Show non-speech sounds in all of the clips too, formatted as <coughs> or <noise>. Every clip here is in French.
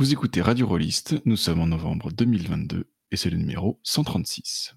Vous écoutez Radio Rolliste, nous sommes en novembre 2022 et c'est le numéro 136.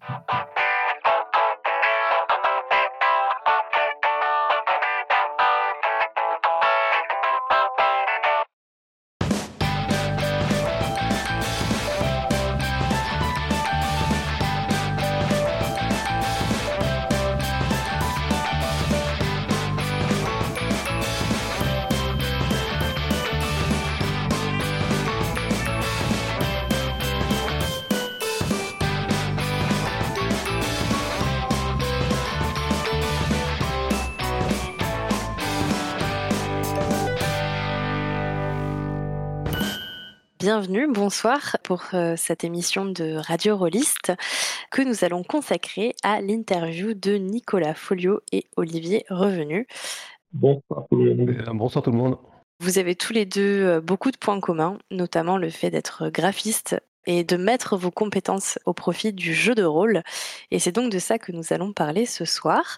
Bonsoir pour euh, cette émission de Radio Rolliste que nous allons consacrer à l'interview de Nicolas Folio et Olivier Revenu. Bonsoir tout le monde. Euh, bonsoir tout le monde. Vous avez tous les deux euh, beaucoup de points communs, notamment le fait d'être graphiste et de mettre vos compétences au profit du jeu de rôle. Et c'est donc de ça que nous allons parler ce soir.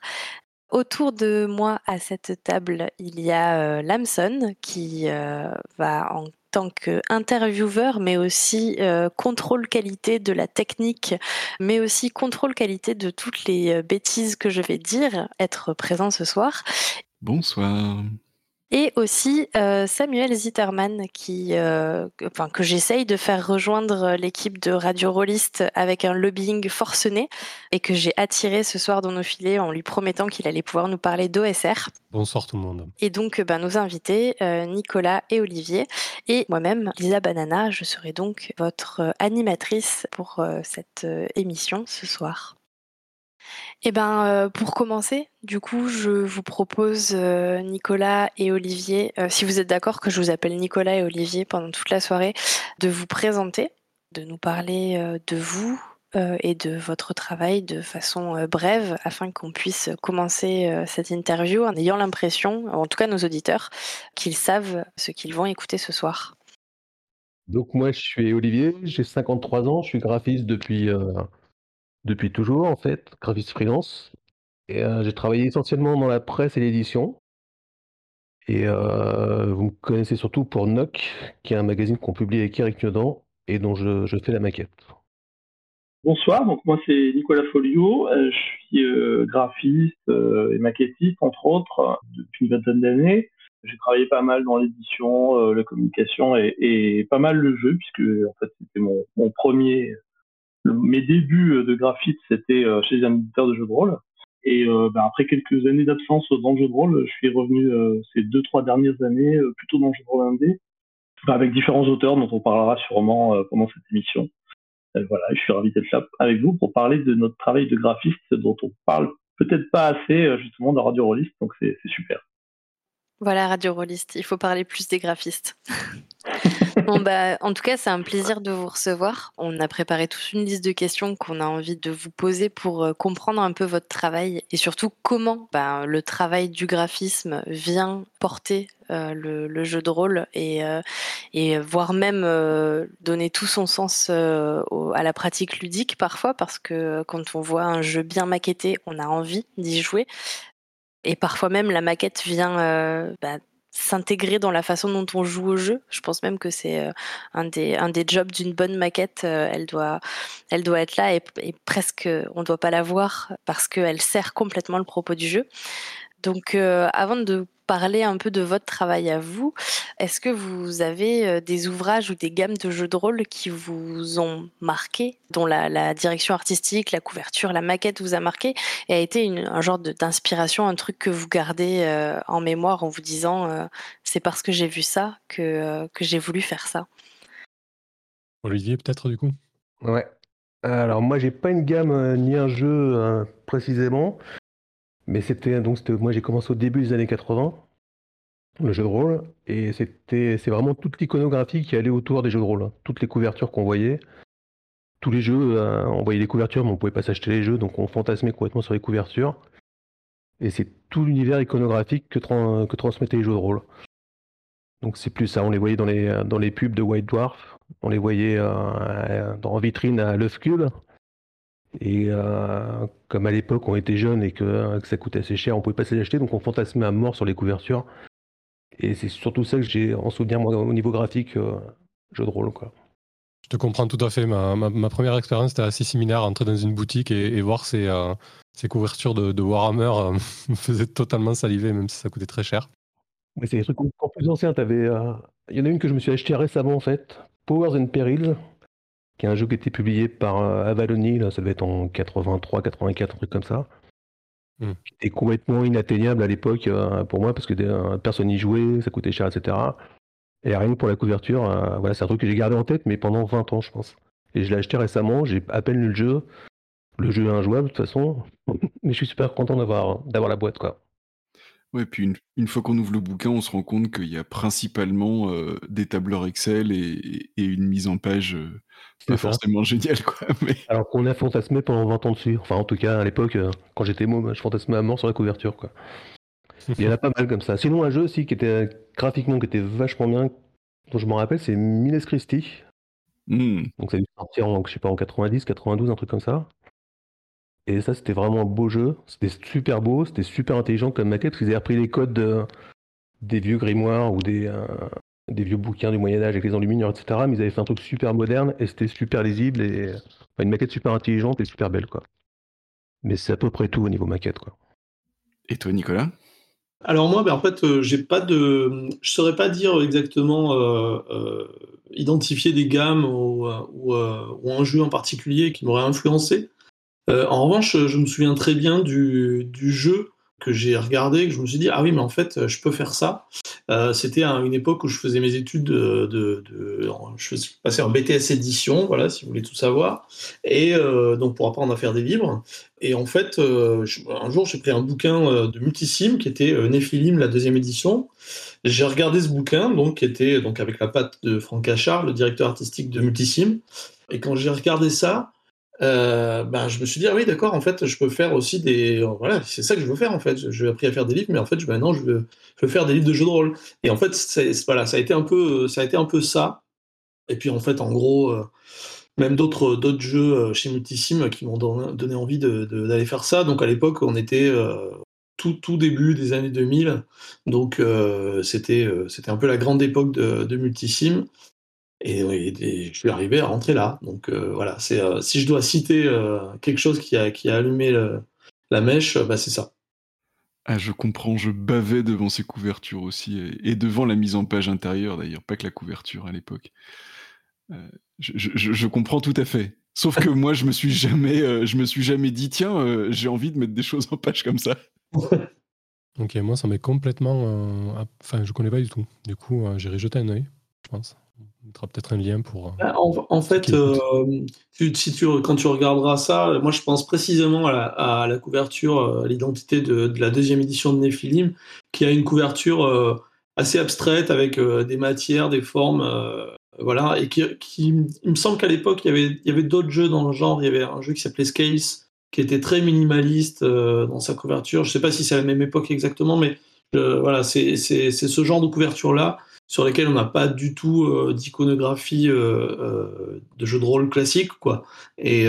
Autour de moi à cette table, il y a Lamson qui va en tant qu'intervieweur, mais aussi euh, contrôle qualité de la technique, mais aussi contrôle qualité de toutes les euh, bêtises que je vais dire, être présent ce soir. Bonsoir et aussi euh, Samuel Zitterman qui, euh, enfin, que j'essaye de faire rejoindre l'équipe de Radio Rolliste avec un lobbying forcené et que j'ai attiré ce soir dans nos filets en lui promettant qu'il allait pouvoir nous parler d'OSR. Bonsoir tout le monde. Et donc ben, nos invités, euh, Nicolas et Olivier, et moi-même, Lisa Banana, je serai donc votre animatrice pour cette émission ce soir. Eh ben, euh, pour commencer, du coup, je vous propose euh, Nicolas et Olivier, euh, si vous êtes d'accord que je vous appelle Nicolas et Olivier pendant toute la soirée, de vous présenter, de nous parler de vous et de votre travail de façon brève, afin qu'on puisse commencer cette interview en ayant l'impression, en tout cas nos auditeurs, qu'ils savent ce qu'ils vont écouter ce soir. Donc moi, je suis Olivier, j'ai 53 ans, je suis graphiste depuis depuis toujours, en fait, graphiste freelance. Euh, j'ai travaillé essentiellement dans la presse et l'édition. Et euh, vous me connaissez surtout pour NOC, qui est un magazine qu'on publie avec Eric Niodan et dont je, fais la maquette. Bonsoir, donc moi c'est Nicolas Folio, euh, je suis graphiste et maquettiste entre autres depuis une vingtaine d'années. J'ai travaillé pas mal dans l'édition, la communication et, pas mal le jeu puisque en fait c'était mon premier mes débuts euh, de graphite, c'était euh, chez un éditeur de jeux de rôle. Et euh, ben, après quelques années d'absence dans le jeu de rôle, je suis revenu ces deux, trois dernières années plutôt dans le jeu de rôle indé, avec différents auteurs dont on parlera sûrement pendant cette émission. voilà, je suis ravi d'être là avec vous pour parler de notre travail de graphiste dont on parle peut-être pas assez justement dans Radio Rollist, donc c'est super. Voilà, Radio Rollist, il faut parler plus des graphistes. <laughs> bon, <laughs> bah, en tout cas, c'est un plaisir de vous recevoir. On a préparé toute une liste de questions qu'on a envie de vous poser pour euh, comprendre un peu votre travail et surtout comment bah, le travail du graphisme vient porter euh, le, jeu de rôle et, euh, et voire même donner tout son sens à la pratique ludique parfois parce que quand on voit un jeu bien maquetté, on a envie d'y jouer. Et parfois même la maquette vient bah, s'intégrer dans la façon dont on joue au jeu. Je pense même que c'est euh, un des un des jobs d'une bonne maquette. Euh, elle doit elle doit être là et, et presque on ne doit pas la voir parce qu'elle sert complètement le propos du jeu. Donc, euh, avant de parler un peu de votre travail à vous, est-ce que vous avez euh, des ouvrages ou des gammes de jeux de rôle qui vous ont marqué, dont la, direction artistique, la couverture, la maquette vous a marqué et a été un genre d'inspiration, un truc que vous gardez euh, en mémoire en vous disant c'est parce que j'ai vu ça que, que j'ai voulu faire ça? Olivier, peut-être du coup? Ouais. Alors moi j'ai pas une gamme ni un jeu précisément. Mais c'était donc moi j'ai commencé au début des années 80, le jeu de rôle, et c'était c'est vraiment toute l'iconographie qui allait autour des jeux de rôle, hein. toutes les couvertures qu'on voyait, tous les jeux, euh, on voyait les couvertures, mais on pouvait pas s'acheter les jeux, donc on fantasmait complètement sur les couvertures. Et c'est tout l'univers iconographique que, que transmettaient les jeux de rôle. Donc c'est plus ça, on les voyait dans les, dans les pubs de White Dwarf, on les voyait euh, en vitrine à Love Cube, et euh, comme à l'époque on était jeunes et que, ça coûtait assez cher, on pouvait pas s'acheter, donc on fantasmait à mort sur les couvertures. Et c'est surtout ça que j'ai en souvenir moi, au niveau graphique euh, jeu de rôle. Quoi. Je te comprends tout à fait. Ma, ma, première expérience était assez similaire. Entrer dans une boutique et, voir ces, ces, couvertures de, Warhammer <laughs> me faisait totalement saliver, même si ça coûtait très cher. Mais c'est des trucs encore plus anciens. Il y en a une que je me suis acheté récemment en fait, Powers and Perils, qui est un jeu qui a été publié par Avaloni, là, ça devait être en 83, 84, un truc comme ça. Hmm. Qui était complètement inatteignable à l'époque pour moi parce que personne n'y jouait, ça coûtait cher, etc. Et rien que pour la couverture, euh, voilà, c'est un truc que j'ai gardé en tête, mais pendant 20 ans, je pense. Et je l'ai acheté récemment, j'ai à peine lu le jeu. Le jeu est injouable de toute façon, <laughs> mais je suis super content d'avoir, d'avoir la boîte, quoi. Ouais, puis une, fois qu'on ouvre le bouquin, on se rend compte qu'il y a principalement euh, des tableurs Excel et, une mise en page euh, pas forcément géniale, quoi. <laughs> Alors qu'on a fantasmé pendant 20 ans dessus. Enfin, en tout cas, à l'époque, quand j'étais môme, je fantasmais à mort sur la couverture, quoi. Il y en a pas mal comme ça. Sinon, un jeu aussi qui était graphiquement qui était vachement bien, dont je me rappelle, c'est Miles Christie. Hmm. Donc ça a dû sortir en, je sais pas, en 90, 92, un truc comme ça. Et ça, c'était vraiment un beau jeu. C'était super beau, c'était super intelligent comme maquette, parce qu'ils avaient repris les codes des vieux grimoires ou des, euh, des vieux bouquins du Moyen-Âge avec les enluminures, etc. Mais ils avaient fait un truc super moderne et c'était super lisible et une maquette super intelligente et super belle, quoi. Mais c'est à peu près tout au niveau maquette, quoi. Et toi, Nicolas? Alors moi, ben, en fait, euh, j'ai pas de, je saurais pas dire exactement euh, euh, identifier des gammes ou, un jeu en particulier qui m'aurait influencé. En revanche, je me souviens très bien du, jeu que j'ai regardé, que je me suis dit, ah oui, mais en fait, je peux faire ça. Euh, c'était à une époque où je faisais mes études de, de, je passais en BTS édition, voilà, si vous voulez tout savoir, et euh, donc pour apprendre à faire des livres. Et en fait, euh, un jour, j'ai pris un bouquin de Multisim qui était Néphilim, la deuxième édition. J'ai regardé ce bouquin, donc qui était donc avec la patte de Franck Achard, le directeur artistique de Multisim. Et quand j'ai regardé ça, euh, ben, je me suis dit, ah oui, d'accord, en fait, je peux faire aussi des. Voilà, c'est ça que je veux faire, en fait. J'ai appris à faire des livres, mais en fait, maintenant, je veux, je veux faire des livres de jeux de rôle. Et en fait, voilà, ça a, été un peu, ça a été un peu ça. Et puis, en fait, en gros, euh, même d'autres, d'autres jeux euh, chez Multisim qui m'ont donné envie d'aller faire ça. Donc, à l'époque, on était tout, tout début des années 2000. Donc, c'était, c'était un peu la grande époque de, de Multisim. Et, je suis arrivé à rentrer là. Donc euh, voilà, c'est euh, si je dois citer euh, quelque chose qui a, qui a allumé la mèche, bah, c'est ça. Ah, je comprends, je bavais devant ces couvertures aussi, et, devant la mise en page intérieure d'ailleurs, pas que la couverture à l'époque. Je, comprends tout à fait. Sauf que <laughs> moi, je me suis jamais, je me suis jamais dit, tiens, j'ai envie de mettre des choses en page comme ça. ok, moi, ça m'est complètement. Enfin, je connais pas du tout. Du coup, j'irai jeter un œil, je pense mettra peut-être un lien pour. Euh, bah, en, fait, euh, si tu, quand tu regarderas ça, moi je pense précisément à la, couverture, euh, à l'identité de, la deuxième édition de Néphilim, qui a une couverture assez abstraite avec des matières, des formes, voilà, et qui, il me semble qu'à l'époque il y avait, il y avait d'autres jeux dans le genre. Il y avait un jeu qui s'appelait Scales, qui était très minimaliste dans sa couverture. Je sais pas si c'est à la même époque exactement, mais voilà, c'est ce genre de couverture là sur lesquels on n'a pas du tout euh, d'iconographie euh, euh, de jeu de rôle classique, quoi. Et,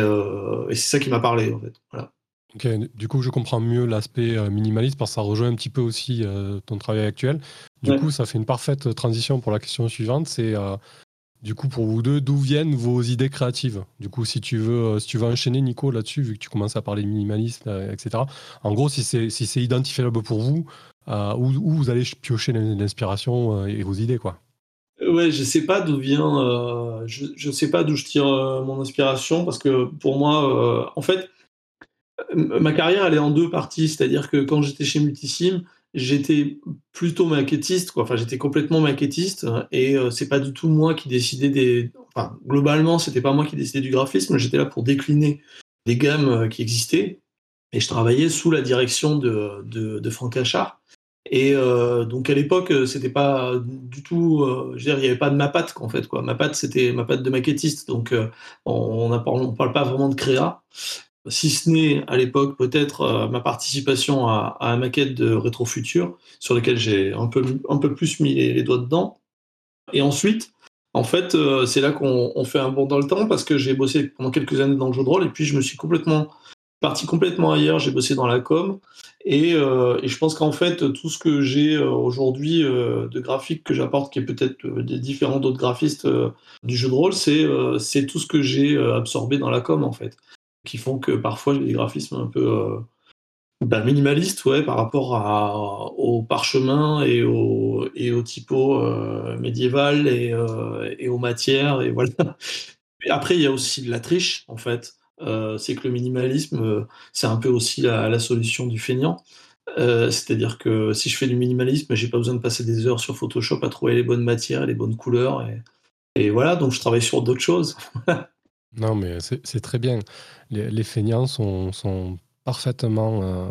c'est ça qui m'a parlé, en fait. Voilà. du coup, je comprends mieux l'aspect minimaliste parce que ça rejoint un petit peu aussi ton travail actuel. Du coup, ça fait une parfaite transition pour la question suivante. C'est du coup pour vous deux, d'où viennent vos idées créatives? Du coup, si tu veux, si tu veux enchaîner Nico là-dessus, vu que tu commences à parler minimaliste, etc. En gros, si c'est si c'est identifiable pour vous, euh, où, vous allez piocher l'inspiration euh, et vos idées, quoi. Ouais, je sais pas d'où vient, euh, je, sais pas d'où je tire mon inspiration parce que pour moi, en fait, ma carrière elle est en deux parties, c'est-à-dire que quand j'étais chez Multisim, j'étais plutôt maquettiste, quoi. Enfin, j'étais complètement maquettiste et c'est pas du tout moi qui décidais des. Enfin, globalement, c'était pas moi qui décidais du graphisme. J'étais là pour décliner des gammes qui existaient et je travaillais sous la direction de, de, de Franck Achard. Et euh, donc à l'époque, euh, c'était pas du tout, euh, je veux dire, il n'y avait pas de ma patte en fait quoi. Ma patte, c'était ma patte de maquettiste, donc on ne parle pas vraiment de créa, si ce n'est à l'époque peut-être ma participation à, à, maquette de Rétro Futur, sur lequel j'ai un peu un peu plus mis les, doigts dedans. Et ensuite, en fait, c'est là qu'on fait un bond dans le temps parce que j'ai bossé pendant quelques années dans le jeu de rôle et puis je me suis complètement parti complètement ailleurs. J'ai bossé dans la com. Et, et je pense qu'en fait, tout ce que j'ai aujourd'hui de graphique que j'apporte, qui est peut-être différent d'autres graphistes du jeu de rôle, c'est tout ce que j'ai absorbé dans la com, en fait. Qui font que parfois j'ai des graphismes un peu bah, minimaliste, ouais, par rapport au parchemin et au, et au typo euh, médiéval et, euh, et, aux matières. Et voilà. <laughs> après, il y a aussi de la triche, en fait. Euh, c'est que le minimalisme, c'est un peu aussi la, solution du feignant. C'est-à-dire que si je fais du minimalisme, j'ai pas besoin de passer des heures sur Photoshop à trouver les bonnes matières, les bonnes couleurs. Et, voilà, donc je travaille sur d'autres choses. <laughs> non, mais c'est très bien. Les, feignants sont, parfaitement euh,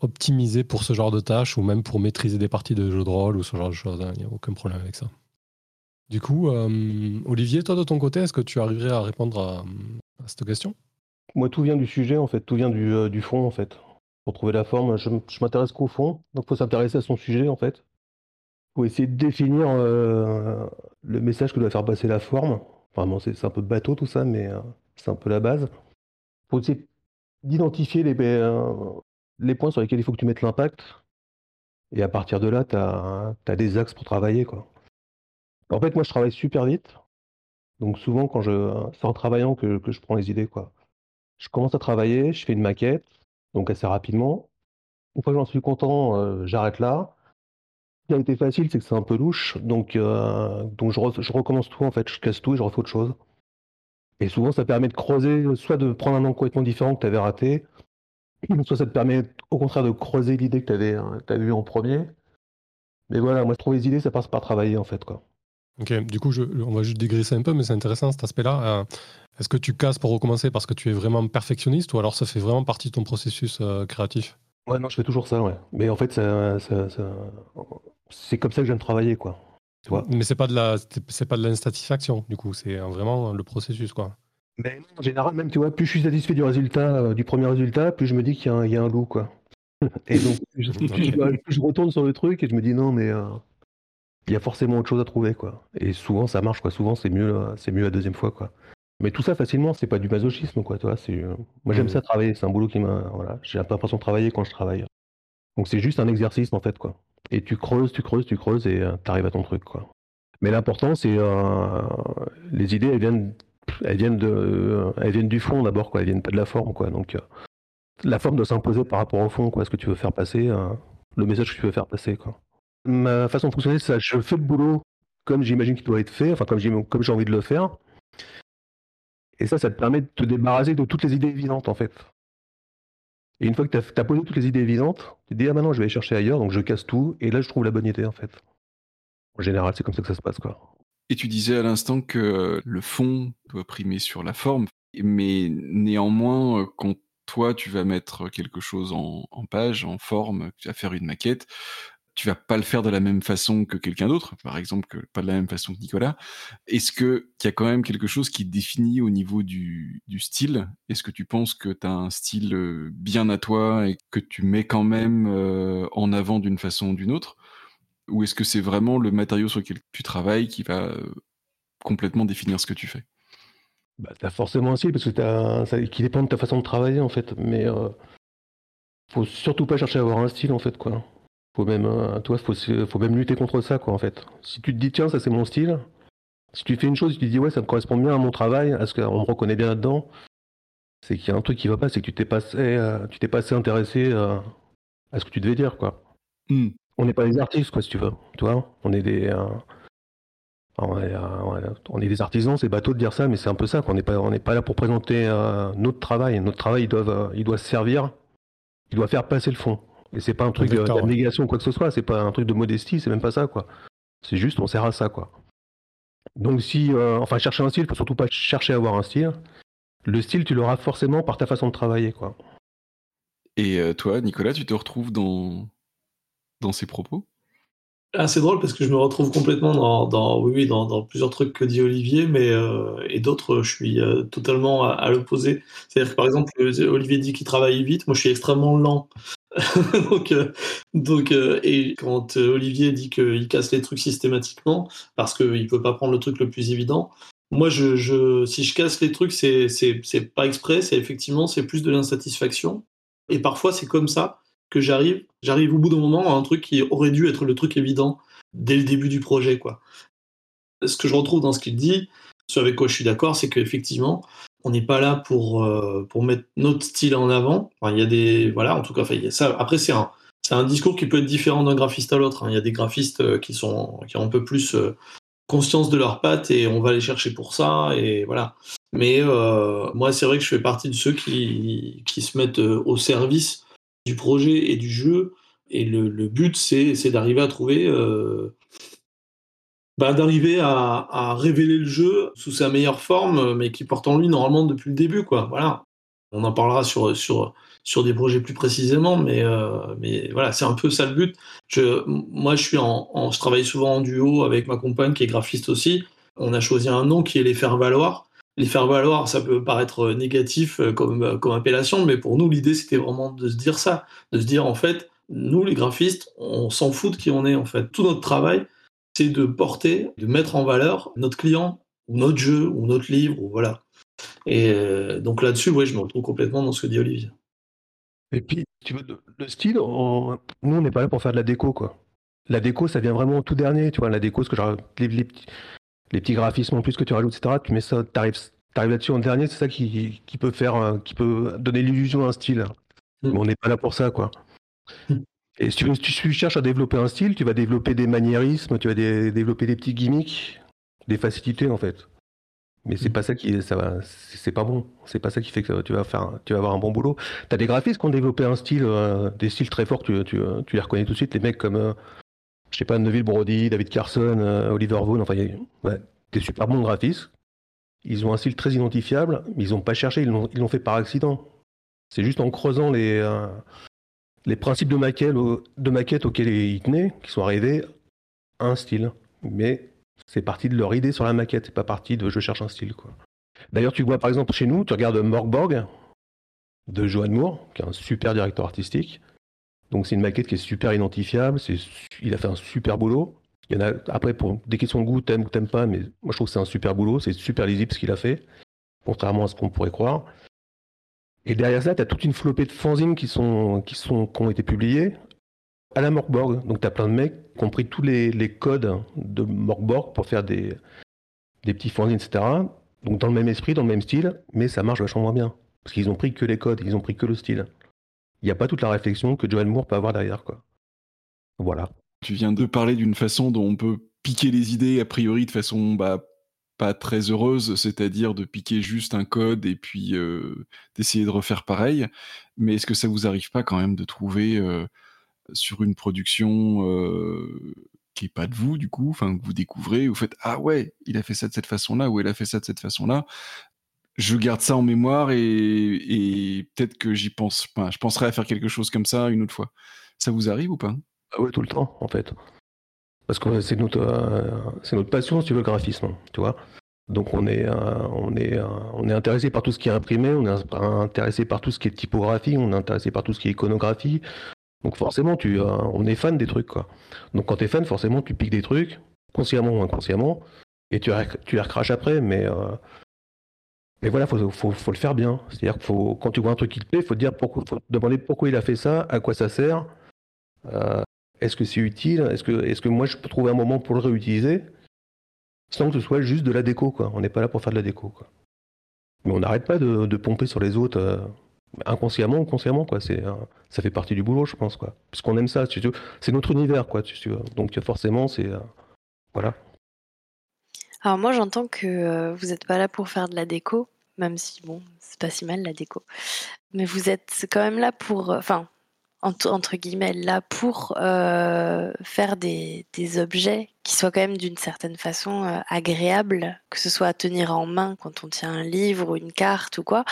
optimisé pour ce genre de tâches ou même pour maîtriser des parties de jeux de rôle ou ce genre de choses. Hein. Il n'y a aucun problème avec ça. Du coup, euh, Olivier, toi de ton côté, est-ce que tu arriverais à répondre à, cette question? Moi, tout vient du sujet, en fait, tout vient du, euh, du fond, en fait. Pour trouver la forme, je, je m'intéresse qu'au fond, donc il faut s'intéresser à son sujet, en fait. Il faut essayer de définir le message que doit faire passer la forme. Vraiment, c'est un peu bateau tout ça, mais c'est un peu la base. Il faut essayer d'identifier les, points sur lesquels il faut que tu mettes l'impact. Et à partir de là, tu as, des axes pour travailler. Quoi. En fait, moi, je travaille super vite. Donc souvent, quand je, c'est en travaillant que, je prends les idées. Quoi. Je commence à travailler, je fais une maquette, donc assez rapidement. Une fois que j'en suis content, euh, j'arrête là. Ce qui a été facile, c'est que c'est un peu louche. Donc, euh, je, recommence tout, en fait. Je casse tout et je refais autre chose. Et souvent, ça permet de creuser, soit de prendre un angle complètement différent que tu avais raté, <clears throat> soit ça te permet au contraire de creuser l'idée que tu avais, avais vue en premier. Mais voilà, moi, je trouve les idées, ça passe par travailler, en fait. Quoi. Ok, du coup, on va juste dégraisser un peu, mais c'est intéressant cet aspect-là. Est-ce que tu casses pour recommencer parce que tu es vraiment perfectionniste ou alors ça fait vraiment partie de ton processus euh, créatif? Ouais, non, je fais toujours ça, ouais. Mais en fait, ça, c'est comme ça que j'aime travailler, quoi. Mais c'est pas de la, c'est pas de l'insatisfaction, du coup, c'est vraiment le processus, quoi. Mais en général, même, tu vois, plus je suis satisfait du résultat, euh, du premier résultat, plus je me dis qu'il y, a un loup, quoi. <laughs> Et donc, plus <laughs> je, retourne sur le truc et je me dis non, mais euh, il y a forcément autre chose à trouver, quoi. Et souvent, ça marche, quoi. Souvent, c'est mieux, c'est mieux la deuxième fois, quoi. Mais tout ça facilement, c'est pas du masochisme, quoi. Toi, c'est, euh, moi, j'aime ça travailler. C'est un boulot qui m'a, voilà, j'ai l'impression de travailler quand je travaille. Donc, c'est juste un exercice, en fait, quoi. Et tu creuses, tu creuses, tu creuses et euh, tu arrives à ton truc. Quoi. Mais l'important, c'est euh, les idées, elles viennent, elles viennent, de, elles viennent du fond d'abord, quoi. elles viennent pas de la forme. Quoi. Donc euh, la forme doit s'imposer par rapport au fond, quoi, ce que tu veux faire passer, le message que tu veux faire passer. Quoi. Ma façon de fonctionner, c'est ça. Je fais le boulot comme j'imagine qu'il doit être fait, enfin comme j'ai, comme j'ai envie de le faire. Et ça, ça te permet de te débarrasser de toutes les idées évidentes, en fait. Et une fois que tu as, posé toutes les idées évidentes, tu te dis, ah maintenant je vais aller chercher ailleurs, donc je casse tout, et là je trouve la bonne idée en fait. En général, c'est comme ça que ça se passe. quoi. Et tu disais à l'instant que le fond doit primer sur la forme, mais néanmoins, quand toi tu vas mettre quelque chose en, en page, en forme, tu vas faire une maquette, tu vas pas le faire de la même façon que quelqu'un d'autre, par exemple, pas de la même façon que Nicolas. Est-ce qu'il y a quand même quelque chose qui définit au niveau du, style? Est-ce que tu penses que tu as un style euh, bien à toi et que tu mets quand même euh, en avant d'une façon ou d'une autre? Ou est-ce que c'est vraiment le matériau sur lequel tu travailles qui va euh, complètement définir ce que tu fais? Bah, Tu as forcément un style parce que ça, qui dépend de ta façon de travailler en fait. Mais faut surtout pas chercher à avoir un style en fait quoi faut même, euh, toi, faut, faut même lutter contre ça, quoi, en fait. Si tu te dis, tiens, ça c'est mon style, si tu fais une chose, tu te dis, ouais, ça me correspond bien à mon travail, à ce qu'on me reconnaît bien là-dedans, c'est qu'il y a un truc qui va pas, c'est que tu t'es pas, euh, tu t'es pas assez intéressé euh, à ce que tu devais dire, quoi. Hmm. On n'est pas des artistes, quoi, si tu veux. Tu vois, on est des. on, est, des artisans, c'est bateau de dire ça, mais c'est un peu ça. On n'est pas, on n'est pas là pour présenter notre travail. Notre travail, il doit, il doit servir, il doit faire passer le fond. Et c'est pas un truc de, négation ou quoi que ce soit, c'est pas un truc de modestie, c'est même pas ça, quoi. C'est juste, on sert à ça, quoi. Donc si, euh, enfin, chercher un style, faut surtout pas chercher à avoir un style. Le style, tu l'auras forcément par ta façon de travailler, quoi. Et euh, toi, Nicolas, tu te retrouves dans, dans ces propos? Ah, c'est drôle parce que je me retrouve complètement dans, dans oui, dans, dans, plusieurs trucs que dit Olivier, mais euh, et d'autres, je suis totalement à, à l'opposé. C'est-à-dire que par exemple, Olivier dit qu'il travaille vite, moi je suis extrêmement lent. <laughs> donc, euh, donc euh, et quand euh, Olivier dit qu'il casse les trucs systématiquement parce qu'il peut pas prendre le truc le plus évident, moi, si je casse les trucs, c'est, c'est, pas exprès, c'est effectivement, c'est plus de l'insatisfaction. Et parfois, c'est comme ça que j'arrive, j'arrive au bout d'un moment à un truc qui aurait dû être le truc évident dès le début du projet, quoi. Ce que je retrouve dans ce qu'il dit, ce avec quoi je suis d'accord, c'est qu'effectivement, on n'est pas là pour, euh, pour mettre notre style en avant. voilà, en tout cas. Après, c'est un, discours qui peut être différent d'un graphiste à l'autre. Hein. Il y a des graphistes euh, qui sont, qui ont un peu plus euh, conscience de leurs pattes et on va les chercher pour ça et voilà. Mais moi, c'est vrai que je fais partie de ceux qui, se mettent au service du projet et du jeu. Et le, but, c'est, d'arriver à trouver, bah, d'arriver à, révéler le jeu sous sa meilleure forme, mais qui porte en lui normalement depuis le début, quoi. Voilà. On en parlera sur, sur, sur des projets plus précisément, mais, euh, mais voilà, c'est un peu ça le but. Moi, je, suis en, je travaille souvent en duo avec ma compagne qui est graphiste aussi. On a choisi un nom qui est les faire valoir. Les faire valoir, ça peut paraître négatif euh, comme, euh, comme appellation, mais pour nous, l'idée, c'était vraiment de se dire ça, de se dire en fait, nous, les graphistes, on s'en fout de qui on est en fait. Tout notre travail, c'est de porter, de mettre en valeur notre client ou notre jeu ou notre livre ou voilà. Et donc là-dessus, ouais, je me retrouve complètement dans ce que dit Olivier. Et puis, tu veux, le style, nous, on n'est pas là pour faire de la déco, quoi. La déco, ça vient vraiment tout dernier, tu vois. La déco, ce que les, petits, les petits graphismes en plus que tu rajoutes, etc. Tu mets ça, t'arrives, arrives là-dessus en dernier, c'est ça qui, qui, peut faire, euh, qui peut donner l'illusion à un style. Mm. Mais on n'est pas là pour ça, quoi. Mm. Et si tu, tu, cherches à développer un style, tu vas développer des maniérismes, tu vas développer des petits gimmicks, des facilités, en fait. Mais c'est mm. pas ça qui ça va c'est pas bon. C'est pas ça qui fait que tu vas faire tu vas avoir un bon boulot. Tu as des graphistes qui ont développé un style euh, des styles très forts, tu, tu, tu, les reconnais tout de suite les mecs comme euh, je sais pas Neville Brody, David Carson, euh, Oliver Vaughan, enfin ouais, des super bons graphistes. Ils ont un style très identifiable, mais ils ont pas cherché, ils l'ont fait par accident. C'est juste en creusant les les principes de maquette, auxquels ils tenaient qui sont arrivés un style. Mais c'est parti de leur idée sur la maquette, c'est pas parti de je cherche un style. quoi. D'ailleurs, tu vois par exemple chez nous, tu regardes Morgborg de Johan Moore, qui est un super directeur artistique. Donc c'est une maquette qui est super identifiable, il a fait un super boulot. Il y a après pour des questions goût, t'aimes ou t'aimes pas, mais moi je trouve que c'est un super boulot, c'est super lisible ce qu'il a fait, contrairement à ce qu'on pourrait croire. Et derrière ça, tu as toute une flopée de fanzines qui sont qui sont qui ont été publiées à la Morkborg. Donc tu as plein de mecs qui ont pris tous les, codes de Morkborg pour faire des, des petits fanzines, etc. Donc dans le même esprit, dans le même style, mais ça marche vachement moins bien. Parce qu'ils ont pris que les codes, ils ont pris que le style. Il n'y a pas toute la réflexion que Joel Moore peut avoir derrière. quoi. Voilà. Tu viens de parler d'une façon dont on peut piquer les idées, a priori, de façon bah, pas très heureuse, c'est-à-dire de piquer juste un code et puis euh, d'essayer de refaire pareil. Mais est-ce que ça vous arrive pas quand même de trouver euh, sur une production euh, qui est pas de vous du coup, enfin que vous découvrez, vous faites ah ouais, il a fait ça de cette façon-là ou elle a fait ça de cette façon-là. Je garde ça en mémoire et, peut-être que j'y pense. Enfin, je penserai à faire quelque chose comme ça une autre fois. Ça vous arrive ou pas? Ah ouais, tout le temps en fait. Parce que c'est notre, euh, c'est notre passion, si tu veux, le graphisme, tu vois. Donc on est, euh, on, est, on est intéressé par tout ce qui est imprimé, on est intéressé par tout ce qui est typographie, on est intéressé par tout ce qui est iconographie, donc forcément, tu, euh, on est fan des trucs, quoi. Donc quand tu es fan, forcément, tu piques des trucs, consciemment ou inconsciemment, et tu, tu les recraches après, mais, euh, mais voilà, faut, faut, faut, le faire bien. C'est-à-dire que quand tu vois un truc qui te plaît, il faut te dire pourquoi, faut demander pourquoi il a fait ça, à quoi ça sert, euh, est-ce que c'est utile, est-ce que, moi je peux trouver un moment pour le réutiliser, sans que ce soit juste de la déco, quoi. On n'est pas là pour faire de la déco, quoi. Mais on n'arrête pas de, pomper sur les autres inconsciemment ou consciemment quoi. Ça fait partie du boulot je pense quoi. Parce aime ça c'est notre univers quoi tu, donc forcément c'est euh, voilà. Alors moi j'entends que euh, vous n'êtes pas là pour faire de la déco même si bon c'est pas si mal la déco. Mais vous êtes quand même là pour enfin entre, guillemets, là pour euh, faire des, objets qui soient quand même d'une certaine façon euh, agréables, que ce soit à tenir en main quand on tient un livre ou une carte ou quoi,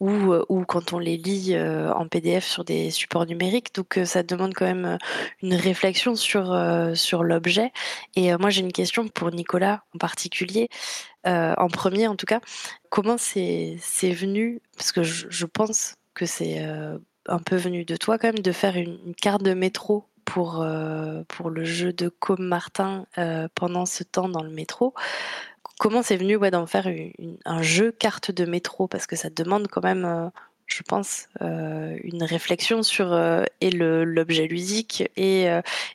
ou, euh, ou quand on les lit en PDF sur des supports numériques. Donc ça demande quand même une réflexion sur, sur l'objet. Et moi j'ai une question pour Nicolas en particulier. en premier en tout cas, comment c'est venu? Parce que je pense que c'est un peu venu de toi quand même de faire une, carte de métro pour, pour le jeu de Com Martin pendant ce temps dans le métro. Comment c'est venu ouais, d'en faire un jeu carte de métro? Parce que ça demande quand même je pense, une réflexion sur et l'objet ludique et,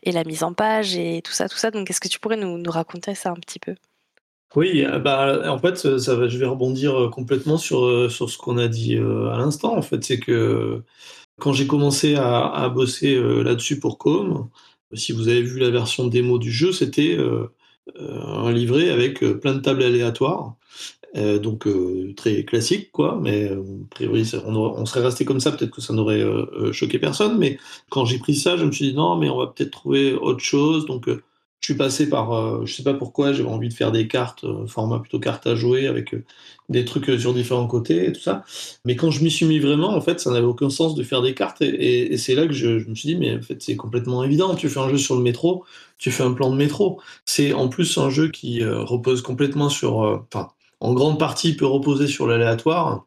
et, la mise en page et tout ça, tout ça. Donc, est-ce que tu pourrais nous, nous, raconter ça un petit peu? Oui, bah, en fait, ça va, je vais rebondir complètement sur, sur ce qu'on a dit à l'instant. En fait, c'est que quand j'ai commencé à, bosser là-dessus pour Com, si vous avez vu la version démo du jeu, c'était un livret avec plein de tables aléatoires euh, donc euh, très classique, quoi. Mais euh, a priori, on, serait resté comme ça, peut-être que ça n'aurait choqué personne. Mais quand j'ai pris ça, je me suis dit non, mais on va peut-être trouver autre chose. Donc je suis passé par, je sais pas pourquoi, j'avais envie de faire des cartes, format plutôt carte à jouer, avec des trucs sur différents côtés et tout ça. Mais quand je m'y suis mis vraiment, en fait, ça n'avait aucun sens de faire des cartes. Et, c'est là que je, me suis dit, mais en fait, c'est complètement évident. Tu fais un jeu sur le métro, tu fais un plan de métro. C'est en plus un jeu qui repose complètement sur, enfin en grande partie peut reposer sur l'aléatoire.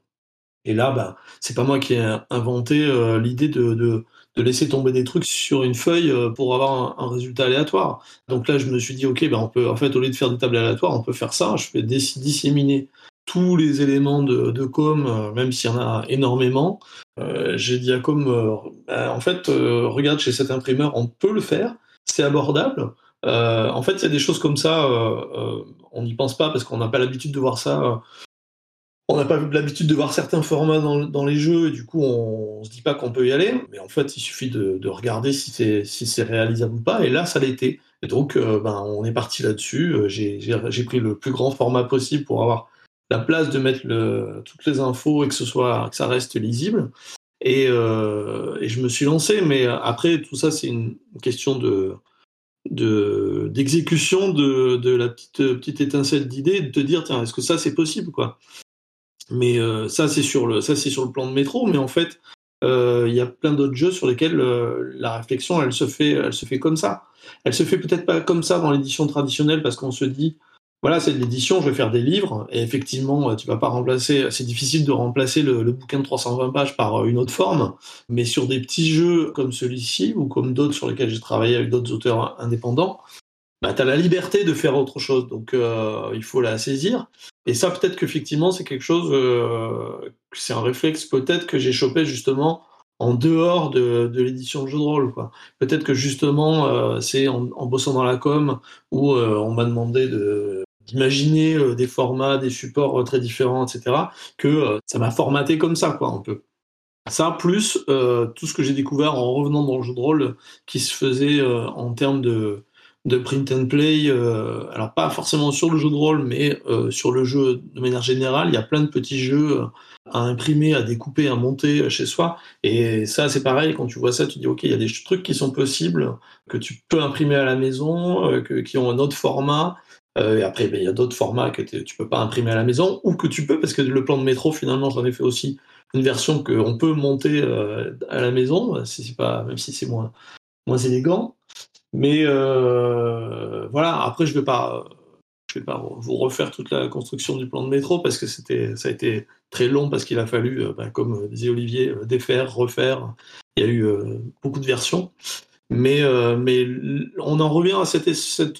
Et là, bah, c'est pas moi qui ai inventé euh, l'idée de, laisser tomber des trucs sur une feuille euh, pour avoir un, résultat aléatoire. Donc là, je me suis dit, ok, bah, on peut, en fait, au lieu de faire des tables aléatoires, on peut faire ça. Je vais disséminer tous les éléments de, de com, euh, même s'il y en a énormément. J'ai dit à com, bah, en fait, regarde chez cet imprimeur, on peut le faire, c'est abordable. Euh, en fait, il y a des choses comme ça, euh, euh, on n'y pense pas parce qu'on n'a pas l'habitude de voir ça. On n'a pas l'habitude de voir certains formats dans, les jeux et du coup, on, ne se dit pas qu'on peut y aller. Mais en fait, il suffit de, regarder si c'est réalisable ou pas. Et là, ça l'était. Et donc, ben, on est parti là-dessus. J'ai pris le plus grand format possible pour avoir la place de mettre toutes les infos et que ce soit que ça reste lisible. Et, et je me suis lancé. Mais après, tout ça, c'est une question de de d'exécution de, la petite petite étincelle d'idée de te dire tiens est-ce que ça c'est possible quoi? Mais euh, ça c'est sur le sur le plan de métro mais en fait euh, il y a plein d'autres jeux sur lesquels euh, la réflexion elle se fait elle se fait comme ça. Elle se fait peut-être pas comme ça dans l'édition traditionnelle parce qu'on se dit voilà, c'est de l'édition, je vais faire des livres, et effectivement, tu vas pas remplacer, c'est difficile de remplacer le, bouquin de 320 pages par une autre forme, mais sur des petits jeux comme celui-ci, ou comme d'autres sur lesquels j'ai travaillé avec d'autres auteurs indépendants, bah, tu as la liberté de faire autre chose, donc il faut la saisir. Et ça, peut-être qu'effectivement, c'est quelque chose, euh, c'est un réflexe peut-être que j'ai chopé justement en dehors de, l'édition de jeu de rôle. Peut-être que justement, c'est en, bossant dans la com où on m'a demandé de, d'imaginer euh, des formats, des supports euh, très différents, etc., que euh, ça m'a formaté comme ça, quoi, un peu. Ça, plus tout ce que j'ai découvert en revenant dans le jeu de rôle qui se faisait en termes de, de print and play, alors pas forcément sur le jeu de rôle, mais sur le jeu de manière générale, il y a plein de petits jeux à imprimer, à découper, à monter chez soi. Et ça, c'est pareil, quand tu vois ça, tu dis, OK, il y a des trucs qui sont possibles, que tu peux imprimer à la maison, qui ont un autre format, euh, et après, ben, il y a d'autres formats que tu peux pas imprimer à la maison ou que tu peux, parce que le plan de métro, finalement, j'en ai fait aussi une version qu'on peut monter euh, à la maison, même si c'est moins élégant. Mais euh, voilà, après, je ne vais, pas, vais pas vous refaire toute la construction du plan de métro parce que c'était, ça a été très long parce qu'il a fallu, ben, comme disait Olivier, défaire, refaire. Il y a eu beaucoup de versions. Mais, euh, mais on en revient à cette,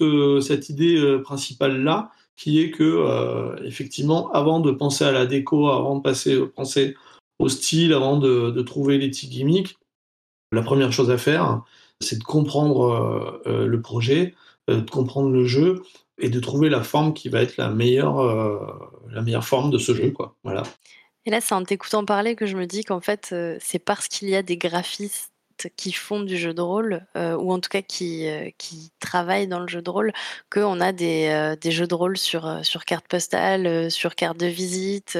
euh, idée euh, principale-là, qui est que, effectivement, avant de penser à la déco, avant de passer, penser au style, avant de, de trouver les petits gimmicks, la première chose à faire, c'est de comprendre le projet, de comprendre le jeu et de trouver la forme qui va être la meilleure, la meilleure forme de ce jeu. Quoi. Voilà. Et là, c'est en t'écoutant parler que je me dis qu'en fait, c'est parce qu'il y a des graphistes qui font du jeu de rôle, euh, ou en tout cas qui, euh, qui travaillent dans le jeu de rôle, qu'on a des, euh, des, jeux de rôle sur, sur carte postale, sur carte de visite,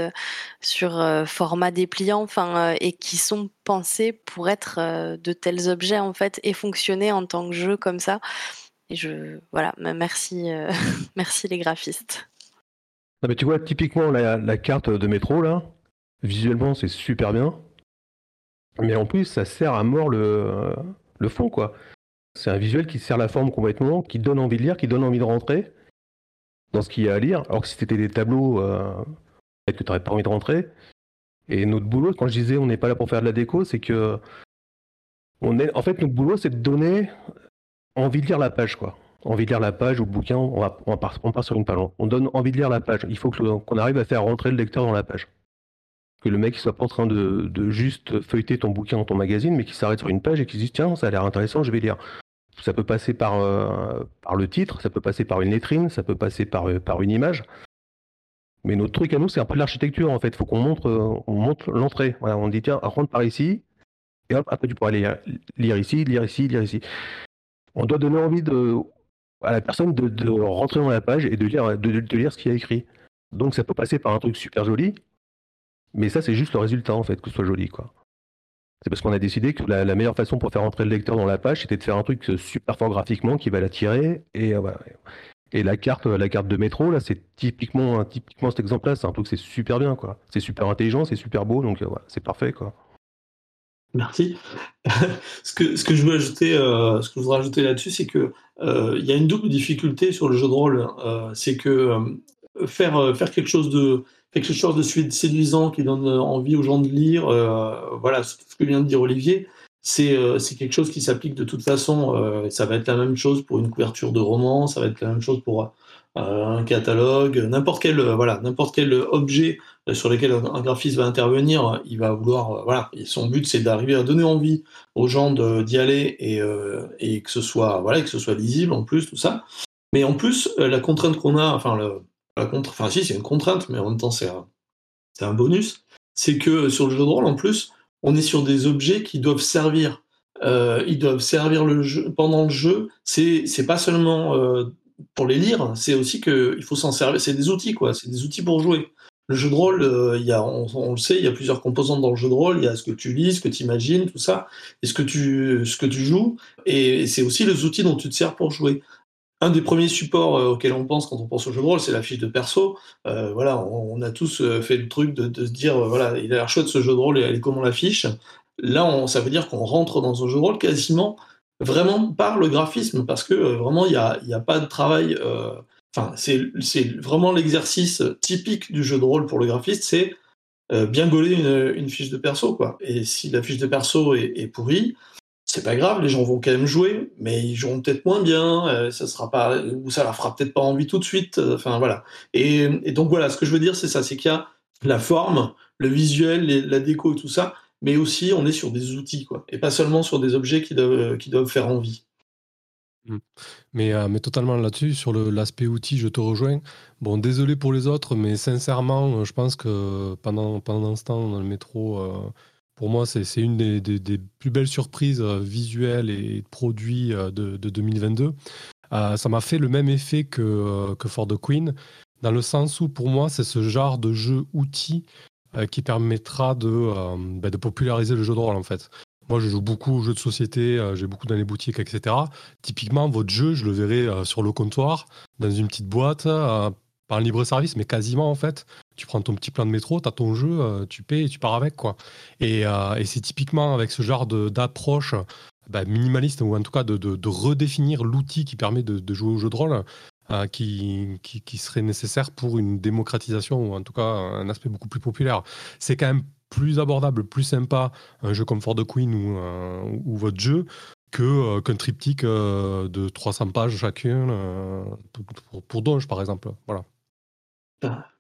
sur format dépliant, enfin, et qui sont pensés pour être de tels objets en fait et fonctionner en tant que jeu comme ça. Et je voilà, merci, <laughs> merci les graphistes. mais tu vois, typiquement la, la carte de métro là, visuellement c'est super bien. Mais en plus, ça sert à mort le, le fond, quoi. C'est un visuel qui sert la forme complètement, qui donne envie de lire, qui donne envie de rentrer dans ce qu'il y a à lire. Alors que si c'était des tableaux, euh, peut-être que tu n'aurais pas envie de rentrer. Et notre boulot, quand je disais on n'est pas là pour faire de la déco, c'est que On est, en fait, notre boulot, c'est de donner envie de lire la page, quoi. Envie de lire la page ou le bouquin, on, va, on, part, on part sur une page. On donne envie de lire la page. Il faut qu'on arrive à faire rentrer le lecteur dans la page. Que le mec soit pas en train de, juste feuilleter ton bouquin dans ton magazine, mais qu'il s'arrête sur une page et qu'il se dise tiens, ça a l'air intéressant, je vais lire. Ça peut passer par, euh, par le titre, ça peut passer par une lettrine, ça peut passer par, euh, par une image. Mais notre truc à nous, c'est un peu de l'architecture en fait. Il faut qu'on montre, euh, on montre l'entrée. on dit tiens, rentre par ici, et hop, après tu pourras aller lire, ici, lire ici, lire ici. On doit donner envie de, à la personne de, rentrer dans la page et de lire, de, lire ce qu'il y a écrit. Donc ça peut passer par un truc super joli, mais ça c'est juste le résultat en fait, que ce soit joli quoi. C'est parce qu'on a décidé que la, meilleure façon pour faire rentrer le lecteur dans la page, c'était de faire un truc super fort graphiquement qui va l'attirer. Et, euh, la carte, la carte de métro, là, c'est typiquement, typiquement cet exemple-là. C'est un truc, c'est super bien, quoi. C'est super intelligent, c'est super beau, donc euh, c'est parfait, quoi. Merci. <laughs> ce, que, je veux ajouter, euh, ce que je voudrais ajouter là-dessus, c'est que il y a une double difficulté sur le jeu de rôle. c'est que faire, faire quelque chose de quelque chose de séduisant qui donne envie aux gens de lire. Euh, voilà, ce que vient de dire Olivier, c'est euh, quelque chose qui s'applique de toute façon. Euh, ça va être la même chose pour une couverture de roman, ça va être la même chose pour un catalogue, n'importe quel, voilà, n'importe quel objet sur lequel un, graphiste va intervenir, il va vouloir, voilà, son but c'est d'arriver à donner envie aux gens d'y aller et, et, que ce soit, voilà, que ce soit lisible en plus, tout ça. Mais en plus, la contrainte qu'on a, enfin, le, enfin si, c'est une contrainte, mais en même temps, c'est un, bonus. C'est que sur le jeu de rôle, en plus, on est sur des objets qui doivent servir. Euh, ils doivent servir le jeu, pendant le jeu. C'est, pas seulement euh, pour les lire, c'est aussi qu'il faut s'en servir. C'est des outils, quoi. C'est des outils pour jouer. Le jeu de rôle, euh, on, le sait, il y a plusieurs composantes dans le jeu de rôle. Il y a ce que tu lis, ce que tu imagines, tout ça, et ce que tu, ce que tu joues. Et, et c'est aussi les outils dont tu te sers pour jouer un des premiers supports euh, auxquels on pense quand on pense au jeu de rôle, c'est la fiche de perso. Euh, voilà, on, a tous euh, fait le truc de, se dire, voilà, il a l'air chouette ce jeu de rôle et elle est comment la fiche. Là, on, ça veut dire qu'on rentre dans un jeu de rôle quasiment vraiment par le graphisme, parce que vraiment, il n'y a, a, pas de travail. Enfin, c'est vraiment l'exercice typique du jeu de rôle pour le graphiste, c'est bien gauler une, fiche de perso, quoi. Et si la fiche de perso est, est pourrie, c'est pas grave, les gens vont quand même jouer, mais ils joueront peut-être moins bien, euh, ça sera pas, ou ça leur fera peut-être pas envie tout de suite. Euh, enfin voilà. Et, donc voilà, ce que je veux dire, c'est ça, c'est qu'il y a la forme, le visuel, la déco et tout ça, mais aussi on est sur des outils, quoi, et pas seulement sur des objets qui doivent, doivent faire envie. Mmh. Mais, euh, mais totalement là-dessus, sur l'aspect outil, je te rejoins. Bon, désolé pour les autres, mais sincèrement, je pense que pendant, pendant ce temps dans le métro, pour moi, c'est une des, plus belles surprises euh, visuelles et produits euh, de, 2022. Euh, ça m'a fait le même effet que, que For the Queen, dans le sens où pour moi, c'est ce genre de jeu outil qui permettra de, bah, de populariser le jeu de rôle en fait. Moi, je joue beaucoup aux jeux de société, j'ai beaucoup dans les boutiques, etc. Typiquement, votre jeu, je le verrai sur le comptoir, dans une petite boîte, pas un libre service, mais quasiment en fait. Tu prends ton petit plan de métro, tu as ton jeu, euh, tu payes et tu pars avec. quoi. Et, euh, c'est typiquement avec ce genre d'approche bah, minimaliste, ou en tout cas de, redéfinir l'outil qui permet de, jouer au jeu de rôle, euh, qui, serait nécessaire pour une démocratisation, ou en tout cas un aspect beaucoup plus populaire. C'est quand même plus abordable, plus sympa, un jeu comme For the Queen ou, votre jeu, que qu'un triptyque de 300 pages chacun pour, pour Donge, par exemple. Voilà.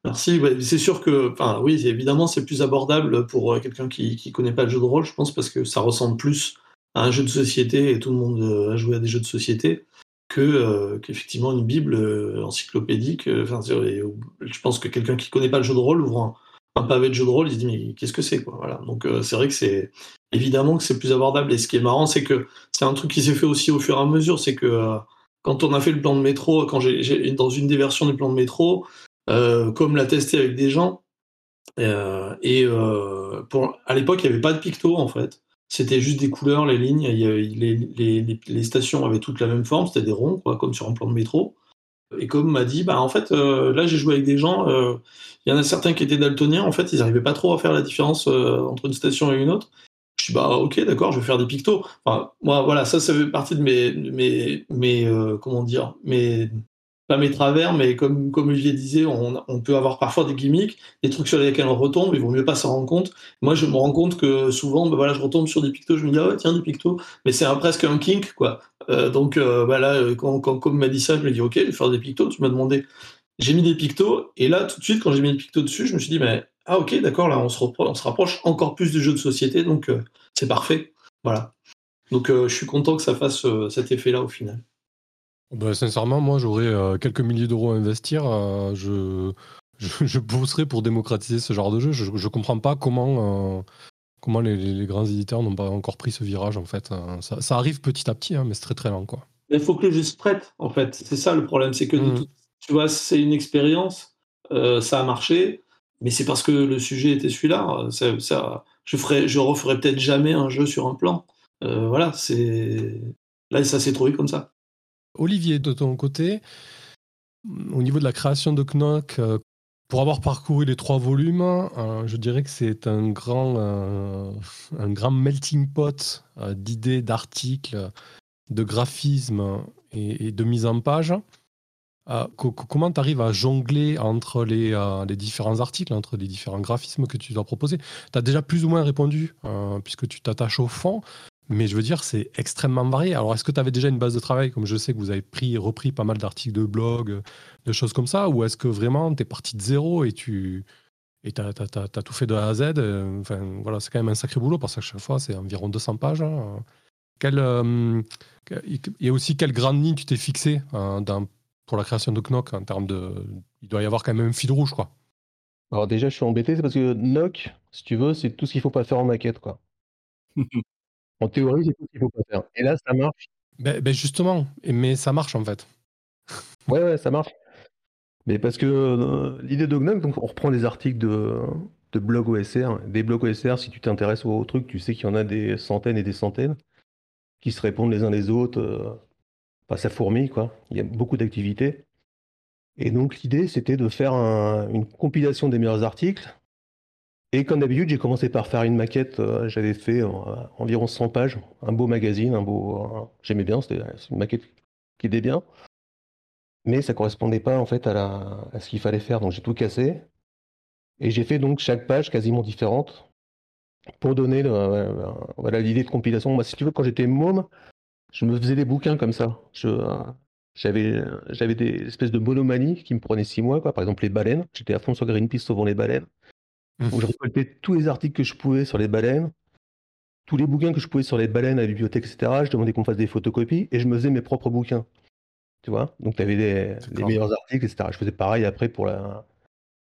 Merci. c'est sûr que, enfin, oui, évidemment, c'est plus abordable pour euh, quelqu'un qui ne connaît pas le jeu de rôle, je pense, parce que ça ressemble plus à un jeu de société et tout le monde euh, a joué à des jeux de société que euh, qu'effectivement une bible encyclopédique. Je pense que quelqu'un qui connaît pas le jeu de rôle ouvre un, pavé de jeu de rôle, il se dit mais qu'est-ce que c'est quoi. Voilà. Donc c'est vrai que c'est évidemment que c'est plus abordable. Et ce qui est marrant, c'est que c'est un truc qui s'est fait aussi au fur et à mesure, c'est que quand on a fait le plan de métro, quand j'ai dans une des versions du plan de métro, euh, comme l'a testé avec des gens. Euh, et euh, pour, à l'époque, il n'y avait pas de picto en fait. C'était juste des couleurs, les lignes. les, stations avaient toutes la même forme, c'était des ronds, quoi, comme sur un plan de métro. Et comme m'a dit, bah en fait, là j'ai joué avec des gens. Il y en a certains qui étaient daltoniens. En fait, ils n'arrivaient pas trop à faire la différence entre une station et une autre. Je suis bah ok, d'accord, je vais faire des pictos. Moi, voilà, ça, ça fait partie de mes, mes, mes comment dire, mes pas mes travers, mais comme, comme Olivier disait, on, peut avoir parfois des gimmicks, des trucs sur lesquels on retombe, il vaut mieux pas s'en rendre compte. Moi, je me rends compte que souvent, ben voilà, je retombe sur des pictos, je me dis, ah ouais, tiens, des pictos, mais c'est presque un kink, quoi. Euh, donc, euh, bah là, quand, quand comme m'a dit ça, je me dis, ok, je vais faire des pictos, tu m'as demandé. J'ai mis des pictos, et là, tout de suite, quand j'ai mis des pictos dessus, je me suis dit, mais, ah ok, d'accord, là, on se, rapproche encore plus du jeu de société, donc euh, c'est parfait. Voilà. Donc, euh, je suis content que ça fasse euh, cet effet-là au final. Bah, sincèrement, moi, j'aurais euh, quelques milliers d'euros à investir. je, <laughs> je, pousserais pour démocratiser ce genre de jeu. Je ne comprends pas comment, comment les, grands éditeurs n'ont pas encore pris ce virage, en fait. Ça, arrive petit à petit, hein, mais c'est très très lent, quoi. Il faut que le jeu se prête, en fait. C'est ça le problème. C'est que, mmh. tu vois, c'est une expérience, ça a marché, mais c'est parce que le sujet était celui-là. Ça, ça, je ferai, je referai peut-être jamais un jeu sur un plan. Euh, voilà, c'est là ça s'est trouvé comme ça. Olivier, de ton côté, au niveau de la création de Knock, euh, pour avoir parcouru les trois volumes, euh, je dirais que c'est un grand, un grand melting pot d'idées, d'articles, de graphismes et, de mise en page. comment tu arrives à jongler entre les, les, différents articles, entre les différents graphismes que tu dois proposer? Tu as déjà plus ou moins répondu, puisque tu t'attaches au fond, mais je veux dire, c'est extrêmement varié. Alors, est-ce que tu avais déjà une base de travail, comme je sais que vous avez pris, repris pas mal d'articles de blog, de choses comme ça, ou est-ce que vraiment tu es parti de zéro et tu et as, tout fait de A à Z euh, Enfin, voilà, c'est quand même un sacré boulot parce qu'à chaque fois, c'est environ 200 pages. Hein. Quelle, euh, et aussi, quelle grande ligne tu t'es fixé hein, dans, pour la création de Knock en termes de. Il doit y avoir quand même un fil rouge, quoi. Alors, déjà, je suis embêté, c'est parce que Knock, si tu veux, c'est tout ce qu'il faut pas faire en maquette, quoi. <laughs> En théorie, c'est tout ce qu'il faut pas faire. Et là, ça marche. Ben, ben justement, mais ça marche en fait. <laughs> ouais, ouais, ça marche. Mais parce que euh, l'idée de Gnome, donc on reprend des articles de, de blog OSR. Des blogs OSR, si tu t'intéresses au, truc, tu sais qu'il y en a des centaines et des centaines qui se répondent les uns les autres. Euh, enfin, ça fourmille, quoi. Il y a beaucoup d'activités. Et donc l'idée, c'était de faire une compilation des meilleurs articles et comme d'habitude, j'ai commencé par faire une maquette. Euh, j'avais fait euh, environ 100 pages, un beau magazine, un beau. J'aimais bien, c'était une maquette qui était bien. Mais ça correspondait pas en fait à, ce qu'il fallait faire, donc j'ai tout cassé. Et j'ai fait donc chaque page quasiment différente pour donner voilà l'idée de compilation. Moi, si tu veux, quand j'étais môme, je me faisais des bouquins comme ça. j'avais, des espèces de monomanies qui me prenaient six mois. Par exemple, les baleines. J'étais à fond sur Greenpeace sauvant les baleines où je récoltais tous les articles que je pouvais sur les baleines, tous les bouquins que je pouvais sur les baleines à la bibliothèque, etc. Je demandais qu'on fasse des photocopies et je me faisais mes propres bouquins. Tu vois? Donc tu avais des, meilleurs articles, etc. Je faisais pareil après pour la,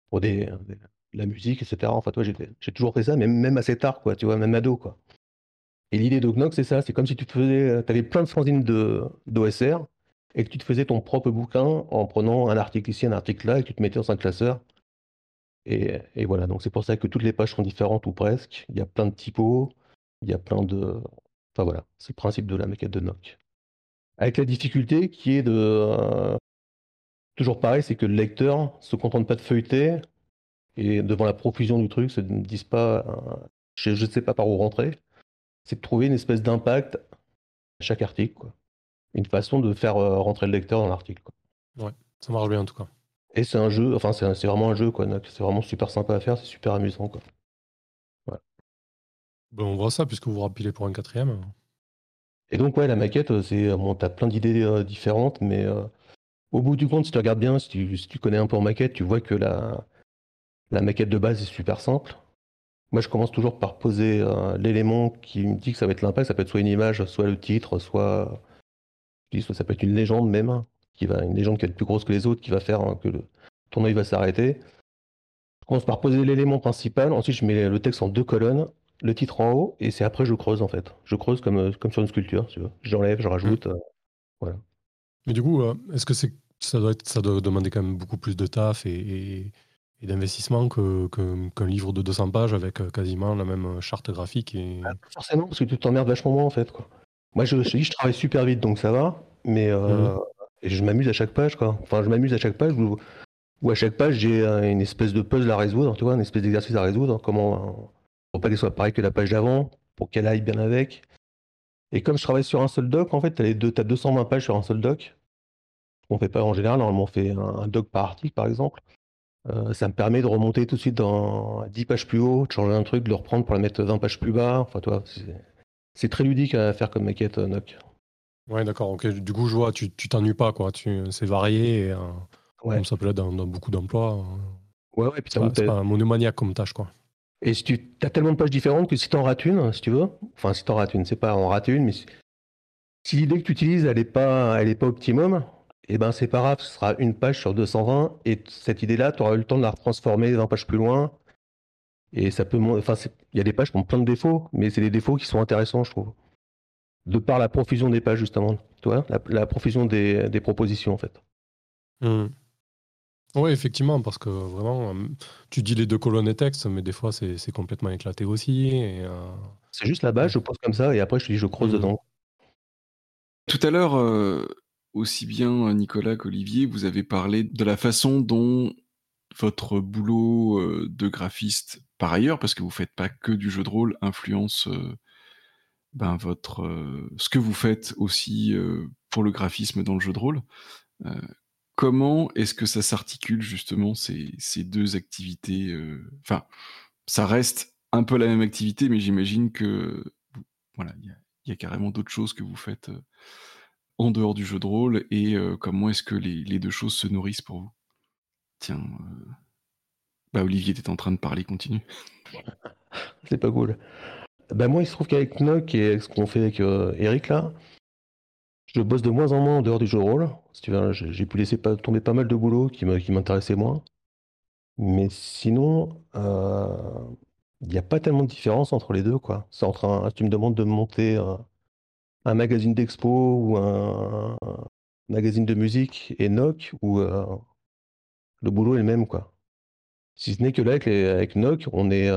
pour des, la musique, etc. Enfin, toi, j'ai toujours fait ça, même, même assez tard, quoi, tu vois, même ado, quoi. Et l'idée d'Ognox, c'est ça, c'est comme si tu te faisais, tu avais plein de fanzines d'OSR et que tu te faisais ton propre bouquin en prenant un article ici, un article là, et que tu te mettais dans un classeur et, voilà, donc c'est pour ça que toutes les pages sont différentes ou presque. Il y a plein de typos, il y a plein de. Enfin voilà, c'est le principe de la maquette de Nock. Avec la difficulté qui est de. Euh, toujours pareil, c'est que le lecteur se contente pas de feuilleter et devant la profusion du truc, se disent pas euh, je ne sais pas par où rentrer. C'est de trouver une espèce d'impact à chaque article. Une façon de faire euh, rentrer le lecteur dans l'article. Ouais, ça marche bien en tout cas. Et c'est un jeu, enfin c'est vraiment un jeu quoi, c'est vraiment super sympa à faire, c'est super amusant quoi. Ben, on voit ça puisque vous vous rappelez pour un quatrième. Et donc ouais, la maquette, euh, c'est bon, t'as plein d'idées euh, différentes, mais euh, au bout du compte, si tu regardes bien, si tu, connais un peu en maquette, tu vois que la, la maquette de base est super simple. Moi, je commence toujours par poser l'élément qui me dit que ça va être l'impact. Ça peut être soit une image, soit le titre, soit, soit ça peut être une légende même qui va, une légende qui va être plus grosse que les autres, qui va faire hein, que le, ton œil va s'arrêter. Je commence par poser l'élément principal, ensuite je mets le texte en deux colonnes, le titre en haut, et c'est après je creuse en fait. Je creuse comme, euh, comme sur une sculpture, tu veux. J'enlève, je rajoute, mmh. euh, voilà. Mais du coup, euh, est-ce que c'est ça doit, être, ça doit demander quand même beaucoup plus de taf et, d'investissement qu'un que, livre de 200 pages avec quasiment la même charte graphique et... Ah, forcément, parce que tu t'emmerdes vachement moins en fait. Quoi. Moi, je, je, je travaille super vite, donc ça va, mais mmh. Et je m'amuse à chaque page, quoi. Enfin, je m'amuse à chaque page où, à chaque page, j'ai une espèce de puzzle à résoudre, tu vois, une espèce d'exercice à résoudre. Comment, pour pas qu'elle soit pareille que la page d'avant, pour qu'elle aille bien avec. Et comme je travaille sur un seul doc, en fait, tu as, deux, as 220 pages sur un seul doc. qu'on fait pas en général. Normalement, on fait un, doc par article, par exemple. Euh, ça me permet de remonter tout de suite dans 10 pages plus haut, de changer un truc, de le reprendre pour le mettre 20 pages plus bas. Enfin, toi, c'est très ludique à faire comme maquette euh, Noc. Ouais, d'accord. Ok. Du coup, je vois, tu t'ennuies pas, quoi. C'est varié et comme ça peut être dans, beaucoup d'emplois. Ouais, ouais. Puis c'est pas, pas un monomaniaque comme tâche, quoi. Et si tu as tellement de pages différentes que si tu en rates une, si tu veux, enfin si tu en rates une, c'est pas en rater une, mais si, l'idée que tu utilises elle n'est pas, elle est pas optimum, et eh ben c'est pas grave, ce sera une page sur 220 et cette idée-là, tu auras eu le temps de la transformer 20 pages plus loin. Et ça peut, enfin il y a des pages qui ont plein de défauts, mais c'est des défauts qui sont intéressants, je trouve. De par la profusion des pages justement, tu vois, la, profusion des, propositions en fait. Mmh. Oui, effectivement, parce que vraiment, tu dis les deux colonnes et texte, mais des fois, c'est complètement éclaté aussi. Euh, c'est juste la base, je pose comme ça, et après, je te dis, je creuse mmh. dedans. Tout à l'heure, euh, aussi bien Nicolas qu'Olivier, vous avez parlé de la façon dont votre boulot euh, de graphiste, par ailleurs, parce que vous faites pas que du jeu de rôle, influence ben, votre, ce que vous faites aussi pour le graphisme dans le jeu de rôle. Comment est-ce que ça s'articule justement ces, deux activités euh, Enfin, ça reste un peu la même activité, mais j'imagine que voilà, il y, a carrément d'autres choses que vous faites euh, en dehors du jeu de rôle. Et euh, comment est-ce que les, deux choses se nourrissent pour vous? Tiens, bah Olivier, était en train de parler, continue. <laughs> C'est pas cool. Bah moi, il se trouve qu'avec Nock et ce qu'on fait avec Eric là, je bosse de moins en moins en dehors du jeu de rôle. j'ai pu laisser tomber pas mal de boulot qui m'intéressait moins. Mais sinon, euh, il n'y a pas tellement de différence entre les deux, quoi. C'est tu me demandes de monter un, magazine d'expo ou un, magazine de musique et NOC, ou euh, le boulot est le même, quoi. Si ce n'est que là, avec, avec NOC, on est.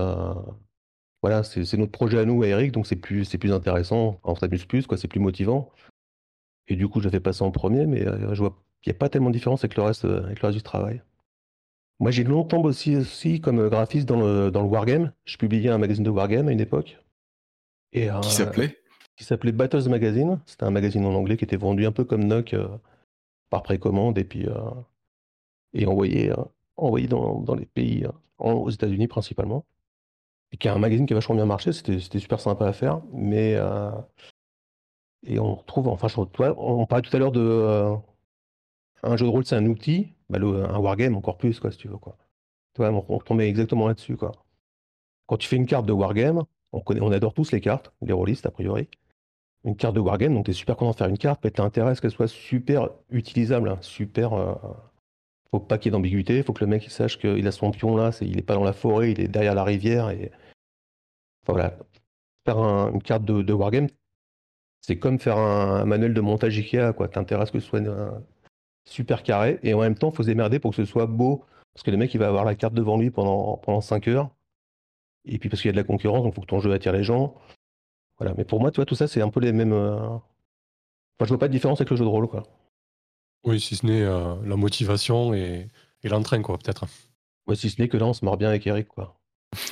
Voilà, c'est notre projet à nous, à Eric, donc c'est plus, plus intéressant, on s'amuse plus, quoi, c'est plus motivant. Et du coup, je fait passer en premier, mais euh, je vois qu'il n'y a pas tellement de différence avec le reste, euh, avec le reste du travail. Moi, j'ai longtemps bossé aussi comme euh, graphiste dans le, dans le Wargame. Je publiais un magazine de Wargame à une époque. Et, qui s'appelait? Qui s'appelait Battles Magazine. C'était un magazine en anglais qui était vendu un peu comme Nock par précommande et puis et envoyé, envoyé dans, dans, les pays, aux États-Unis principalement. Et qui est un magazine qui a vachement bien marché. C'était super sympa à faire. Mais et on retrouve, enfin, toi, on parlait tout à l'heure de. Euh, un jeu de rôle, c'est un outil. Bah, un wargame, encore plus, quoi, si tu veux. Quoi. Toi, on, on exactement là-dessus. Quoi. Quand tu fais une carte de wargame, on, connaît, on adore tous les cartes, les rôlistes, a priori. Une carte de wargame, donc tu es super content de faire une carte, mais tu intérêt à ce qu'elle soit super utilisable, hein, super. Euh, faut pas qu'il y ait d'ambiguïté, faut que le mec sache qu'il a son pion là, il n'est pas dans la forêt, il est derrière la rivière. Voilà. Faire une carte de, de wargame, c'est comme faire un, manuel de montage Ikea, quoi. T'intéresse que ce soit super carré, et en même temps, il faut se démerder pour que ce soit beau, parce que le mec, il va avoir la carte devant lui pendant, pendant 5 heures, et puis parce qu'il y a de la concurrence, donc il faut que ton jeu attire les gens. Voilà, mais pour moi, tu vois, tout ça, c'est un peu les mêmes... Euh, enfin, je vois pas de différence avec le jeu de rôle, quoi. Oui, si ce n'est euh, la motivation et, et l'entrain, quoi, peut-être. Ouais, si ce n'est que là, on se marre bien avec Eric, quoi.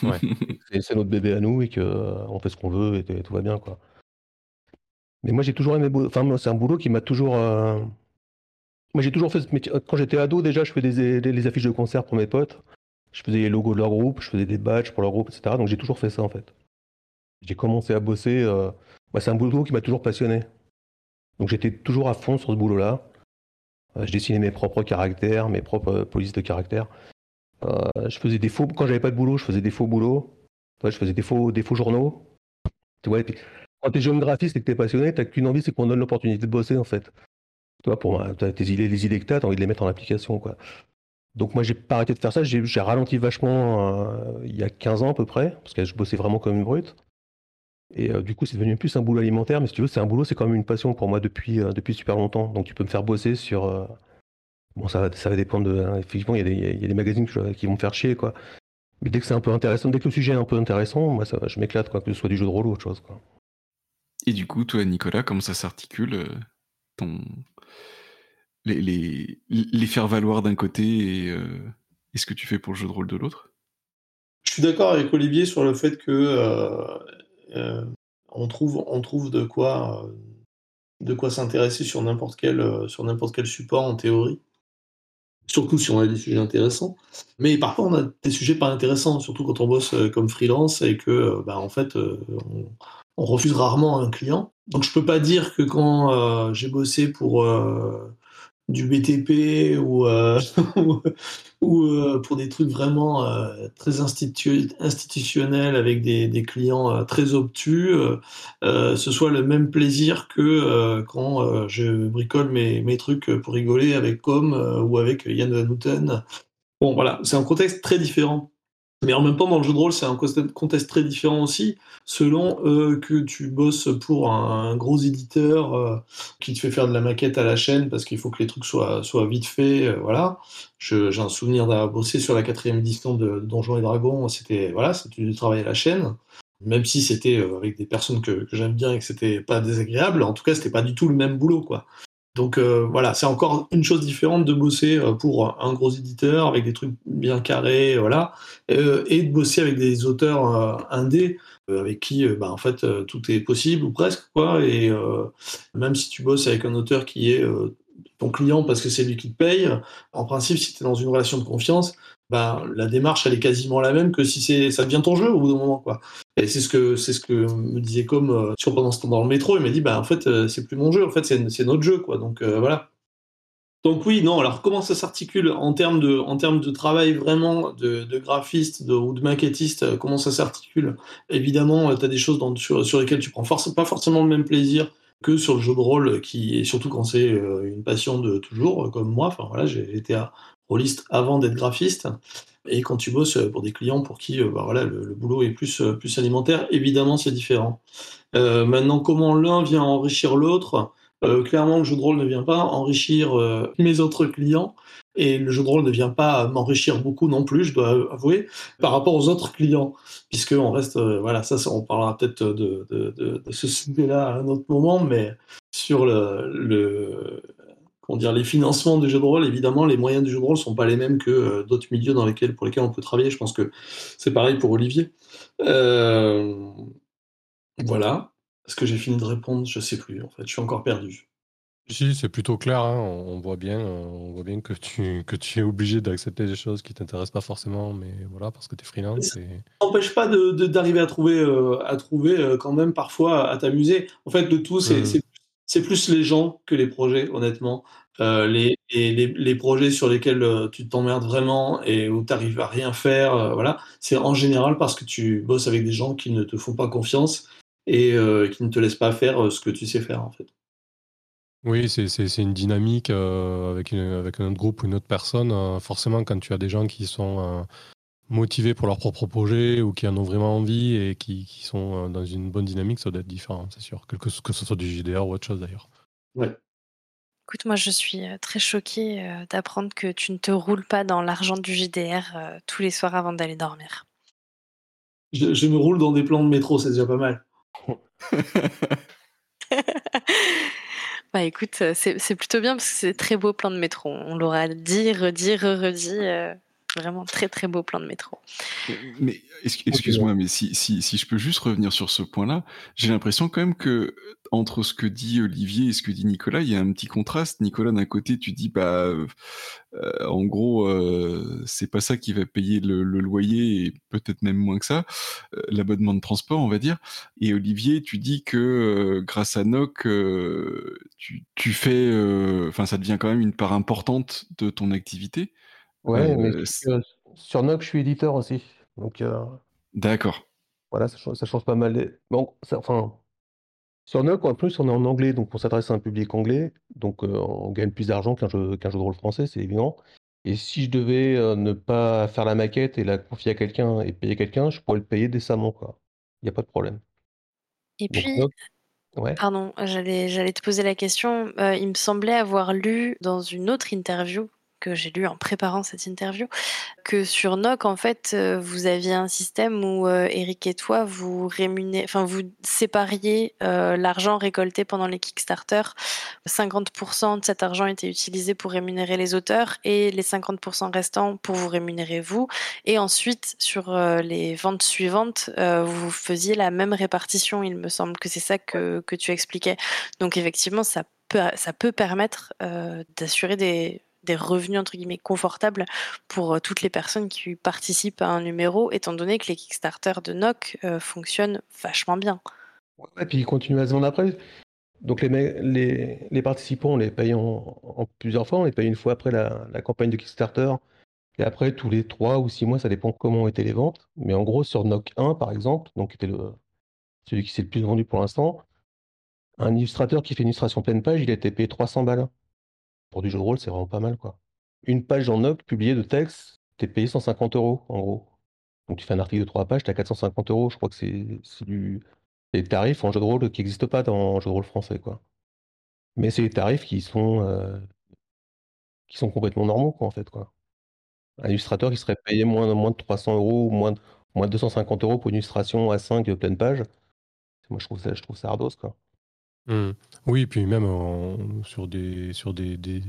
Ouais. <laughs> c'est notre bébé à nous et qu'on euh, fait ce qu'on veut et tout va bien, quoi. Mais moi, j'ai toujours aimé. Enfin, c'est un boulot qui m'a toujours. Euh, moi, j'ai toujours fait. Quand j'étais ado, déjà, je faisais des, affiches de concert pour mes potes. Je faisais les logos de leur groupe, je faisais des badges pour leur groupe, etc. Donc, j'ai toujours fait ça, en fait. J'ai commencé à bosser. Euh, bah, c'est un boulot qui m'a toujours passionné. Donc, j'étais toujours à fond sur ce boulot-là. Je dessinais mes propres caractères, mes propres polices de caractères. Je faisais des faux. Quand j'avais pas de boulot, je faisais des faux boulots. je faisais des faux, des faux journaux. Tu vois, quand tu es jeune graphiste et que tu es passionné, tu qu'une envie, c'est qu'on donne l'opportunité de bosser, en fait. Toi, pour moi, tes idées, les idées que tu as, tu as envie de les mettre en application, quoi. Donc moi, j'ai pas arrêté de faire ça. J'ai ralenti vachement euh, il y a 15 ans à peu près, parce que je bossais vraiment comme une brute. Et euh, du coup, c'est devenu plus un boulot alimentaire, mais si tu veux, c'est un boulot, c'est quand même une passion pour moi depuis, euh, depuis super longtemps. Donc tu peux me faire bosser sur... Bon, ça va, ça va dépendre de... Hein, effectivement, il y, y, a des magazines qui vont me faire chier, quoi. Mais dès que c'est un peu intéressant, dès que le sujet est un peu intéressant, moi, ça, je m'éclate, quoi, que ce soit du jeu de rôle ou autre chose, quoi. Et du coup, toi, Nicolas, comment ça s'articule euh, ton... les, les, faire valoir d'un côté et, euh, ce que tu fais pour le jeu de rôle de l'autre? Je suis d'accord avec Olivier sur le fait que euh, on, trouve, on trouve de quoi de quoi s'intéresser sur n'importe quel, sur n'importe quel support en théorie. Surtout si on a des sujets intéressants. Mais parfois, on a des sujets pas intéressants, surtout quand on bosse comme freelance et que, bah, en fait, on, on refuse rarement un client. Donc je peux pas dire que quand euh, j'ai bossé pour euh, du BTP ou, euh, <laughs> ou pour des trucs vraiment très institutionnels avec des, clients très obtus, ce soit le même plaisir que quand je bricole mes, mes, trucs pour rigoler avec Com ou avec Yann Van Houten. Bon voilà, c'est un contexte très différent. Mais en même temps, dans le jeu de rôle, c'est un contexte très différent aussi, selon euh, que tu bosses pour un, gros éditeur euh, qui te fait faire de la maquette à la chaîne parce qu'il faut que les trucs soient, soient vite faits. Euh, voilà. J'ai un souvenir d'avoir bossé sur la quatrième édition de, Donjons et Dragons. C'était voilà, du travail à la chaîne. Même si c'était avec des personnes que, que j'aime bien et que c'était pas désagréable, en tout cas, c'était pas du tout le même boulot, quoi. Donc euh, voilà, c'est encore une chose différente de bosser euh, pour un gros éditeur avec des trucs bien carrés, voilà, euh, et de bosser avec des auteurs indés avec qui, bah, en fait, tout est possible ou presque, quoi. Et même si tu bosses avec un auteur qui est ton client parce que c'est lui qui te paye, en principe, si tu es dans une relation de confiance, bah, la démarche elle est quasiment la même que si ça devient ton jeu au bout d'un moment quoi. Et c'est ce que c'est ce que me disait comme euh, pendant ce temps dans le métro, il m'a dit bah en fait euh, c'est plus mon jeu, en fait c'est notre jeu quoi. Donc euh, voilà. Donc oui, non, alors comment ça s'articule en termes de en termes de travail vraiment de, graphiste ou de maquettiste, comment ça s'articule? Évidemment, tu as des choses sur, lesquelles tu prends pas forcément le même plaisir que sur le jeu de rôle qui est surtout quand c'est une passion de toujours comme moi enfin voilà j'ai été à avant d'être graphiste. Et quand tu bosses pour des clients pour qui euh, bah voilà, le, boulot est plus, euh, plus alimentaire, évidemment, c'est différent. Euh, maintenant, comment l'un vient enrichir l'autre? Clairement, le jeu de rôle ne vient pas enrichir mes autres clients. Et le jeu de rôle ne vient pas m'enrichir beaucoup non plus, je dois avouer, par rapport aux autres clients. Puisqu'on reste, voilà, ça, on parlera peut-être de, ce sujet-là à un autre moment, mais sur le dire, les financements du jeu de rôle, évidemment, les moyens du jeu de rôle ne sont pas les mêmes que euh, d'autres milieux dans lesquels, pour lesquels on peut travailler. Je pense que c'est pareil pour Olivier. Euh, voilà. Est-ce que j'ai fini de répondre? Je sais plus, en fait. Je suis encore perdu. Si, c'est plutôt clair. Hein. On, voit bien, on voit bien que tu, que tu es obligé d'accepter des choses qui t'intéressent pas forcément, mais voilà, parce que tu es freelance. Ça n'empêche pas d'arriver de, à trouver, euh, à trouver quand même parfois à t'amuser. En fait, le tout, c'est mmh. plus les gens que les projets, honnêtement. Euh, les, les, projets sur lesquels euh, tu t'emmerdes vraiment et où tu n'arrives à rien faire, euh, voilà, c'est en général parce que tu bosses avec des gens qui ne te font pas confiance et qui ne te laissent pas faire ce que tu sais faire en fait. Oui, c'est une dynamique avec, avec un autre groupe ou une autre personne. forcément, quand tu as des gens qui sont motivés pour leur propre projet ou qui en ont vraiment envie et qui, qui sont dans une bonne dynamique, ça doit être différent, c'est sûr. Quelque, que ce soit du JDR ou autre chose d'ailleurs. Ouais. Écoute, moi, je suis très choquée d'apprendre que tu ne te roules pas dans l'argent du JDR tous les soirs avant d'aller dormir. Je, me roule dans des plans de métro, c'est déjà pas mal. <laughs> bah écoute, c'est plutôt bien parce que c'est très beau plan de métro. On l'aura dit, redit, re-redit. Vraiment très très beau plan de métro. Mais excuse-moi, mais si, si, si, je peux juste revenir sur ce point-là, j'ai l'impression quand même que entre ce que dit Olivier et ce que dit Nicolas, il y a un petit contraste. Nicolas, d'un côté, tu dis, bah, euh, en gros, euh, c'est pas ça qui va payer le, loyer et peut-être même moins que ça, euh, l'abonnement de transport, on va dire. Et Olivier, tu dis que grâce à NOC, tu, tu, fais, enfin, ça devient quand même une part importante de ton activité. Ouais, mais sur Nox, je suis éditeur aussi. Donc, D'accord. voilà, ça change, ça change pas mal. Bon, enfin, sur Nox, en plus, on est en anglais, donc on s'adresse à un public anglais. Donc, on gagne plus d'argent qu'un jeu, qu'un jeu de rôle français, c'est évident. Et si je devais ne pas faire la maquette et la confier à quelqu'un et payer quelqu'un, je pourrais le payer décemment, quoi. Il n'y a pas de problème. Et puis, ouais. pardon, j'allais, j'allais te poser la question. il me semblait avoir lu dans une autre interview que j'ai lu en préparant cette interview, que sur NOC, en fait, euh, vous aviez un système où euh, Eric et toi, vous vous sépariez euh, l'argent récolté pendant les Kickstarter. 50% de cet argent était utilisé pour rémunérer les auteurs et les 50% restants pour vous rémunérer vous. Et ensuite, sur les ventes suivantes, vous faisiez la même répartition. Il me semble que c'est ça que, que tu expliquais. Donc, effectivement, ça peut, ça peut permettre d'assurer des des revenus entre guillemets confortables pour euh, toutes les personnes qui participent à un numéro, étant donné que les Kickstarter de NOC euh, fonctionnent vachement bien. et puis ils continuent à se vendre après. Donc les, les, participants, on les paye en, plusieurs fois. On les paye une fois après la, campagne de Kickstarter. Et après, tous les trois ou six mois, ça dépend comment étaient les ventes. Mais en gros, sur NOC 1, par exemple, donc qui était celui qui s'est le plus vendu pour l'instant, un illustrateur qui fait une illustration pleine page, il a été payé 300 balles. Pour du jeu de rôle, c'est vraiment pas mal, quoi. Une page en noc publiée de texte, t'es payé 150 euros, en gros. Donc tu fais un article de 3 pages, t'as 450 euros. Je crois que c'est du... des tarifs en jeu de rôle qui n'existent pas dans le jeu de rôle français, quoi. Mais c'est des tarifs qui sont, euh, qui sont complètement normaux, quoi, en fait, quoi. Un illustrateur qui serait payé moins, moins de 300 euros ou moins de, moins de 250 euros pour une illustration à 5 de pleine page, moi je trouve ça, je trouve ça ardos, quoi. Mmh. Oui, puis même sur des sur des des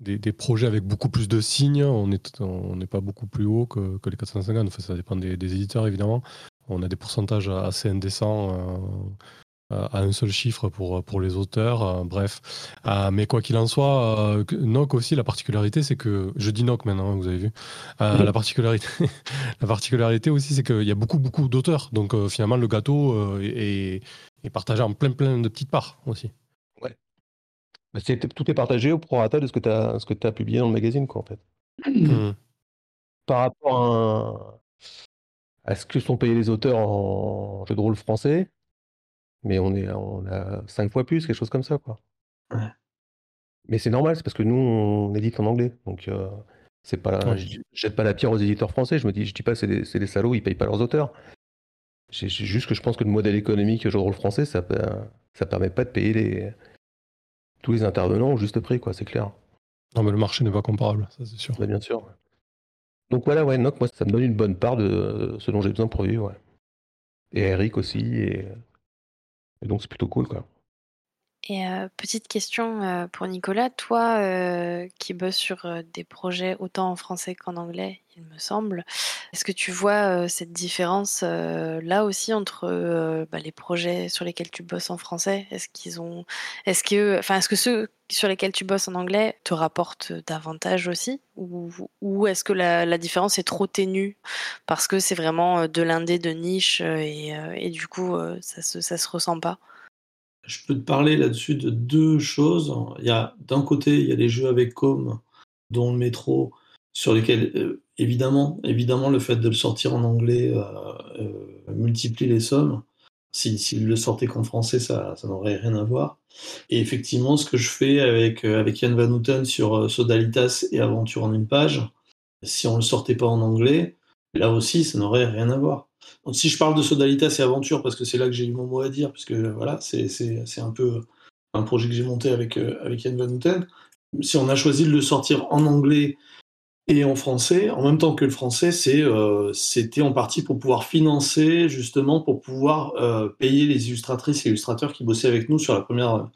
des projets avec beaucoup plus de signes, on n'est pas beaucoup plus haut que que les 450. Enfin, ça dépend des des éditeurs évidemment. On a des pourcentages assez indécents, euh, à un seul chiffre pour pour les auteurs, euh, bref. Euh, mais quoi qu'il en soit, NOC aussi la particularité c'est que je dis NOC maintenant, hein, vous avez vu? la particularité <laughs> la particularité aussi c'est qu'il y a beaucoup, beaucoup d'auteurs. Donc finalement le gâteau, est et partager en plein plein de petites parts aussi. Ouais. Tout est partagé au prorata de ce que tu as, ce que as publié dans le magazine, quoi, en fait. Mmh. Par rapport à, ce que sont payés les auteurs en jeu de rôle français, mais on, est, on a cinq fois plus, quelque chose comme ça, quoi. Mais c'est normal, c'est parce que nous, on édite en anglais. Donc, euh, c'est pas, je jette pas la pierre aux éditeurs français. Je me dis, je dis pas, c'est des, des salauds, ils payent pas leurs auteurs. C'est juste que je pense que le modèle économique jeu de rôle français, ça, ça permet pas de payer les, tous les intervenants au juste prix, quoi, c'est clair. Non, mais le marché n'est pas comparable, ça c'est sûr. Bah, bien sûr. Donc voilà, ouais, moi ça me donne une bonne part de ce dont j'ai besoin pour vivre, ouais. Et Eric aussi, et, et donc c'est plutôt cool, quoi. Et petite question pour Nicolas, toi qui bosses sur des projets autant en français qu'en anglais, il me semble, est-ce que tu vois cette différence là aussi entre bah, les projets sur lesquels tu bosses en français? Est-ce qu'ils ont, est-ce que, enfin, est-ce que ceux sur lesquels tu bosses en anglais te rapportent davantage aussi, ou, ou est-ce que la, différence est trop ténue parce que c'est vraiment de l'indé de niche et, et du coup ça se, ça se ressent pas? Je peux te parler là-dessus de deux choses. D'un côté, il y a les jeux avec Com, dont le métro, sur lesquels euh, évidemment, évidemment, le fait de le sortir en anglais euh, euh, multiplie les sommes. S'il si, le sortait qu'en français, ça, ça n'aurait rien à voir. Et effectivement, ce que je fais avec, avec Yann Van Houten sur Sodalitas et Aventure en une page, si on ne le sortait pas en anglais, là aussi, ça n'aurait rien à voir si je parle de Sodalitas et Aventure, parce que c'est là que j'ai eu mon mot à dire, puisque voilà, c'est un peu un projet que j'ai monté avec, euh, avec Yann Van Houten. Si on a choisi de le sortir en anglais et en français, en même temps que le français, euh, c'était en partie pour pouvoir financer, justement, pour pouvoir euh, payer les illustratrices et illustrateurs qui bossaient avec nous sur la première,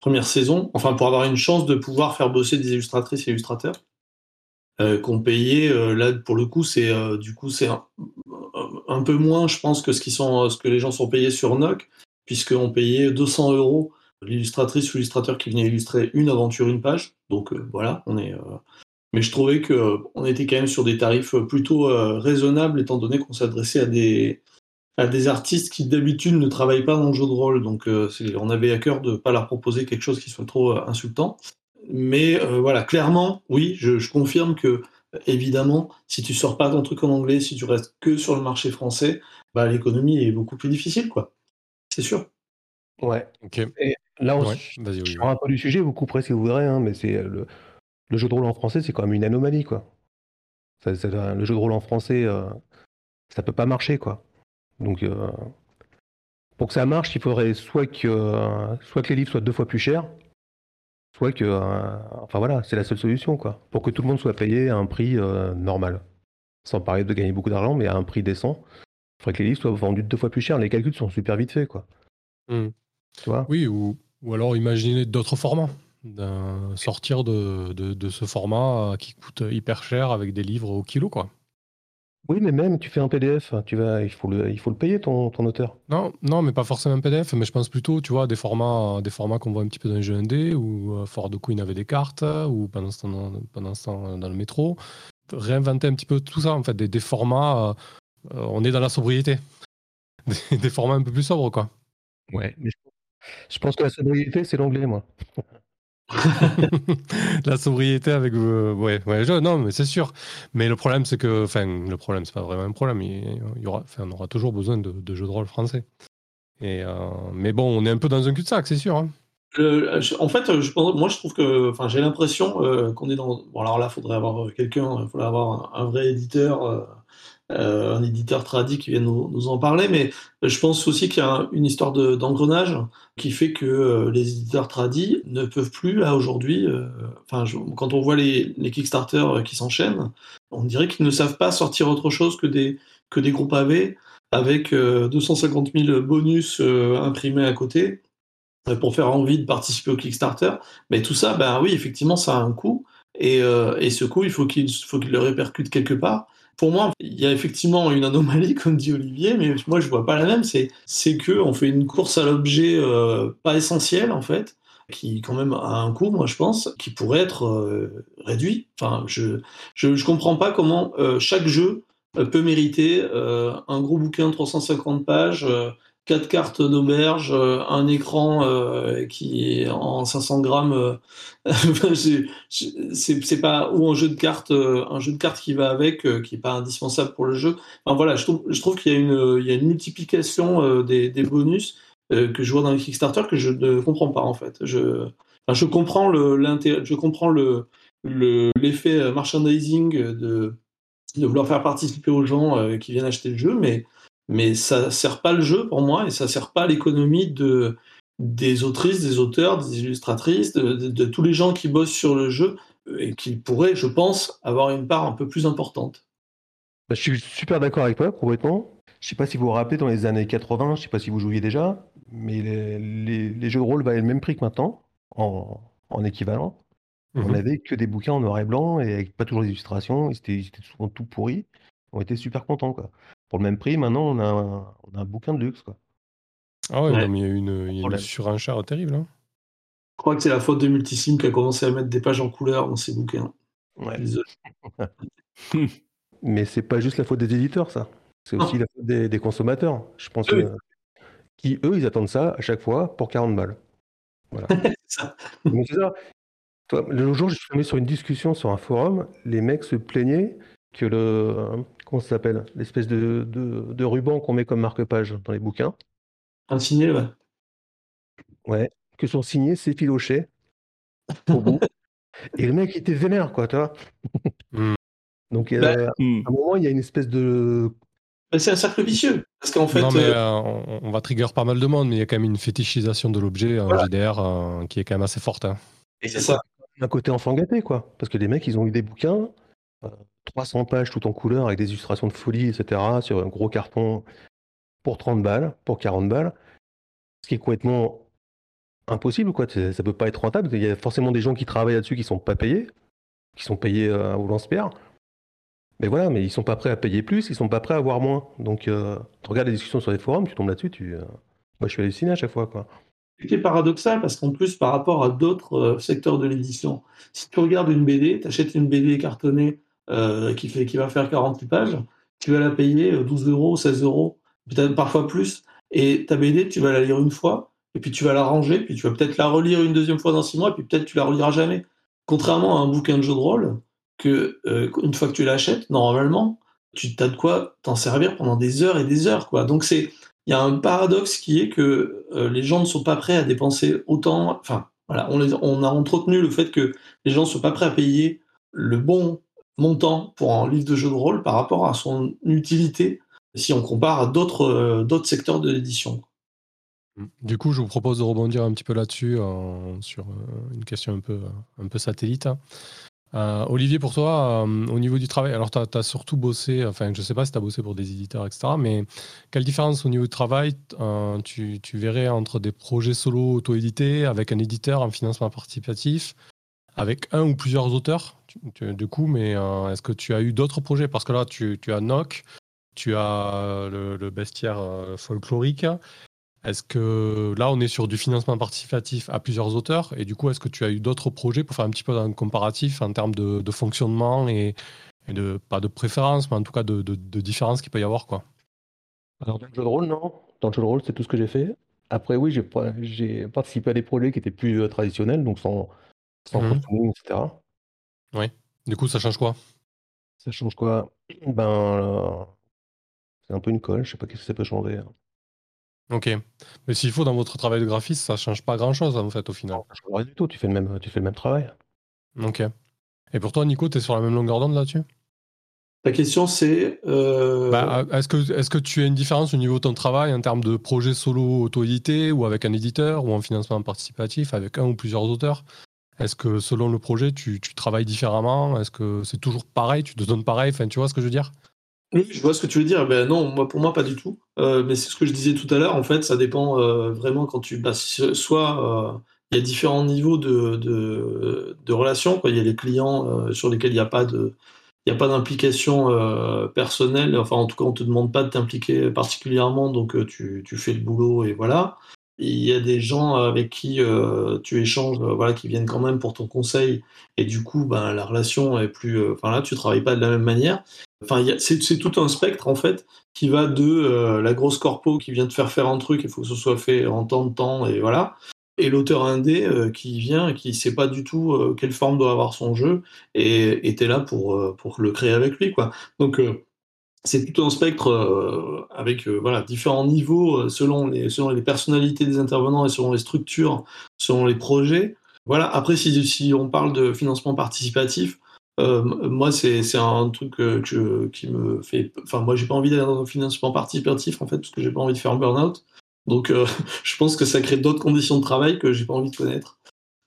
première saison, enfin pour avoir une chance de pouvoir faire bosser des illustratrices et illustrateurs. qu'on payait là pour le coup c'est du coup c'est un peu moins, je pense, que ce, qui sont, ce que les gens sont payés sur NOC, puisqu'on payait 200 euros l'illustratrice ou l'illustrateur qui venait illustrer une aventure, une page. Donc euh, voilà, on est. Euh, mais je trouvais qu'on était quand même sur des tarifs plutôt euh, raisonnables, étant donné qu'on s'adressait à des, à des artistes qui d'habitude ne travaillent pas dans le jeu de rôle. Donc on avait à cœur de ne pas leur proposer quelque chose qui soit trop insultant. Mais voilà, clairement, oui, je confirme que évidemment, si tu sors pas ton truc en anglais, si tu restes que sur le marché français, bah, l'économie est beaucoup plus difficile, quoi. C'est sûr. Ouais. Et là, on ouais, un peu du sujet, vous couperez si vous voudrez, hein, mais c'est le, jeu de rôle en français, c'est quand même une anomalie, quoi. le jeu de rôle en français, euh, ça peut pas marcher, quoi. Donc, euh, pour que ça marche, il faudrait soit que, soit que les livres soient deux fois plus chers, soit que, enfin voilà, c'est la seule solution quoi, pour que tout le monde soit payé à un prix normal, sans parler de gagner beaucoup d'argent, mais à un prix décent. Il faudrait que les livres soient vendus deux fois plus cher. Les calculs sont super vite faits quoi. Mmh. Tu vois? Oui, ou, ou alors imaginer d'autres formats sortir de, de, ce format qui coûte hyper cher avec des livres au kilo, quoi. Oui, mais même, tu fais un PDF, tu vas, il, faut le, il faut le payer, ton, ton auteur. Non, non, mais pas forcément un PDF, mais je pense plutôt, tu vois, des formats, des formats qu'on voit un petit peu dans les jeux indés, où euh, Ford Queen avait des cartes, ou pendant ce temps, pendant ce temps dans le métro. Réinventer un petit peu tout ça, en fait, des, des formats, euh, on est dans la sobriété. <laughs> Des, des, formats un peu plus sobres, quoi. Ouais, mais je pense que la sobriété, c'est l'anglais, moi. <laughs> la sobriété avec euh, ouais, non mais c'est sûr. Mais le problème c'est que enfin le problème c'est pas vraiment un problème. Il, y aura on aura toujours besoin de, jeux de rôle français. Et euh, mais bon on est un peu dans un cul de sac c'est sûr hein. en fait je moi je trouve que enfin j'ai l'impression euh, qu'on est dans bon alors là faudrait avoir quelqu'un faudrait avoir un vrai éditeur euh, un éditeur tradit qui vient nous, en parler, mais je pense aussi qu'il y a une histoire d'engrenage qui fait que euh, les éditeurs tradis ne peuvent plus, là, aujourd'hui, euh, enfin, quand on voit les, les Kickstarter qui s'enchaînent, on dirait qu'ils ne savent pas sortir autre chose que des, que des groupes AV avec 250 000 bonus imprimés à côté pour faire envie de participer au Kickstarter. Mais tout ça, ben oui, effectivement, ça a un coût. Et, ce coût, il faut qu'il qu'il le répercute quelque part pour moi, il y a effectivement une anomalie, comme dit Olivier, mais moi je vois pas la même. C'est, c'est que on fait une course à l'objet euh, pas essentiel en fait, qui quand même a un coût, moi je pense, qui pourrait être euh, réduit. Enfin, je, je, je comprends pas comment euh, chaque jeu peut mériter un gros bouquin de 350 pages quatre cartes d'auberge, euh, un écran euh, qui est en 500 grammes, euh, <laughs> c'est pas ou un jeu de cartes, un jeu de cartes qui va avec, qui est pas indispensable pour le jeu. Enfin voilà, je trouve, qu'il y a une, il y a une multiplication des, bonus que je vois dans les Kickstarter que je ne comprends pas en fait. Je, je comprends le je comprends le l'effet merchandising de de vouloir faire participer aux gens qui viennent acheter le jeu, mais mais ça sert pas le jeu pour moi et ça sert pas l'économie de des autrices, des auteurs, des illustratrices, de, tous les gens qui bossent sur le jeu et qui pourraient, je pense, avoir une part un peu plus importante. Bah, je suis super d'accord avec toi, complètement. Je sais pas si vous vous rappelez, dans les années 80, je sais pas si vous jouiez déjà, mais les, jeux de rôle valaient le même prix que maintenant, en, équivalent. On mhm. n'avait que des bouquins en noir et blanc et avec pas toujours d'illustrations, ils étaient souvent tout pourris. On était super contents, quoi pour le même prix, maintenant, on a un, on a un bouquin de luxe. Quoi. Ah ouais, mais il y a une, il y a une surenchère terrible. Hein. Je crois que c'est la faute de Multisim qui a commencé à mettre des pages en couleur dans ses bouquins. Ouais. <laughs> mais c'est pas juste la faute des éditeurs, ça. C'est aussi la faute des, consommateurs. Je pense que, qui, eux, ils attendent ça à chaque fois pour 40 balles. Voilà. <laughs> ça. Toi, le jour, je suis tombé sur une discussion sur un forum. Les mecs se plaignaient que le, comment ça s'appelle? L'espèce de, de, ruban qu'on met comme marque-page dans les bouquins. Un signé, ouais. Ouais, que son signé, c'est filoché au bout. Et le mec était vénère, quoi, tu vois. Hmm. Donc, bah, à un moment, il y a une espèce de. Bah, c'est un cercle vicieux. Parce qu'en fait. Non, mais, euh, euh, on, va trigger pas mal de monde, mais il y a quand même une fétichisation de l'objet en GDR euh, qui est quand même assez forte. Hein. Et c'est ça. Un côté enfant gâté, quoi. Parce que les mecs, ils ont eu des bouquins, 300 pages tout en couleur avec des illustrations de folie, etc. sur un gros carton pour 30 balles, pour 40 balles. Ce qui est complètement impossible, quoi. Ça peut pas être rentable. Il y a forcément des gens qui travaillent là-dessus qui sont pas payés, qui sont payés euh, au lance-pierre. Mais voilà, mais ils sont pas prêts à payer plus, ils sont pas prêts à avoir moins. Donc, euh, tu regardes les discussions sur les forums, tu tombes là-dessus, tu. Euh, moi, je suis halluciné à chaque fois, quoi. C'est paradoxal parce qu'en plus, par rapport à d'autres secteurs de l'édition, si tu regardes une BD, tu achètes une BD cartonnée euh, qui, fait, qui va faire 48 pages, tu vas la payer 12 euh, euros, 16 euros, peut-être parfois plus. Et ta BD, tu vas la lire une fois, et puis tu vas la ranger, puis tu vas peut-être la relire une deuxième fois dans six mois, et puis peut-être tu la reliras jamais. Contrairement à un bouquin de jeu de rôle, que euh, une fois que tu l'achètes, normalement, tu as de quoi t'en servir pendant des heures et des heures. Quoi. Donc c'est il y a un paradoxe qui est que les gens ne sont pas prêts à dépenser autant. Enfin, voilà, on a entretenu le fait que les gens ne sont pas prêts à payer le bon montant pour un livre de jeu de rôle par rapport à son utilité si on compare à d'autres euh, secteurs de l'édition. Mmh. Du coup, je vous propose de rebondir un petit peu là-dessus sur une question un peu, un peu satellite. Euh, Olivier, pour toi, euh, au niveau du travail, alors tu as, surtout bossé, enfin je ne sais pas si tu as bossé pour des éditeurs, etc., mais quelle différence au niveau du travail euh, tu, verrais entre des projets solo auto-édités avec un éditeur, un financement participatif, avec un ou plusieurs auteurs, du coup, mais est-ce que tu as eu d'autres projets? Parce que là, tu, as NOC, tu as le bestiaire folklorique, est-ce que là, on est sur du financement participatif à plusieurs auteurs? Et du coup, est-ce que tu as eu d'autres projets pour faire un petit peu un comparatif en termes de, fonctionnement et, de, pas de préférence, mais en tout cas de, de différence qu'il peut y avoir quoi? Alors, dans le jeu de rôle, non. Dans le jeu de rôle, c'est tout ce que j'ai fait. Après, oui, j'ai participé à des projets qui étaient plus euh, traditionnels, donc sans, sans mmh. etc. Oui. Du coup, ça change quoi? Ça change quoi? Ben, euh, c'est un peu une colle. Je sais pas qu'est-ce que ça peut changer. Hein. Ok. Mais s'il faut, dans votre travail de graphiste, ça change pas grand-chose, en fait, au final. ça change rien du tout. Tu fais le même, tu fais le même travail. Ok. Et pour toi, Nico, tu es sur la même longueur d'onde là-dessus? La question, c'est. Euh, bah, est-ce, que, est-ce que tu as une différence au niveau de ton travail en termes de projet solo auto-édité ou avec un éditeur ou en financement participatif avec un ou plusieurs auteurs? Est-ce que selon le projet, tu, travailles différemment? Est-ce que c'est toujours pareil? Tu te donnes pareil? Enfin, tu vois ce que je veux dire? Oui, je vois ce que tu veux dire. Ben non, moi, pour moi, pas du tout. Euh, mais c'est ce que je disais tout à l'heure. En fait, ça dépend euh, vraiment quand tu. Bah, soit euh, il y a différents niveaux de, relations. Il y a les clients sur lesquels il n'y a pas d'implication personnelle, enfin en tout cas on te demande pas de t'impliquer particulièrement, donc tu, fais le boulot et voilà. Il y a des gens avec qui tu échanges, voilà, qui viennent quand même pour ton conseil, et du coup, ben, la relation est plus. Enfin là, tu travailles pas de la même manière. Enfin, c'est tout un spectre en fait qui va de euh, la grosse corpo qui vient te faire faire un truc, il faut que ce soit fait en temps de temps et voilà, et l'auteur indé euh, qui vient qui sait pas du tout euh, quelle forme doit avoir son jeu et était là pour pour le créer avec lui quoi. Donc c'est tout un spectre avec voilà différents niveaux selon les selon les personnalités des intervenants et selon les structures, selon les projets. Voilà. Après, si, si on parle de financement participatif, euh, moi, c'est un truc que, qui me fait. Enfin, moi, j'ai pas envie d'aller dans un financement participatif, en fait, parce que j'ai pas envie de faire un burn-out. Donc, euh, <laughs> je pense que ça crée d'autres conditions de travail que j'ai pas envie de connaître.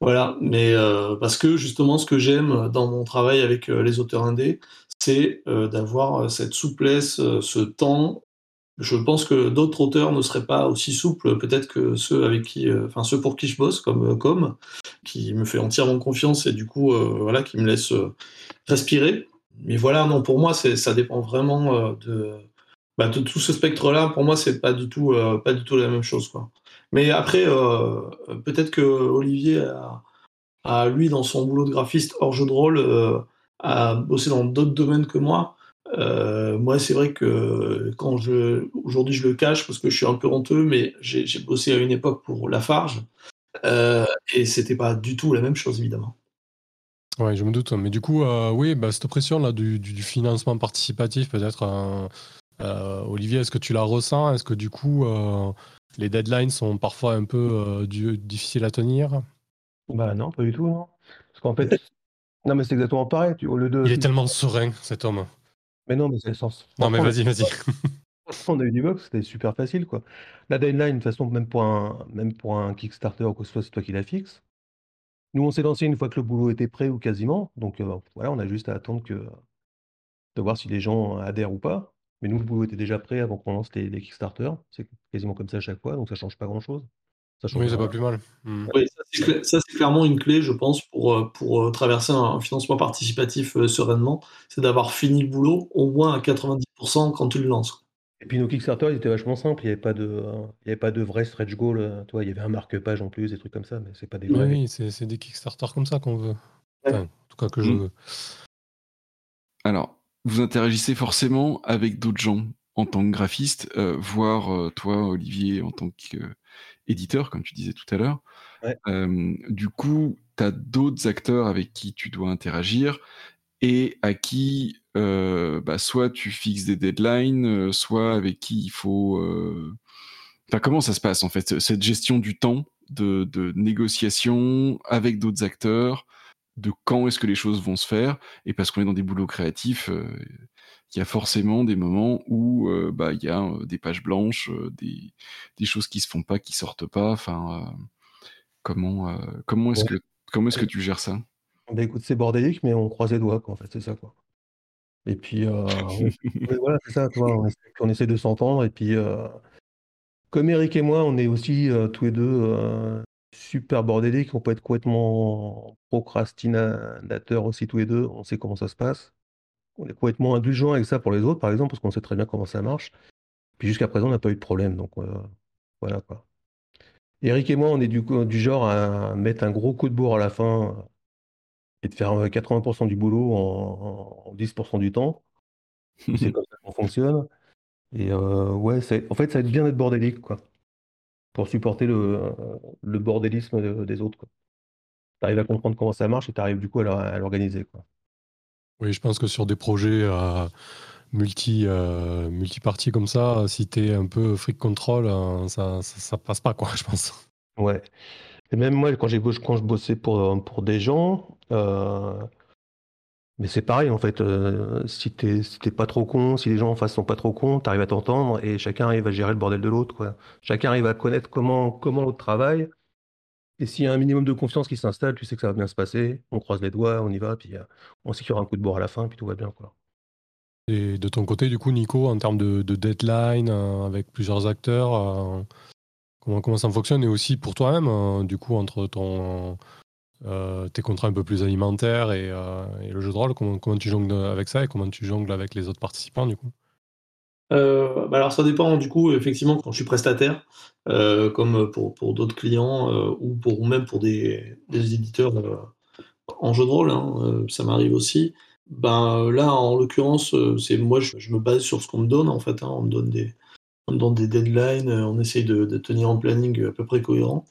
Voilà, mais euh, parce que justement, ce que j'aime dans mon travail avec les auteurs indés, c'est d'avoir cette souplesse, ce temps je pense que d'autres auteurs ne seraient pas aussi souples, peut-être que ceux avec qui, euh, enfin ceux pour qui je bosse, comme euh, Com, qui me fait entièrement confiance et du coup, euh, voilà, qui me laisse respirer. Mais voilà, non, pour moi, ça dépend vraiment bah, de, tout ce spectre-là. Pour moi, c'est pas du tout, pas du tout la même chose, quoi. Mais après, peut-être que Olivier a, lui, dans son boulot de graphiste hors jeu de rôle, a bossé dans d'autres domaines que moi. Euh, moi, c'est vrai que quand je, aujourd'hui, je le cache parce que je suis un peu honteux, mais j'ai bossé à une époque pour Lafarge euh, et c'était pas du tout la même chose, évidemment. Ouais, je me doute. Mais du coup, euh, oui, bah, cette pression là du, financement participatif, peut-être, euh, Olivier, est-ce que tu la ressens? Est-ce que du coup, les deadlines sont parfois un peu difficiles à tenir Bah non, pas du tout, non. Parce qu'en fait, <laughs> non, mais c'est exactement pareil. au lieu de... Il est tellement serein, cet homme. Mais non, mais c'est le sens. Non, mais vas-y, <laughs> vas-y. On a eu du box, c'était super facile, quoi. La deadline, de toute façon, même pour un, même pour un Kickstarter ou quoi que ce soit, c'est toi qui la fixe. Nous, on s'est lancé une fois que le boulot était prêt ou quasiment. Donc, euh, voilà, on a juste à attendre que, de voir si les gens adhèrent ou pas. Mais nous, le boulot était déjà prêt avant qu'on lance les, les Kickstarter. C'est quasiment comme ça à chaque fois, donc ça change pas grand-chose. Oui, c'est pas plus mal. Hmm. Oui, ça c'est clairement une clé, je pense, pour, euh, pour euh, traverser un financement participatif euh, sereinement. C'est d'avoir fini le boulot au moins à 90% quand tu le lances. Et puis nos Kickstarter, ils étaient vachement simples. Il n'y avait pas de, il y avait pas de vrai stretch goal. Toi, il y avait un marque-page en plus, des trucs comme ça, mais c'est pas des vrais. Oui, c'est des Kickstarter comme ça qu'on veut. en tout cas que je hmm. veux. Alors, vous interagissez forcément avec d'autres gens en tant que graphiste, voire toi, Olivier, en tant que éditeur, comme tu disais tout à l'heure. du coup, tu as d'autres acteurs avec qui tu dois interagir et à qui bah, soit tu fixes des deadlines, soit avec qui il faut... Enfin, comment ça se passe en fait, cette gestion du temps de, de négociation avec d'autres acteurs, de quand est-ce que les choses vont se faire, et parce qu'on est dans des boulots créatifs, qu'il y a forcément des moments où bah il y a des pages blanches, des, des choses qui se font pas, qui sortent pas. Enfin, comment comment est-ce que comment est-ce que tu gères ça? Bah écoute, c'est bordélique, mais on croise les doigts, quoi, en fait, c'est ça, quoi. Et puis, <laughs> voilà, c'est ça, toi, on essaie, on essaie de s'entendre. Et puis, comme Eric et moi, on est aussi tous les deux super bordéliques, on peut être complètement procrastinateurs aussi tous les deux, on sait comment ça se passe. On est complètement indulgent avec ça pour les autres, par exemple, parce qu'on sait très bien comment ça marche. Puis jusqu'à présent, on n'a pas eu de problème, donc voilà quoi. Eric et moi, on est du, du genre à mettre un gros coup de bourre à la fin et de faire 80% du boulot en, 10% du temps. C'est <laughs> comme ça qu'on fonctionne. Et ouais, en fait, ça être bien d'être bordélique, quoi pour supporter le, le bordélisme des autres. Tu arrives à comprendre comment ça marche et tu arrives du coup à l'organiser. Oui, je pense que sur des projets euh, multi, euh, multi-parties comme ça, si tu es un peu freak control, euh, ça, ça, passe pas, quoi, <laughs> je pense. Ouais. Et même moi, quand, quand je bossais pour, pour des gens, mais c'est pareil, en fait, euh, si t'es si pas trop con, si les gens en face sont pas trop cons, t'arrives à t'entendre et chacun arrive à gérer le bordel de l'autre. Chacun arrive à connaître comment, comment l'autre travaille. Et s'il y a un minimum de confiance qui s'installe, tu sais que ça va bien se passer. On croise les doigts, on y va, puis euh, on sait un coup de bord à la fin, puis tout va bien. Et de ton côté, du coup, Nico, en termes de, deadline, euh, avec plusieurs acteurs, comment ça fonctionne? Et aussi pour toi-même, du coup, entre ton euh, tes contrats un peu plus alimentaires et, euh, le jeu de rôle, comment, tu jongles avec ça et comment tu jongles avec les autres participants du coup? Euh, bah alors ça dépend du coup effectivement quand je suis prestataire comme pour, d'autres clients ou pour même pour des, des éditeurs en jeu de rôle hein, ça m'arrive aussi. Ben là en l'occurrence c'est moi je, me base sur ce qu'on me donne en fait hein. on me donne des on me donne des deadlines on essaye de, de, tenir un planning à peu près cohérent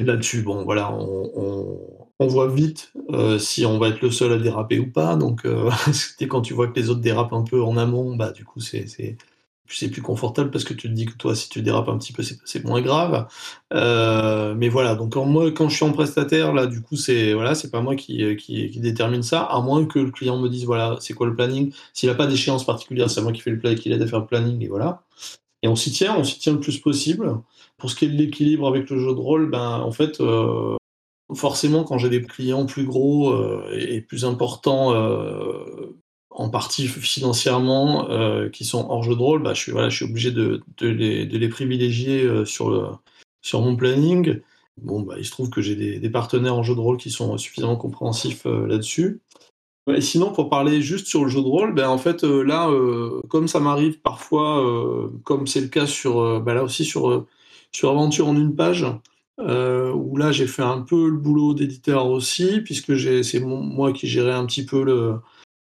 Là-dessus, on, voit vite euh, si on va être le seul à déraper ou pas. Donc, euh, <laughs> quand tu vois que les autres dérapent un peu en amont, bah, du coup, c'est c'est plus confortable parce que tu te dis que toi, si tu dérapes un petit peu, c'est moins grave. Euh, mais voilà, donc moi, quand je suis en prestataire, là, du coup, c'est voilà, c'est pas moi qui, détermine ça, à moins que le client me dise voilà, c'est quoi le planning? S'il n'a pas d'échéance particulière, c'est moi qui fais le planning, qui aide à faire le planning, et voilà. Et on s'y tient, on s'y tient le plus possible. Pour ce qui est de l'équilibre avec le jeu de rôle, ben, en fait, euh, forcément, quand j'ai des clients plus gros euh, et plus importants, euh, en partie financièrement, qui sont hors jeu de rôle, ben, je, suis, voilà, je suis obligé de, de, les, de les, privilégier sur, sur mon planning. Bon, bah, il se trouve que j'ai des, des, partenaires en jeu de rôle qui sont suffisamment compréhensifs là-dessus. Et sinon, pour parler juste sur le jeu de rôle, ben en fait là, comme ça m'arrive parfois, comme c'est le cas sur, ben là aussi sur sur Aventure en une page, euh, où là j'ai fait un peu le boulot d'éditeur aussi, puisque c'est moi qui gérais un petit peu le,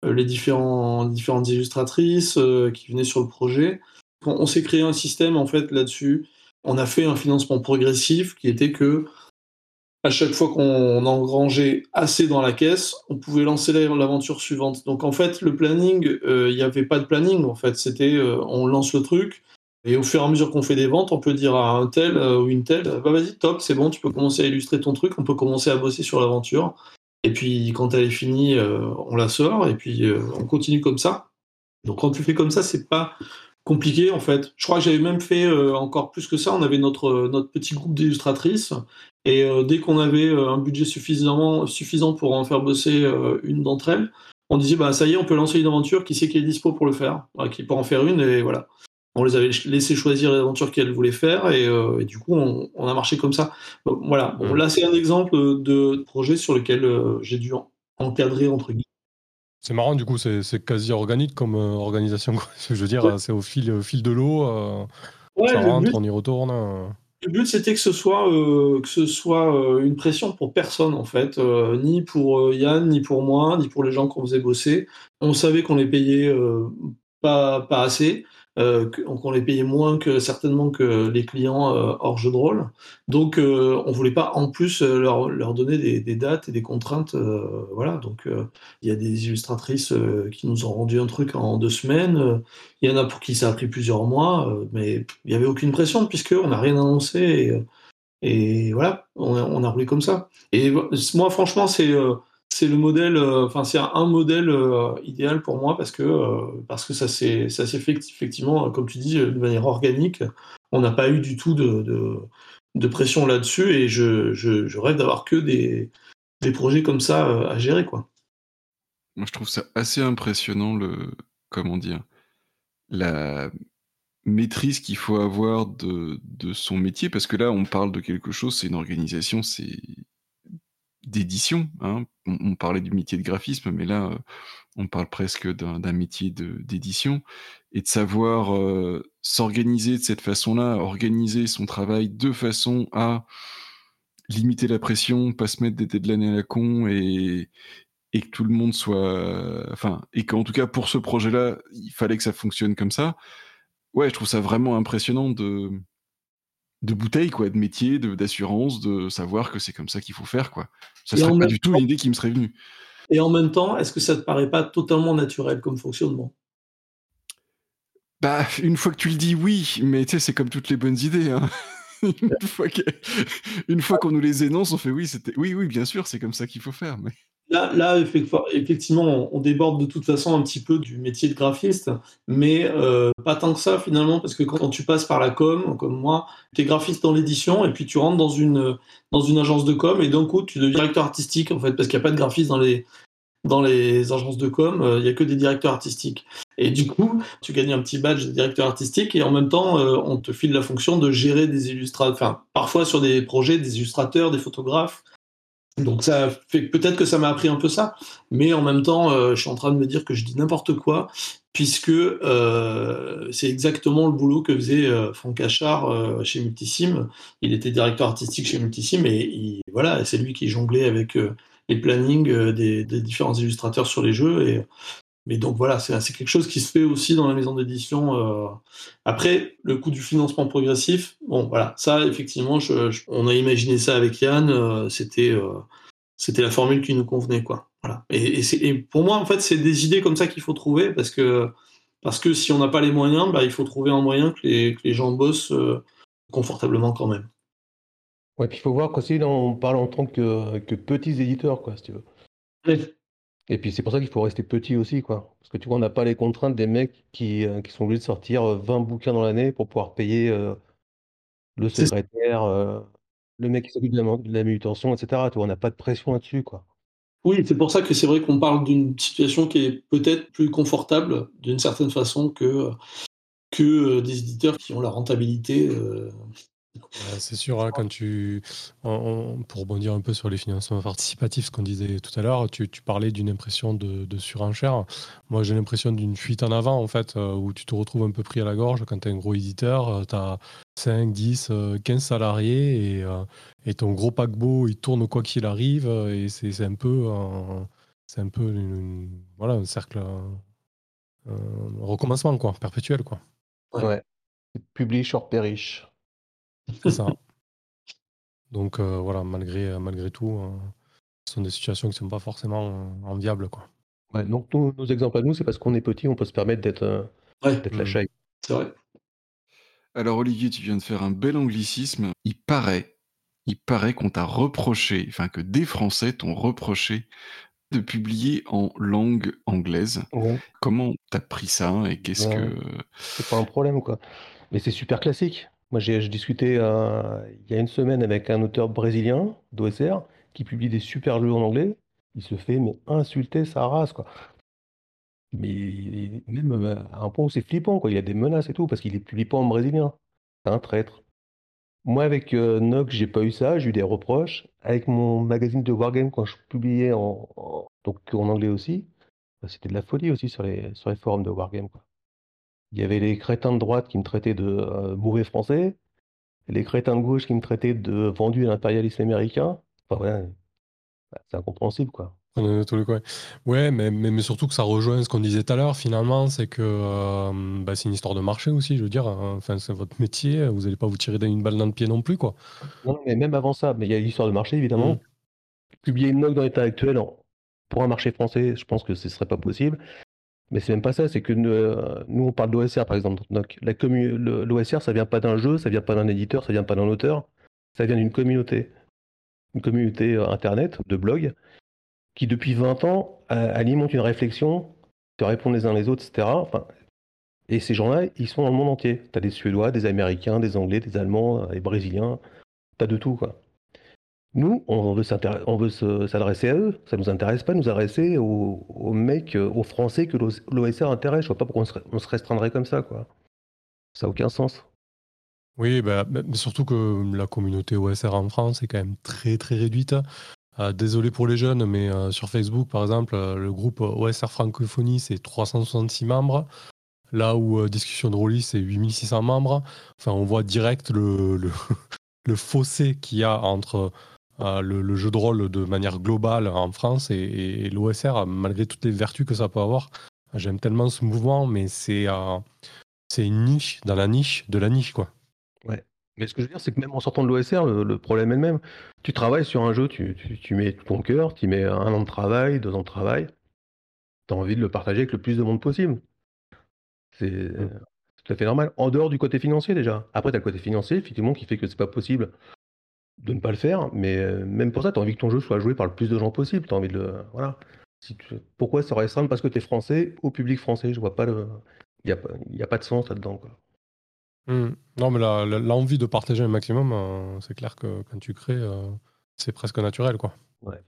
les différentes illustratrices euh, qui venaient sur le projet. On, s'est créé un système en fait là-dessus. On a fait un financement progressif qui était que à chaque fois qu'on engrangeait assez dans la caisse, on pouvait lancer l'aventure suivante. Donc en fait, le planning, euh, il n'y avait pas de planning. En fait, c'était on lance le truc, et au fur et à mesure qu'on fait des ventes, on peut dire à un tel euh, ou une telle, bah vas-y, top, c'est bon, tu peux commencer à illustrer ton truc, on peut commencer à bosser sur l'aventure. Et puis quand elle est finie, euh, on la sort et puis euh, on continue comme ça. Donc quand tu fais comme ça, c'est pas compliqué en fait. Je crois que j'avais même fait encore plus que ça. On avait notre, notre petit groupe d'illustratrices et dès qu'on avait un budget suffisamment, suffisant pour en faire bosser une d'entre elles, on disait bah ça y est, on peut lancer une aventure. Qui c'est qui est dispo pour le faire, qui peut en faire une et voilà on les avait laissé choisir l'aventure qu'elles voulaient faire et, euh, du coup on, a marché comme ça. voilà, bon, mm. là c'est un exemple de projet sur lequel euh, j'ai dû encadrer entre guillemets. C'est marrant, du coup, c'est quasi organique comme euh, organisation. <laughs> Je veux dire, c'est au fil, fil de l'eau. ça rentre, on y retourne. Le but, c'était que ce soit, que ce soit une pression pour personne, en fait. ni pour Yann, ni pour moi, ni pour les gens qu'on faisait bosser. On savait qu'on les payait pas, pas assez euh, qu'on les payait moins que certainement que les clients euh, hors jeu de rôle. Donc euh, on voulait pas en plus leur, leur donner des, dates et des contraintes. voilà, donc il y a des illustratrices qui nous ont rendu un truc en deux semaines. Il y en a pour qui ça a pris plusieurs mois, mais il n'y avait aucune pression puisqu'on n'a rien annoncé. Et, voilà, on a, on a, roulé comme ça. Et moi, franchement, c'est c'est le modèle, enfin c'est un modèle idéal pour moi parce que que ça s'est fait effectivement, comme tu dis, de manière organique. On n'a pas eu du tout de, pression là-dessus et je, rêve d'avoir que des, des projets comme ça à gérer quoi. Moi, je trouve ça assez impressionnant le comment dire la maîtrise qu'il faut avoir de, de, son métier, parce que là, on parle de quelque chose, c'est une organisation, c'est d'édition. Hein. On, parlait du métier de graphisme, mais là, euh, on parle presque d'un métier d'édition. Et de savoir euh, s'organiser de cette façon-là, organiser son travail de façon à limiter la pression, pas se mettre des deadlines à la con et, et que tout le monde soit. Enfin, et qu'en tout cas, pour ce projet-là, il fallait que ça fonctionne comme ça ouais, je trouve ça vraiment impressionnant de, de bouteille, quoi, de métier, d'assurance, de, savoir que c'est comme ça qu'il faut faire, quoi. Ça serait pas du tout une idée qui me serait venue. Et en même temps, est-ce que ça te paraît pas totalement naturel comme fonctionnement? Bah, une fois que tu le dis, oui, mais tu sais, c'est comme toutes les bonnes idées. Hein. <laughs> une fois qu'on nous les énonce, on fait oui, c'était oui, oui, bien sûr, c'est comme ça qu'il faut faire. Mais... Là, effectivement, on déborde de toute façon un petit peu du métier de graphiste, mais euh, pas tant que ça finalement, parce que quand tu passes par la com, comme moi, tu es graphiste dans l'édition, et puis tu rentres dans une, dans une agence de com, et d'un coup, tu deviens directeur artistique, en fait, parce qu'il n'y a pas de graphiste dans les, dans les agences de com, euh, il n'y a que des directeurs artistiques. Et du coup, tu gagnes un petit badge de directeur artistique, et en même temps, euh, on te file la fonction de gérer des illustrateurs, enfin, parfois sur des projets, des illustrateurs, des photographes, donc ça fait peut-être que ça m'a appris un peu ça, mais en même temps, euh, je suis en train de me dire que je dis n'importe quoi, puisque euh, c'est exactement le boulot que faisait euh, Franck Achard chez Multisim. Il était directeur artistique chez Multisim et voilà, c'est lui qui jonglait avec les plannings des, différents illustrateurs sur les jeux. Et mais donc voilà, c'est quelque chose qui se fait aussi dans la maison d'édition. Euh. Après, le coût du financement progressif, bon voilà, ça effectivement, on a imaginé ça avec Yann, euh, c'était euh, c'était la formule qui nous convenait quoi. Voilà. Et, pour moi, en fait, c'est des idées comme ça qu'il faut trouver parce que parce que si on n'a pas les moyens, bah, il faut trouver un moyen que les, les gens bossent confortablement quand même. Ouais, puis il faut voir qu'aussi, on parle en tant que, que petits éditeurs, quoi, si tu veux. Et puis c'est pour ça qu'il faut rester petit aussi, quoi. Parce que tu vois, on n'a pas les contraintes des mecs qui, euh, qui sont obligés de sortir 20 euh, bouquins dans l'année pour pouvoir payer euh, le secrétaire, le mec qui s'occupe de la, de manutention, etc. Tu vois, on n'a pas de pression là-dessus, quoi. Oui, c'est pour ça que c'est vrai qu'on parle d'une situation qui est peut-être plus confortable d'une certaine façon que, que des éditeurs qui ont la rentabilité c'est sûr, hein, quand tu, pour rebondir un peu sur les financements participatifs, ce qu'on disait tout à l'heure, tu, parlais d'une impression de, surenchère. Moi, j'ai l'impression d'une fuite en avant, en fait, euh, où tu te retrouves un peu pris à la gorge quand tu es un gros éditeur, tu as 5, 10, 15 salariés et, euh, et, ton gros paquebot, il tourne quoi qu'il arrive, et c'est un peu, un, c'est un peu voilà, un cercle, un, recommencement, quoi, perpétuel, quoi. Ouais. Publish or perish. C'est ça. Donc euh, voilà, malgré, malgré tout, euh, ce sont des situations qui ne sont pas forcément euh, enviables. Quoi. Ouais, donc nos, exemples à nous, c'est parce qu'on est petit, on peut se permettre d'être la mmh. chaille. C'est vrai. Alors Olivier, tu viens de faire un bel anglicisme. Il paraît, il paraît qu'on t'a reproché, enfin que des Français t'ont reproché de publier en langue anglaise. Comment t'as pris ça et qu'est-ce que... C'est pas un problème quoi. Mais c'est super classique. Moi, j'ai discuté euh, il y a une semaine avec un auteur brésilien d'OSR qui publie des super jeux en anglais. Il se fait mais insulter sa race, quoi. Mais même euh, à un point où c'est flippant, quoi. Il y a des menaces et tout parce qu'il est publie pas en brésilien. C'est un traître. Moi, avec euh, Nox, j'ai pas eu ça. J'ai eu des reproches. Avec mon magazine de Wargame, quand je publiais en, donc en anglais aussi, bah, c'était de la folie aussi sur les, sur les forums de Wargame, quoi. Il y avait les crétins de droite qui me traitaient de euh, mauvais français, les crétins de gauche qui me traitaient de vendu à l'impérialisme américain. Enfin, ouais, bah, c'est incompréhensible, quoi. Ouais, mais, mais, surtout que ça rejoint ce qu'on disait tout à l'heure, finalement, c'est que euh, bah, c'est une histoire de marché aussi, je veux dire. Hein. Enfin, c'est votre métier, vous n'allez pas vous tirer une balle dans le pied non plus, quoi. Non, mais même avant ça, mais il y a l'histoire de marché, évidemment. Mmh. Publier une note dans l'état actuel pour un marché français, je pense que ce ne serait pas possible. Mais c'est même pas ça, c'est que euh, nous, on parle d'OSR par exemple. Donc l'OSR, ça vient pas d'un jeu, ça vient pas d'un éditeur, ça vient pas d'un auteur, ça vient d'une communauté. Une communauté euh, internet, de blog, qui depuis 20 ans alimentent une réflexion, se répondent les uns les autres, etc. Enfin, et ces gens-là, ils sont dans le monde entier. Tu as des Suédois, des Américains, des Anglais, des Allemands, des Brésiliens. Tu as de tout, quoi. Nous, on veut s'adresser à eux. Ça ne nous intéresse pas de nous adresser aux, mecs, aux Français que l'OSR intéresse. Je vois pas pourquoi on se, restreindrait comme ça, quoi. Ça n'a aucun sens. Oui, bah, bah, surtout que la communauté OSR en France est quand même très très réduite. Euh, désolé pour les jeunes, mais euh, sur Facebook, par exemple, euh, le groupe OSR Francophonie, c'est 366 membres. Là où Discussion de Rollis, c'est 8600 membres. Enfin, on voit direct le, <laughs> fossé qu'il y a entre le, jeu de rôle de manière globale en France et, l'OSR, malgré toutes les vertus que ça peut avoir. J'aime tellement ce mouvement, mais c'est c'est une niche dans la niche de la niche, quoi. Ouais. Mais ce que je veux dire, c'est que même en sortant de l'OSR, le, problème est le même. Tu travailles sur un jeu, tu, tu, mets tout ton cœur, tu mets un an de travail, deux ans de travail. Tu as envie de le partager avec le plus de monde possible. C'est mmh. tout à fait normal. En dehors du côté financier, déjà. Après, tu as le côté financier, effectivement, qui fait que c'est pas possible de ne pas le faire. Mais euh, même pour ça, tu as envie que ton jeu soit joué par le plus de gens possible. Tu as envie de le. Voilà. Si Pourquoi ça restreindre parce que tu es français au public français Je vois pas le. Il n'y a, a, pas de sens là-dedans. Mmh. Non, mais l'envie de partager un maximum, euh, c'est clair que quand tu crées, euh, c'est presque naturel. quoi. Ouais.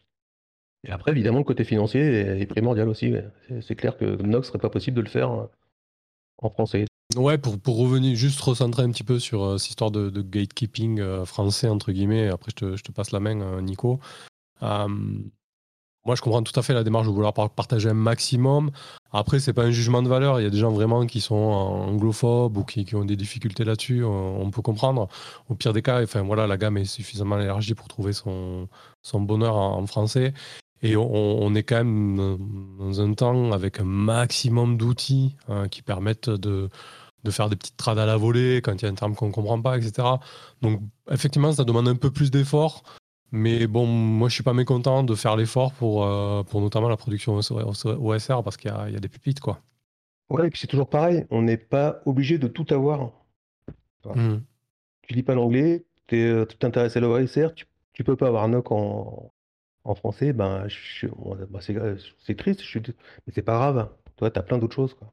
Et après, évidemment, le côté financier est, primordial aussi. C'est clair que Nox serait pas possible de le faire en français. Ouais, pour, pour revenir, juste recentrer un petit peu sur cette histoire de, gatekeeping français, entre guillemets, après je te, je te passe la main, Nico. Moi, je comprends tout à fait la démarche de vouloir partager un maximum. Après, c'est pas un jugement de valeur. Il y a des gens vraiment qui sont anglophobes ou qui, ont des difficultés là-dessus. On, peut comprendre. Au pire des cas, enfin voilà, la gamme est suffisamment élargie pour trouver son, son bonheur en, français. Et on, est quand même dans un temps avec un maximum d'outils hein, qui permettent de, de faire des petites trades à la volée quand il y a un terme qu'on ne comprend pas, etc. Donc, effectivement, ça demande un peu plus d'efforts. Mais bon, moi, je suis pas mécontent de faire l'effort pour, euh, pour notamment la production OSR parce qu'il y, y, a des pépites, quoi. Ouais, et puis c'est toujours pareil. On n'est pas obligé de tout avoir. Mmh. Tu lis pas l'anglais, tu euh, t'intéresses à l'OSR, tu, tu peux pas avoir NOC en, en français, ben, bah, c'est triste, je mais c'est pas grave. Toi, tu as plein d'autres choses, quoi.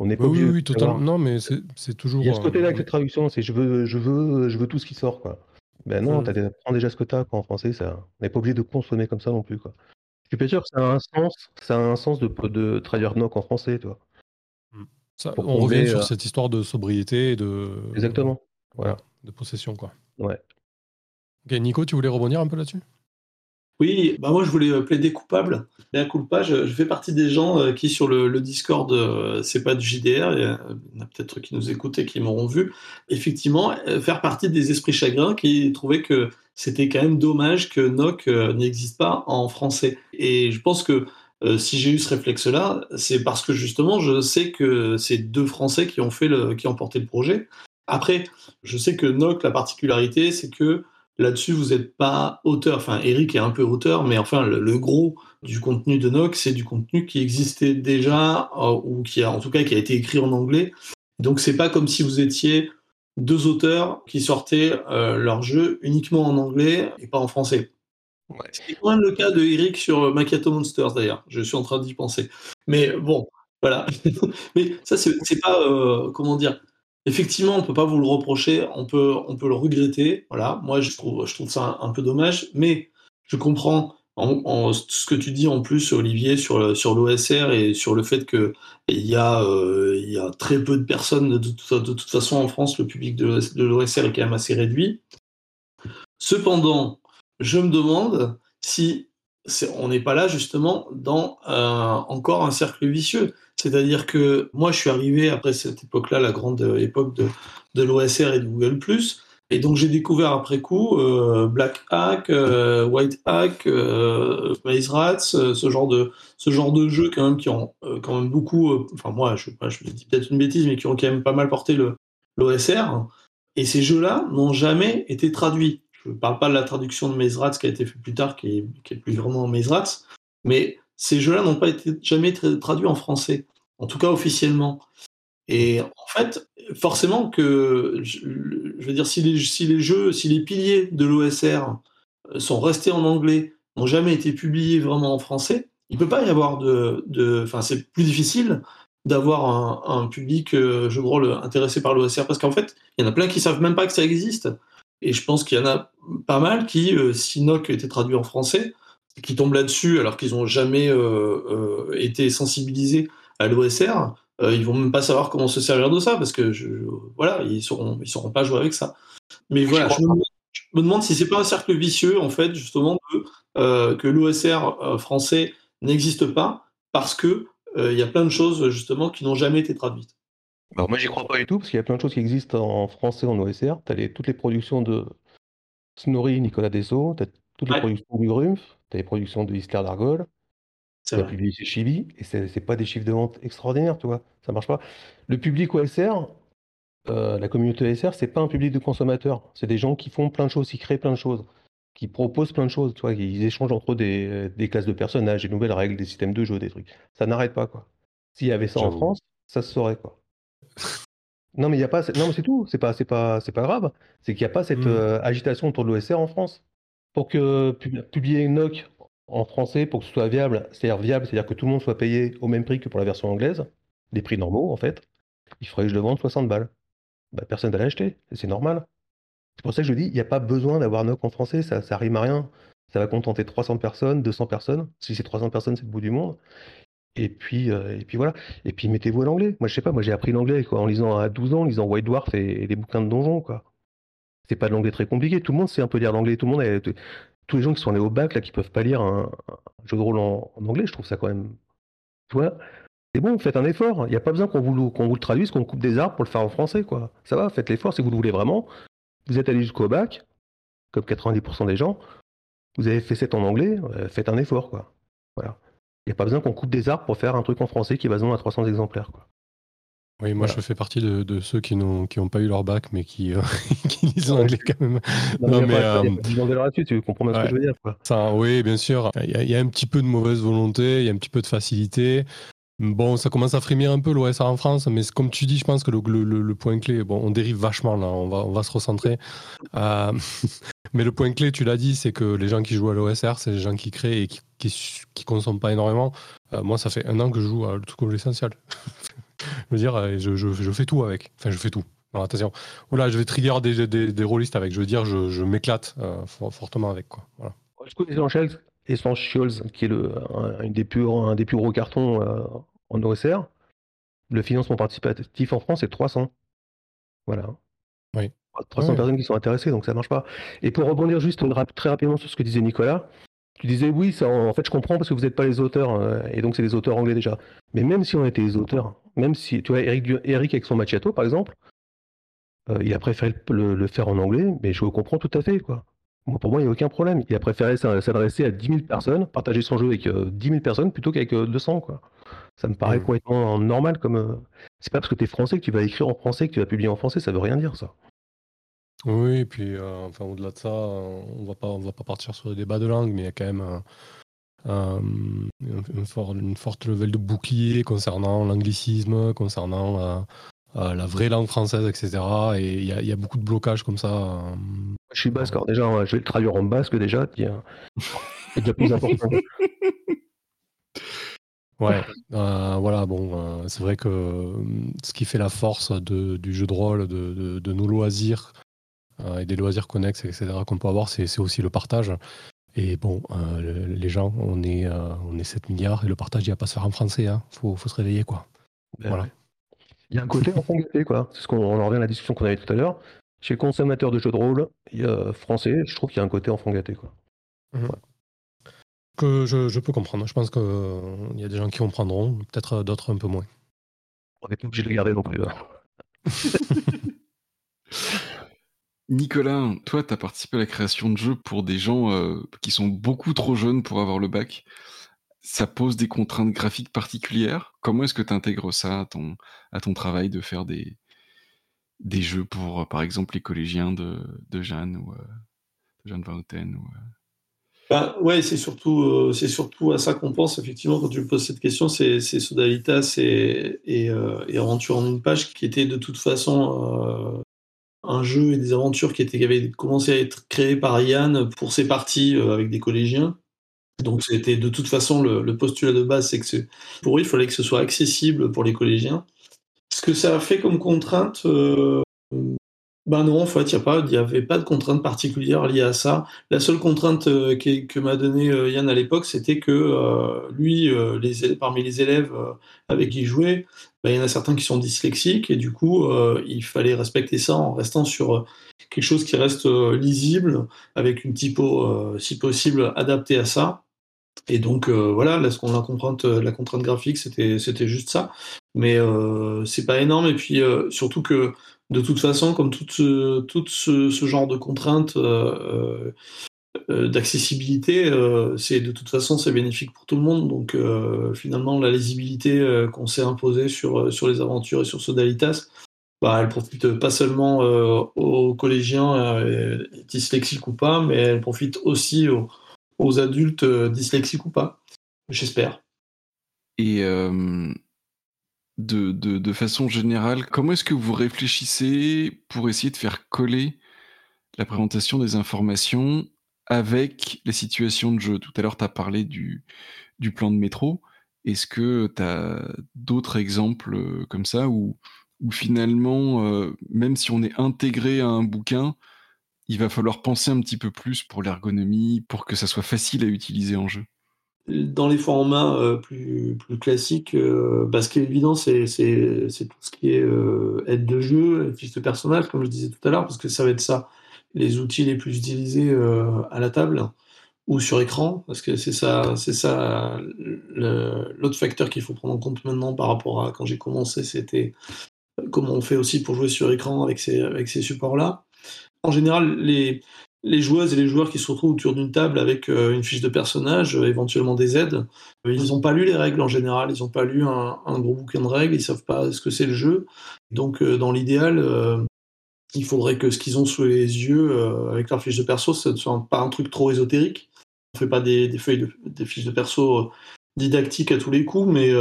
On n'est pas oui, oui, totalement. Non, mais c'est toujours. Il y a ce côté-là avec euh, cette traduction, c'est je veux, je veux, je veux tout ce qui sort, quoi. Ben non, tu mmh. prends déjà ce que tu as en français, ça on n'est pas obligé de consommer comme ça non plus, quoi. Je suis pas sûr que ça a un sens ça a un sens de de traduire NOC en français, tu vois? Mmh. on revient sur euh cette histoire de sobriété et de Exactement, voilà. de possession, quoi. Ouais. OK, Nico, tu voulais rebondir un peu là-dessus? Oui, bah moi je voulais euh, plaider coupable. Mais coupable, je, fais partie des gens euh, qui sur le, Discord, euh, c'est pas du JDR, il y, en a peut-être qui nous écoutent et qui m'auront vu, effectivement, faire partie des esprits chagrins qui trouvaient que c'était quand même dommage que NOC n'existe pas en français. Et je pense que si j'ai eu ce réflexe-là, c'est parce que justement, je sais que c'est deux Français qui ont fait qui ont porté le projet. Après, je sais que NOC, la particularité, c'est que Là-dessus, vous n'êtes pas auteur. Enfin, Eric est un peu auteur, mais enfin, le, gros du contenu de Nox, c'est du contenu qui existait déjà, euh, ou qui a, en tout cas, qui a été écrit en anglais. Donc, c'est pas comme si vous étiez deux auteurs qui sortaient euh, leur jeu uniquement en anglais et pas en français. C'est quand même le cas de Eric sur Macchiato Monsters, d'ailleurs. Je suis en train d'y penser. Mais bon, voilà. <laughs> mais ça, c'est pas, euh, comment dire, Effectivement, on peut pas vous le reprocher, on peut, le regretter. Voilà, moi je trouve, je trouve ça un, peu dommage, mais je comprends en, ce que tu dis en plus, Olivier, sur, l'OSR et sur le fait qu'il y, a, euh, y a très peu de personnes. De, de, toute façon, en France, le public de, l'OSR est quand même assez réduit. Cependant, je me demande si on n'est pas là justement dans encore un cercle vicieux. C'est-à-dire que moi, je suis arrivé après cette époque-là, la grande époque de, de l'OSR et de Google ⁇ et donc j'ai découvert après coup euh, Black Hack, euh, White Hack, euh, Maze Rats, ce genre de ce genre de jeux quand même qui ont quand même beaucoup, enfin moi je, je dis peut-être une bêtise, mais qui ont quand même pas mal porté l'OSR. Et ces jeux-là n'ont jamais été traduits. Je ne parle pas de la traduction de Maze Rats qui a été fait plus tard, qui est, qui est plus vraiment Maze Rats, mais ces jeux-là n'ont pas été jamais traduits en français, en tout cas officiellement. Et en fait, forcément que, je, veux dire, si les, jeux, si les piliers de l'OSR euh, sont restés en anglais n'ont jamais été publiés vraiment en français, il peut pas y avoir de, enfin c'est plus difficile d'avoir un, public euh, jeu de rôle intéressé par l'OSR parce qu'en fait, il y en a plein qui savent même pas que ça existe. Et je pense qu'il y en a pas mal qui, euh, si NOC était traduit en français, qui tombent là-dessus alors qu'ils n'ont jamais euh, été sensibilisés à l'OSR, ils vont même pas savoir comment se servir de ça parce que je, voilà, ils sauront, ils sauront pas jouer avec ça. Mais voilà, je me, demande si c'est pas un cercle vicieux en fait justement que l'OSR français n'existe pas parce que euh, il y a plein de choses justement qui n'ont jamais été traduites. Alors moi j'y crois pas du tout parce qu'il y a plein de choses qui existent en français en OSR. Tu as toutes les productions de Snorri, Nicolas Dessau, tu as toutes les productions du Grumpf, tu as les productions de Hisler d'Argol, tu as publié chez Chibi, et c'est pas des chiffres de vente extraordinaires, tu vois, ça marche pas. Le public OSR, euh, la communauté OSR, c'est pas un public de consommateurs, c'est des gens qui font plein de choses, qui créent plein de choses qui proposent plein de choses, tu vois, ils échangent entre eux des, des classes de personnages, des nouvelles règles, des systèmes de jeu, des trucs. Ça n'arrête pas, quoi. S'il y avait ça en France, ça se saurait, quoi. non, mais il y a pas, non, mais c'est tout. C'est pas, c'est pas, c'est pas grave. C'est qu'il n'y a pas cette mmh. euh, agitation autour de l'OSR en France. Pour que publier une NOC en français, pour que ce soit viable, c'est-à-dire viable, c'est-à-dire que tout le monde soit payé au même prix que pour la version anglaise, des prix normaux, en fait, il faudrait que je le vende 60 balles. Bah, personne ne va l'acheter, c'est normal. C'est pour ça que je dis, il n'y a pas besoin d'avoir NOC en français, ça, ça rime à rien. Ça va contenter 300 personnes, 200 personnes. Si c'est 300 personnes, c'est le bout du monde. Et puis, euh, et puis voilà. Et puis mettez-vous à l'anglais. Moi, je sais pas, moi j'ai appris l'anglais en lisant à 12 ans, en lisant White Dwarf et, des bouquins de donjons, quoi. C'est pas de l'anglais très compliqué. Tout le monde sait un peu lire l'anglais. Tout le monde, tous les gens qui sont allés au bac, là, qui peuvent pas lire un, jeu de rôle en, anglais, je trouve ça quand même. Tu vois, c'est bon, faites un effort. Il n'y a pas besoin qu'on vous, qu'on vous le traduise, qu'on coupe des arbres pour le faire en français, quoi. Ça va, faites l'effort si vous le voulez vraiment vous êtes allé jusqu'au bac, comme 90% des gens, vous avez fait 7 en anglais, euh, faites un effort, quoi. Voilà. Il n'y a pas besoin qu'on coupe des arbres pour faire un truc en français qui va se vendre à 300 exemplaires, quoi. Oui, moi je fais partie de, ceux qui n'ont qui pas eu leur bac, mais qui, euh, <laughs> lisent l'anglais quand même. Non, mais, euh, tu comprends ce que je veux dire. Quoi. Ça, oui, bien sûr. Il y, a un petit peu de mauvaise volonté, il y a un petit peu de facilité. Bon, ça commence à frémir un peu l'OSR en France, mais comme tu dis, je pense que le, point clé, bon, on dérive vachement là, on va, on va se recentrer. Euh, <laughs> mais le point clé, tu l'as dit, c'est que les gens qui jouent à l'OSR, c'est les gens qui créent et qui, qui, consomment pas énormément. Euh, moi, ça fait un an que je joue à truc l'essentiel. <laughs> je veux dire, euh, je, je, fais tout avec. Enfin, je fais tout. Alors, attention. Voilà, je vais trigger des, des, des rôlistes avec. Je veux dire, je, je m'éclate fortement avec. Quoi. Voilà. Essentials, qui est le, un, des plus, un des plus gros cartons en OSR, le financement participatif en France est 300. Voilà. Oui. 300 personnes qui sont intéressées, donc ça marche pas. Et pour rebondir juste très rapidement sur ce que disait Nicolas, tu disais oui, ça, en fait je comprends parce que vous n'êtes pas les auteurs, euh, et donc c'est les auteurs anglais déjà. Mais même si on était les auteurs, même si, tu vois, Eric, Eric avec son Macchiato par exemple, euh, il a préféré le, le, faire en anglais, mais je le comprends tout à fait, quoi pour moi, il n'y a aucun problème. Il a préféré s'adresser à 10 000 personnes, partager son jeu avec 10 euh, 000 personnes plutôt qu'avec 200. Euh, quoi. Ça me paraît mmh. complètement normal. comme. C'est pas parce que tu es français que tu vas écrire en français, que tu vas publier en français, ça veut rien dire, ça. Oui, et puis enfin, au-delà de ça, on va pas, on va pas partir sur des débats de langue, mais il y a quand même une, forte level de bouclier concernant l'anglicisme, concernant euh, la vraie langue française, etc. Et il y, a beaucoup de blocages comme ça. Euh, je suis basque, alors déjà, je vais le traduire en basque déjà, c'est déjà plus important. <laughs> Ouais, euh, voilà, bon, c'est vrai que ce qui fait la force du jeu de rôle, de, nos loisirs et des loisirs connexes, etc., qu'on peut avoir, c'est aussi le partage. Et bon, les gens, on est, on est 7 milliards et le partage, il va pas se faire en français, il hein. faut, se réveiller, quoi. Ben voilà. Il y a un côté enfant gâté, quoi. C'est ce qu'on en revient à la discussion qu'on avait tout à l'heure. Chez le consommateur de jeux de rôle, il y a français, je trouve qu'il y a un côté enfant gâté, quoi. Mhm. Que je, peux comprendre. Je pense qu'il euh, y a des gens qui comprendront, peut-être d'autres un peu moins. On n'est pas obligé de le garder non plus. Hein. <laughs> Nicolas, toi, tu as participé à la création de jeux pour des gens euh, qui sont beaucoup trop jeunes pour avoir le bac ça pose des contraintes graphiques particulières. Comment est-ce que tu intègres ça à ton, travail de faire des, jeux pour, par exemple, les collégiens de, Jeanne ou euh, de Jeanne Van Houten ou, euh? ben, ouais, c'est surtout, euh, c'est à ça qu'on pense, effectivement, quand tu me poses cette question, c'est Sodalitas et, et, et, Aventure en une page, qui était de toute façon un jeu et des aventures qui, étaient, qui avaient commencé à être créés par Yann pour ses parties avec des collégiens Donc c'était de toute façon le, postulat de base, c'est que pour eux, il fallait que ce soit accessible pour les collégiens. Ce que ça a fait comme contrainte, ben non, en fait, il n'y avait pas de contrainte particulière liée à ça. La seule contrainte euh, que m'a donnée euh, Yann à l'époque, c'était que euh, lui, parmi les élèves avec qui il jouait, ben, il y en a certains qui sont dyslexiques et du coup, il fallait respecter ça en restant sur quelque chose qui reste lisible, avec une typo, si possible, adaptée à ça. Et donc voilà, là, ce qu'on la contrainte, la contrainte graphique, c'était c'était juste ça. Mais c'est pas énorme. Et puis surtout que de toute façon, comme tout ce, tout ce, genre de contraintes euh, euh, d'accessibilité, euh, c'est de toute façon c'est bénéfique pour tout le monde. Donc finalement, la lisibilité qu'on s'est imposée sur, sur les aventures et sur Sodalitas, bah, elle profite pas seulement aux collégiens dyslexiques ou pas, mais elle profite aussi aux, aux adultes dyslexiques ou pas. J'espère. Et de, façon générale, comment est-ce que vous réfléchissez pour essayer de faire coller la présentation des informations avec les situations de jeu. Tout à l'heure, tu as parlé du, plan de métro. Est-ce que tu as d'autres exemples euh, comme ça où, finalement, euh, même si on est intégré à un bouquin, il va falloir penser un petit peu plus pour l'ergonomie, pour que ça soit facile à utiliser en jeu? Dans les formats euh, plus, plus classiques, euh, bah, ce qui est évident, c'est, c'est, tout ce qui est euh, aide de jeu, fiche de personnage, comme je disais tout à l'heure, parce que ça va être ça, les outils les plus utilisés à la table ou sur écran, parce que c'est ça, c'est ça l'autre facteur qu'il faut prendre en compte maintenant par rapport à quand j'ai commencé, c'était comment on fait aussi pour jouer sur écran avec ces, avec ces supports-là. En général, les, les joueuses et les joueurs qui se retrouvent autour d'une table avec euh, une fiche de personnage, euh, éventuellement des aides, euh, ils n'ont pas lu les règles en général, ils n'ont pas lu un, gros bouquin de règles, ils savent pas ce que c'est le jeu. Donc dans l'idéal, il faudrait que ce qu'ils ont sous les yeux avec leur fiche de perso, ce ne soit pas un truc trop ésotérique. On fait pas des, feuilles des fiches de perso didactiques à tous les coups, mais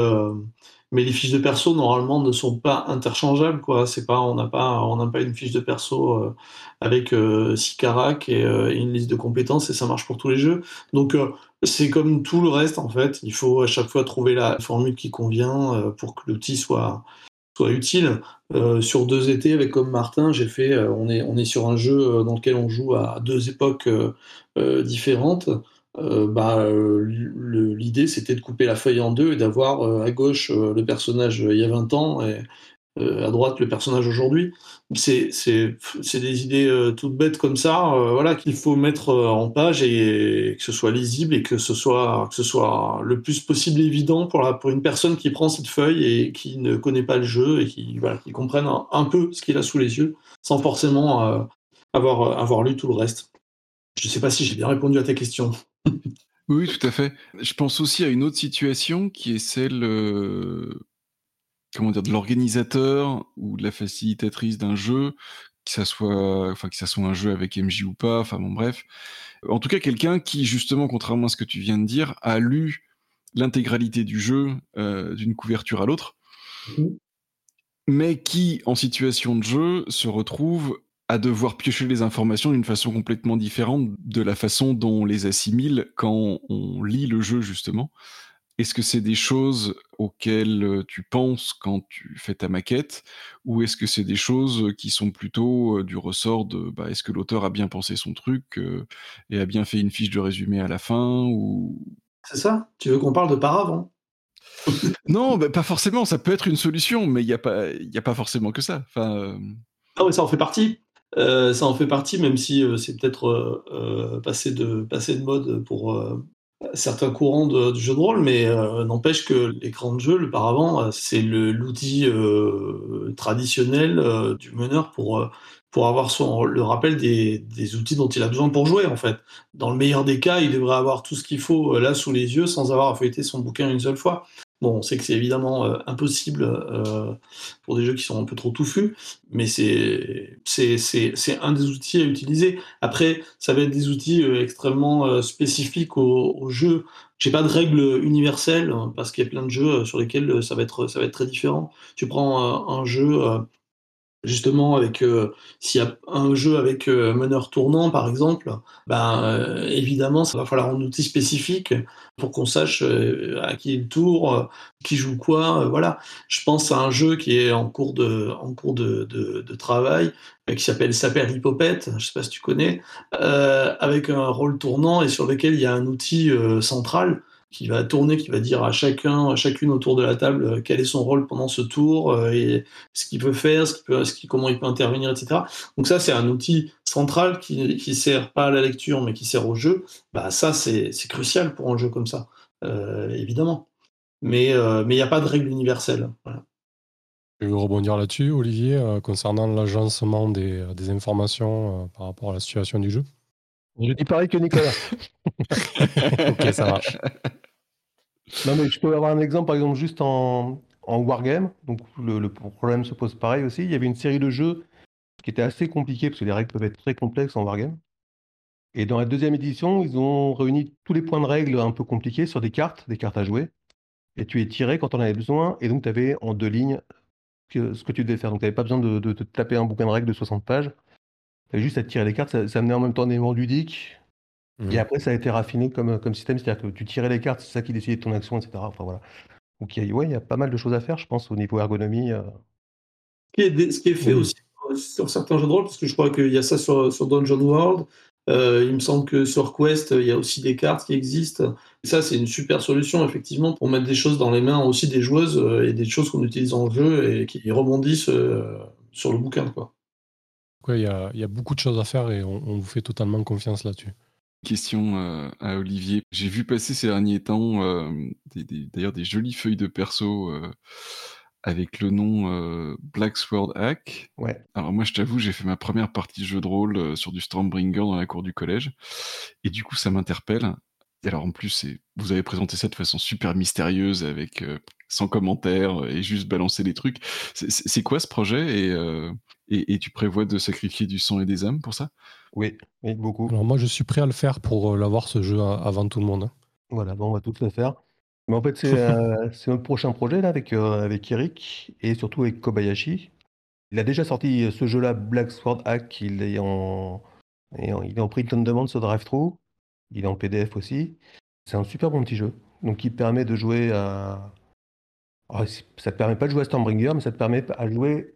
mais les fiches de perso normalement ne sont pas interchangeables pas on n'a pas pas une fiche de perso euh, avec euh, six caracs euh, et, une liste de compétences et ça marche pour tous les jeux. Donc c'est comme tout le reste en fait. Il faut à chaque fois trouver la formule qui convient pour que l'outil soit utile sur deux étés avec comme Martin j'ai fait on est on est sur un jeu dans lequel on joue à deux époques différentes euh, bah, euh, l'idée c'était de couper la feuille en deux et d'avoir euh, à gauche le personnage il y a 20 ans et à droite le personnage aujourd'hui. C'est des idées toutes bêtes comme ça, voilà, qu'il faut mettre en page et, que ce soit lisible et que ce soit, le plus possible évident pour, une personne qui prend cette feuille et qui ne connaît pas le jeu et qui, comprenne un, peu ce qu'il a sous les yeux sans forcément avoir, lu tout le reste. Je ne sais pas si j'ai bien répondu à ta question. Oui, tout à fait. Je pense aussi à une autre situation qui est celle, euh, comment dire, de l'organisateur ou de la facilitatrice d'un jeu, que ça soit, enfin, que ça soit un jeu avec MJ ou pas, enfin bon, bref. En tout cas, quelqu'un qui, justement, contrairement à ce que tu viens de dire, a lu l'intégralité du jeu euh, d'une couverture à l'autre, mmh. mais qui, en situation de jeu, se retrouve à devoir piocher les informations d'une façon complètement différente de la façon dont on les assimile quand on lit le jeu, justement. Est-ce que c'est des choses auxquelles euh, tu penses quand tu fais ta maquette ou est-ce que c'est des choses qui sont plutôt euh, du ressort de bah, est-ce que l'auteur a bien pensé son truc euh, et a bien fait une fiche de résumé à la fin ou... C'est ça Tu veux qu'on parle de paravent Non, bah, pas forcément, ça peut être une solution, mais il n'y a, pas, a pas forcément que ça. Enfin, Ah oui, ça en fait partie. Euh, ça en fait partie, même si euh, c'est peut-être euh, passé, de, passé de mode pour certains courants de, du jeu de rôle, mais n'empêche que l'écran de jeu, le paravent, c'est l'outil traditionnel du meneur pour, pour avoir son, le rappel des, des, outils dont il a besoin pour jouer, en fait. Dans le meilleur des cas, il devrait avoir tout ce qu'il faut là sous les yeux sans avoir à feuilleter son bouquin une seule fois. Bon, on sait que c'est évidemment euh, impossible euh, pour des jeux qui sont un peu trop touffus, mais c'est un des outils à utiliser. Après, ça va être des outils euh, extrêmement spécifiques au, au jeu. J'ai pas de règles universelles hein, parce qu'il y a plein de jeux sur lesquels ça va être très différent. Tu prends un jeu justement avec s'il y a un jeu avec meneur tournant par exemple, ben évidemment ça va falloir un outil spécifique pour qu'on sache à qui est le tour, qui joue quoi, voilà. Je pense à un jeu qui est en cours de en cours de, de, travail qui s'appelle s'appelle Hippopète, je sais pas si tu connais, avec un rôle tournant et sur lequel il y a un outil central qui va tourner, qui va dire à chacun, à chacune autour de la table euh, quel est son rôle pendant ce tour euh, et ce qu'il peut faire, ce peut, ce comment il peut intervenir, etc. Donc ça, c'est un outil central qui, qui sert pas à la lecture, mais qui sert au jeu. Bah ça, c'est crucial pour un jeu comme ça, euh, évidemment. Mais mais il n'y a pas de règle universelle. Je vais rebondir là-dessus, Olivier, concernant l'agencement des, des informations par rapport à la situation du jeu. Je dis pareil que Nicolas. <laughs> ok, ça marche. Non, mais je peux avoir un exemple, par exemple, juste en, Wargame. Donc, le, problème se pose pareil aussi. Il y avait une série de jeux qui était assez compliqués parce que les règles peuvent être très complexes en Wargame. Et dans la deuxième édition, ils ont réuni tous les points de règles un peu compliqués sur des cartes, des cartes à jouer. Et tu es tiré quand on avait besoin. Et donc, tu avais en deux lignes ce que tu devais faire. Donc, tu n'avais pas besoin de, de, taper un bouquin de règles de 60 pages. Juste à tirer les cartes. Ça, ça amenait en même temps des éléments ludiques et mmh. après, ça a été raffiné comme, comme système, c'est-à-dire que tu tirais les cartes, c'est ça qui décidait de ton action, etc. Enfin, voilà. Donc, il y, a, ouais, il y a pas mal de choses à faire, je pense, au niveau ergonomie. Euh. Ce qui est, fait aussi sur certains jeux de rôle, parce que je crois qu'il y a ça sur, sur Dungeon World. Euh, il me semble que sur Quest, il y a aussi des cartes qui existent. Et ça, c'est une super solution, effectivement, pour mettre des choses dans les mains aussi des joueuses euh, et des choses qu'on utilise en jeu et qui rebondissent sur le bouquin. Quoi. Il, y a, il y, a, beaucoup de choses à faire et on vous fait totalement confiance là-dessus. Question euh, à Olivier. J'ai vu passer ces derniers temps euh, d'ailleurs des jolies feuilles de perso euh, avec le nom Black Sword Hack. Ouais. Alors moi je t'avoue j'ai fait ma première partie de jeu de rôle sur du Stormbringer dans la cour du collège et du coup ça m'interpelle. Et alors en plus vous avez présenté ça de façon super mystérieuse avec sans commentaire et juste balancer les trucs. C'est quoi ce projet et, et, tu prévois de sacrifier du sang et des âmes pour ça? Oui, beaucoup. Alors moi, je suis prêt à le faire pour euh, l'avoir ce jeu avant tout le monde. Hein. Voilà, bon, on va tout le faire. Mais en fait, c'est euh, <laughs> notre prochain projet là, avec, euh, avec Eric et surtout avec Kobayashi. Il a déjà sorti ce jeu-là, Black Sword Hack. Il est en, il est en print on demande sur DriveThru. Il est en PDF aussi. C'est un super bon petit jeu. Donc, il permet de jouer à. Ah, ça te permet pas de jouer à Stormbringer, mais ça te permet à jouer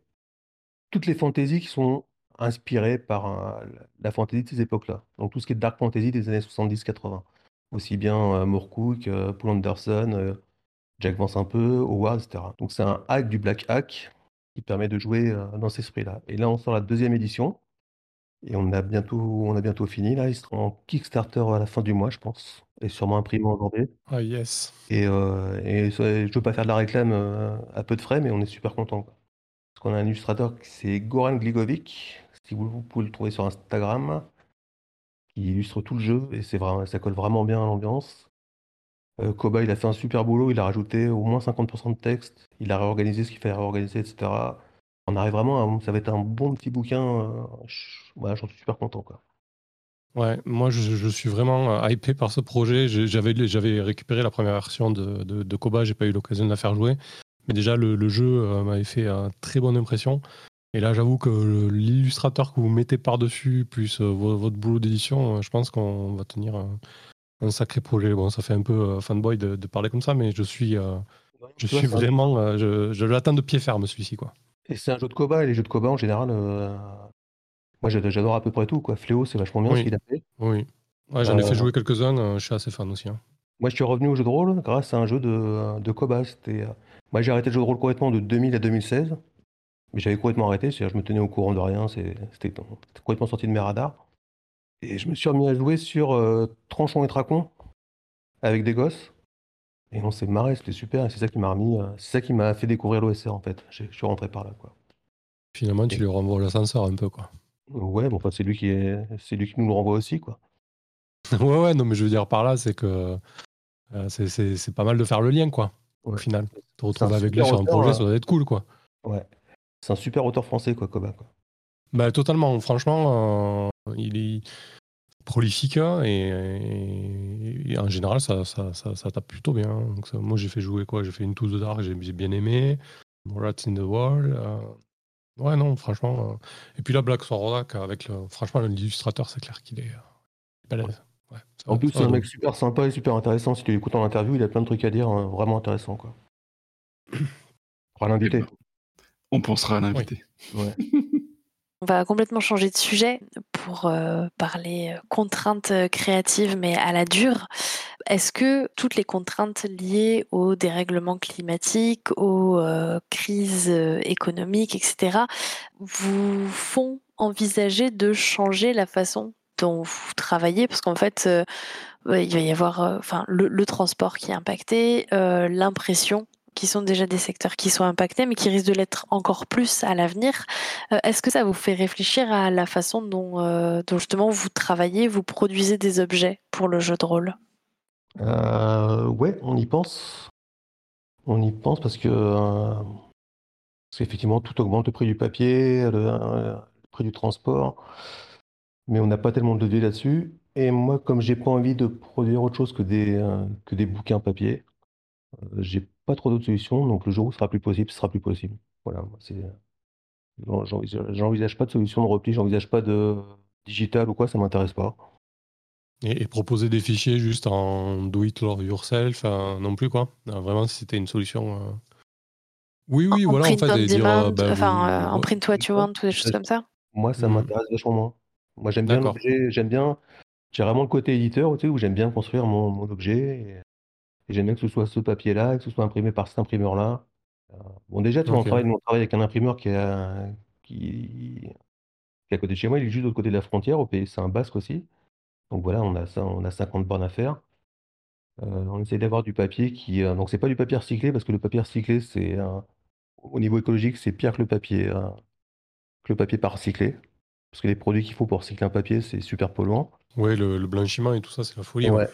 toutes les fantaisies qui sont inspiré par euh, la fantasy de ces époques-là. Donc tout ce qui est dark fantasy des années 70-80. Aussi bien euh, Moore euh, Paul Anderson, Jack Vance un peu, Howard, etc. Donc c'est un hack du black hack qui permet de jouer dans cet esprit-là. Et là, on sort la deuxième édition. Et on a bientôt, on a bientôt fini. Là, il sera en Kickstarter à la fin du mois, je pense. Et sûrement imprimé en janvier. Ah, yes. Et, et je ne veux pas faire de la réclame à peu de frais, mais on est super content. Parce qu'on a un illustrateur, c'est Goran Gligovic, si vous, pouvez le trouver sur Instagram, qui illustre tout le jeu et c'est vraiment, ça colle vraiment bien à l'ambiance. Euh, Koba, il a fait un super boulot, il a rajouté au moins 50% de texte, il a réorganisé ce qu'il fallait réorganiser, etc. On arrive vraiment à, ça va être un bon petit bouquin. Euh, j'en suis super content. Quoi. Ouais, moi je, suis vraiment euh, hypé par ce projet. J'avais, j'avais récupéré la première version de, de, de Koba, j'ai pas eu l'occasion de la faire jouer. Mais déjà, le, le jeu m'avait fait une très bonne impression. Et là, j'avoue que l'illustrateur que vous mettez par-dessus, plus euh, votre boulot d'édition, euh, je pense qu'on va tenir un, sacré projet. Bon, ça fait un peu euh, fanboy de, parler comme ça, mais je suis, je suis vraiment. je, l'attends de pied ferme, celui-ci. quoi. Et c'est un jeu de Koba, et les jeux de Koba, en général, moi j'adore à peu près tout. Quoi. Fléau, c'est vachement bien ce qu'il a fait. Oui. j'en ai fait jouer quelques-uns, je suis assez fan aussi. Hein. Moi, je suis revenu au jeu de rôle grâce à un jeu de, de Koba. Moi, j'ai arrêté le jeu de rôle complètement de 2000 à 2016. Mais j'avais complètement arrêté, c'est-à-dire je me tenais au courant de rien, c'était complètement sorti de mes radars. Et je me suis remis à jouer sur euh, Tranchon et Tracon avec des gosses. Et on s'est marré, c'était super. C'est ça qui m'a remis, euh, c'est ça qui m'a fait découvrir l'OSR en fait. Je suis rentré par là quoi. Finalement, tu lui renvoies l'ascenseur un peu quoi. Ouais, bon, enfin, c'est lui qui est, c'est lui qui nous le renvoie aussi quoi. <laughs> ouais, ouais, non, mais je veux dire par là, c'est que euh, c'est pas mal de faire le lien quoi. Au final, te retrouver avec lui sur un projet, ça doit être cool quoi. Ouais. C'est un super auteur français, quoi, Koba. Quoi. Bah, totalement. Franchement, euh, il est prolifique hein, et, en général, ça, ça, ça, tape plutôt bien. Donc, moi, j'ai fait jouer quoi? J'ai fait une touche de dark, j'ai bien aimé. Rats in the Wall. Euh, Ouais, non, franchement. Et puis là, Black Sorodak, avec le... franchement, l'illustrateur, c'est clair qu'il est balèze. en plus, c'est un mec super sympa et super intéressant. Si tu l'écoutes en interview, il a plein de trucs à dire hein, vraiment intéressants. Quoi. <coughs> On l'inviter. On pensera à l'inviter. Ouais. <laughs> On va complètement changer de sujet pour euh, parler euh, contraintes euh, créatives, mais à la dure. Est-ce que toutes les contraintes liées au dérèglement climatique, aux crises économiques, etc., vous font envisager de changer la façon dont vous travaillez? Parce qu'en fait, il va y avoir enfin, le, transport qui est impacté, l'impression qui sont déjà des secteurs qui sont impactés, mais qui risquent de l'être encore plus à l'avenir. Euh, est-ce que ça vous fait réfléchir à la façon dont, euh, justement vous travaillez, vous produisez des objets pour le jeu de rôle? Euh, Ouais, on y pense. On y pense parce que euh, effectivement tout augmente, le prix du papier, le, prix du transport, mais on n'a pas tellement de levier là-dessus. Et moi, comme j'ai pas envie de produire autre chose que des, que des bouquins papier, j'ai pas trop d'autres solutions, donc le jour où ce sera plus possible, ce sera plus possible. Voilà, c'est. J'envisage pas de solution de repli, j'envisage pas de digital ou quoi, ça m'intéresse pas. Et, proposer des fichiers juste en do it yourself, non plus quoi? vraiment, si c'était une solution. Euh. Oui, oui, voilà, en fait, dire, euh, bah, enfin, euh, en print what you want, ou des choses comme ça? Moi, ça mmh. m'intéresse vachement moins. Moi, j'aime bien l'objet, j'aime bien. J'ai vraiment le côté éditeur, tu sais, où j'aime bien construire mon, mon objet. Et j'aime bien que ce soit ce papier-là, que ce soit imprimé par cet imprimeur-là. Euh, bon, déjà, tu vois, on travaille, on travaille avec un imprimeur qui est, qui, est à côté de chez moi, il est juste de l'autre côté de la frontière, au pays, c'est un basque aussi. Donc voilà, on a, ça, on a 50 bornes à faire. Euh, on essaie d'avoir du papier qui. Euh, donc, c'est pas du papier recyclé, parce que le papier recyclé, c'est. au niveau écologique, c'est pire que le papier, que le papier pas recyclé. Parce que les produits qu'il faut pour recycler un papier, c'est super polluant. Oui, le, blanchiment et tout ça, c'est la folie. Ouais.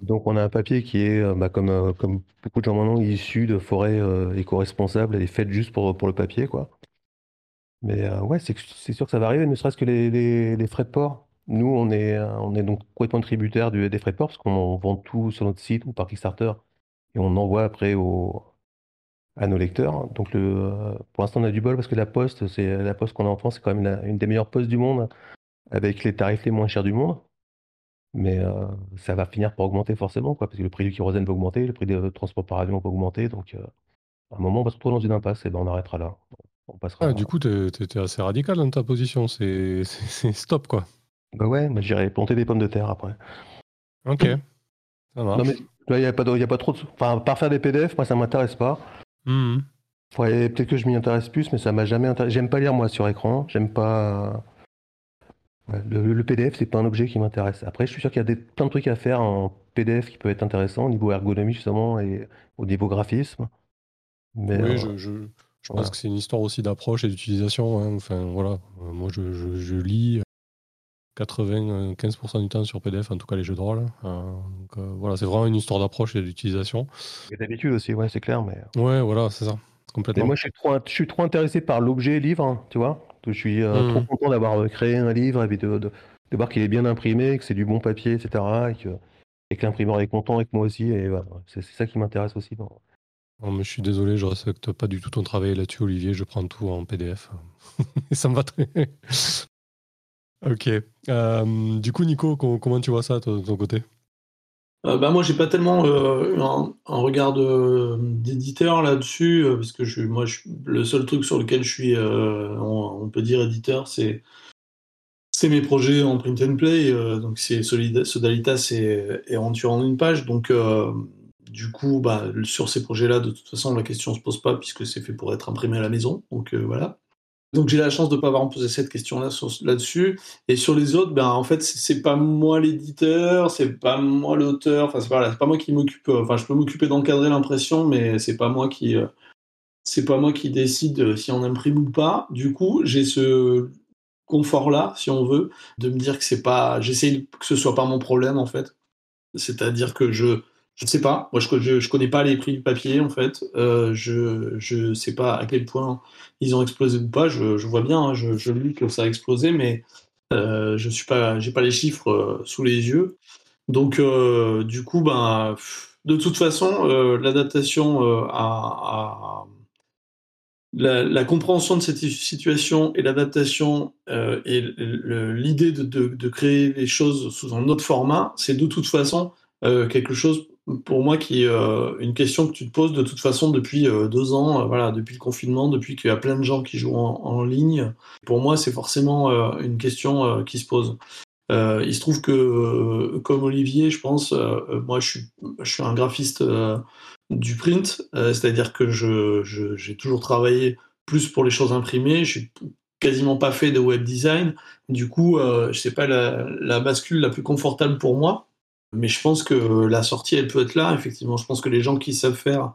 Donc on a un papier qui est, euh, bah, comme, euh, comme beaucoup de gens maintenant, issu de forêts euh, éco-responsables. Elle est faite juste pour, pour le papier, quoi. Mais ouais, c'est sûr que ça va arriver, ne serait-ce que les, les, frais de port. Nous, on est, on est donc complètement tributaire des frais de port parce qu'on vend tout sur notre site ou par Kickstarter et on envoie après au, à nos lecteurs. Donc le, pour l'instant, on a du bol parce que la poste, c'est la poste qu'on a en France, c'est quand même une des meilleures postes du monde avec les tarifs les moins chers du monde. Mais euh, ça va finir par augmenter forcément, quoi, parce que le prix du kérosène va augmenter, le prix des transports par avion va augmenter. Donc, euh, à un moment, on va se retrouver dans une impasse et ben, on arrêtera là. On passera ah, du coup, tu es, assez radical dans ta position. C'est stop, quoi. Bah ouais, bah, j'irai planter des pommes de terre après. Ok. Ça marche. Non, mais il n'y a, pas a pas trop de. Enfin, par faire des PDF, moi, ça m'intéresse pas. Mmh peut-être que je m'y intéresse plus, mais ça m'a jamais intéressé. J'aime pas lire, moi, sur écran. J'aime pas. Le, PDF, c'est pas un objet qui m'intéresse. Après, je suis sûr qu'il y a des, plein de trucs à faire en PDF qui peuvent être intéressants au niveau ergonomie, justement, et au niveau graphisme. Mais, oui, euh, je, pense que c'est une histoire aussi d'approche et d'utilisation. Hein. Enfin, voilà. Moi, je, lis 95% du temps sur PDF, en tout cas les jeux de rôle. Euh, voilà, c'est vraiment une histoire d'approche et d'utilisation. Et d'habitude aussi, ouais, c'est clair. Mais... Ouais, voilà, c'est ça. Complètement. moi, je suis, trop, je suis trop intéressé par l'objet livre, hein, tu vois. Je suis euh, trop content d'avoir euh, créé un livre et de, de, voir qu'il est bien imprimé, que c'est du bon papier, etc. Et que, et que l'imprimeur est content avec moi aussi. Et voilà, c'est ça qui m'intéresse aussi. je suis désolé, je respecte pas du tout ton travail là-dessus, Olivier. Je prends tout en PDF. <laughs> ça me va très Ok. Euh, du coup, Nico, comment tu vois ça de ton côté? Euh, bah moi, j'ai pas tellement euh, un, regard d'éditeur là-dessus, euh, parce que je, moi, le seul truc sur lequel je suis, on, peut dire éditeur, c'est mes projets en print and play. donc c'est Sodalitas et, et en une page. Donc du coup, bah, sur ces projets-là, de toute façon, la question se pose pas puisque c'est fait pour être imprimé à la maison. Donc voilà. Donc j'ai la chance de ne pas avoir poser cette question-là là-dessus. Et sur les autres, ben en fait c'est pas moi l'éditeur, c'est pas moi l'auteur. Enfin c'est pas, pas moi qui m'occupe. Euh, enfin je peux m'occuper d'encadrer l'impression, mais c'est pas moi qui euh, c'est pas moi qui décide euh, si on imprime ou pas. Du coup j'ai ce confort-là, si on veut, de me dire que c'est pas. J'essaye que ce soit pas mon problème en fait. C'est-à-dire que je je ne sais pas. Moi, je ne connais pas les prix du papier, en fait. Euh, je ne sais pas à quel point ils ont explosé ou pas. Je, vois bien, hein, je, je, lis que ça a explosé, mais euh, je n'ai pas, pas les chiffres euh, sous les yeux. Donc, du coup, ben, de toute façon, l'adaptation à, la, compréhension de cette situation et l'adaptation et l'idée de, créer les choses sous un autre format, c'est de toute façon quelque chose pour moi qui est euh, une question que tu te poses de toute façon depuis deux ans, voilà, depuis le confinement, depuis qu'il y a plein de gens qui jouent en, ligne. Pour moi, c'est forcément une question qui se pose. il se trouve que, comme Olivier, je pense, moi je suis, je suis un graphiste du print, euh, c'est-à-dire que je, j'ai toujours travaillé plus pour les choses imprimées, je suis quasiment pas fait de web design, du coup, euh, je sais pas la, bascule la plus confortable pour moi, mais je pense que la sortie, elle peut être là, effectivement, je pense que les gens qui savent faire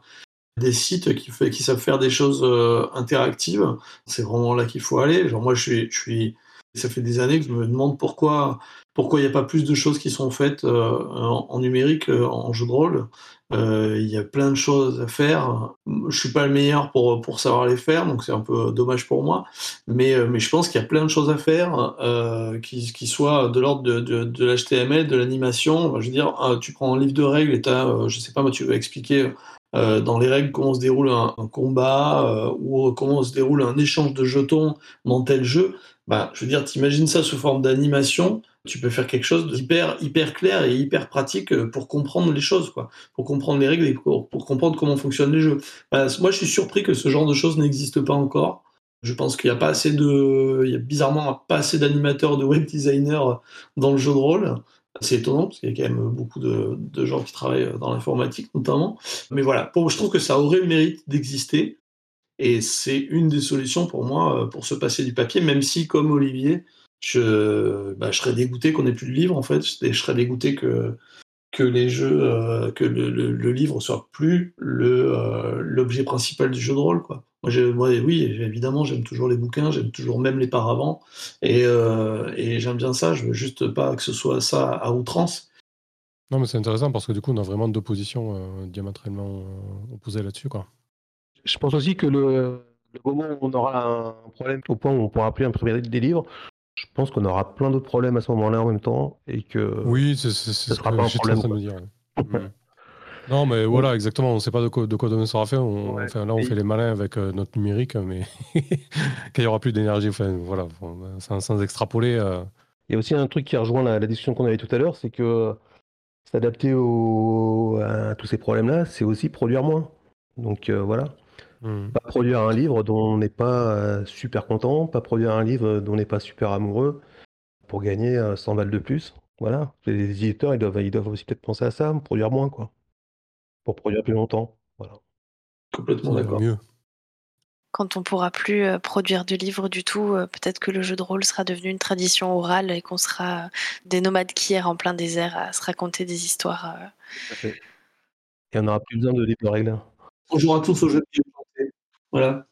des sites, qui, savent faire des choses euh, interactives, c'est vraiment là qu'il faut aller. Genre moi, je suis, je suis, ça fait des années que je me demande pourquoi pourquoi il n'y a pas plus de choses qui sont faites en, numérique, en jeu de rôle. Euh, il y a plein de choses à faire. Je suis pas le meilleur pour, pour savoir les faire, donc c'est un peu dommage pour moi. Mais, euh, mais je pense qu'il y a plein de choses à faire euh, qui, qui soient de l'ordre de, de, l'HTML, de l'animation. Je veux dire, tu prends un livre de règles et tu as, je sais pas, moi, tu vas expliquer dans les règles comment se déroule un, combat ou comment se déroule un échange de jetons dans tel jeu. Bah, je veux dire, t'imagines ça sous forme d'animation tu peux faire quelque chose d'hyper hyper clair et hyper pratique euh, pour comprendre les choses, quoi, pour comprendre les règles et pour, comprendre comment fonctionnent les jeux. moi, je suis surpris que ce genre de choses n'existe pas encore. Je pense qu'il n'y a pas assez de, il a bizarrement pas assez d'animateurs, de web designers dans le jeu de rôle. C'est étonnant parce qu'il y a quand même beaucoup de, gens qui travaillent dans l'informatique notamment. Mais voilà, pour, je trouve que ça aurait le mérite d'exister. Et c'est une des solutions pour moi euh, pour se passer du papier, même si, comme Olivier, je, bah, je serais dégoûté qu'on ait plus de livre en fait. Je serais dégoûté que, que les jeux, euh, que le, le, livre soit plus le euh, l'objet principal du jeu de rôle quoi. Moi, oui, évidemment, j'aime toujours les bouquins, j'aime toujours même les paravents, et, euh, et j'aime bien ça. Je veux juste pas que ce soit ça à outrance. Non, mais c'est intéressant parce que du coup, on a vraiment deux positions diamétralement opposées là-dessus, quoi. Je pense aussi que le, le moment où on aura un problème au point où on pourra plus imprimer des livres, je pense qu'on aura plein d'autres problèmes à ce moment-là en même temps et que oui, ce sera pas un problème. De dire. Mm. non, mais voilà, exactement. On ne sait pas de quoi, de quoi demain sera fait. On, là, on fait les malins avec euh, notre numérique, mais <laughs> quand il n'y aura plus d'énergie, enfin, voilà, sans, extrapoler. Euh. Il y a aussi un truc qui rejoint la, discussion qu'on avait tout à l'heure, c'est que s'adapter à tous ces problèmes-là, c'est aussi produire moins. Donc euh, voilà. Hmm. Pas produire un livre dont on n'est pas euh, super content, pas produire un livre dont on n'est pas super amoureux pour gagner 100 euh, balles de plus. Voilà. Les éditeurs, ils doivent, ils doivent aussi peut-être penser à ça, produire moins, quoi. Pour produire plus longtemps. Voilà. Complètement d'accord. Mieux. Quand on pourra plus euh, produire de livres du tout, peut-être que le jeu de rôle sera devenu une tradition orale et qu'on sera des nomades qui errent en plein désert à se raconter des histoires. Et on n'aura plus besoin de livres de règles. On jouera tous au jeu de voilà.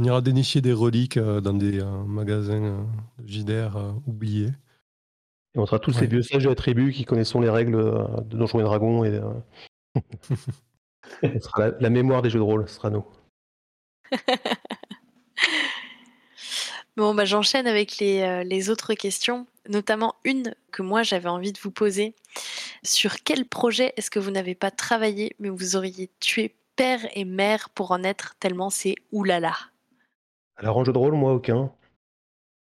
On ira dénicher des reliques euh, dans des euh, magasins euh, JDR oubliés. Et on sera tous ces vieux sages de la tribu qui connaissons les règles de Donjons et Dragons. Et, <laughs> ce sera la, mémoire des jeux de rôle, ce sera nous. <laughs> bon, bah, j'enchaîne avec les, les, autres questions, notamment une que moi j'avais envie de vous poser. Sur quel projet est-ce que vous n'avez pas travaillé mais vous auriez tué père et mère pour en être, tellement c'est oulala. Alors en jeu de rôle, moi, aucun.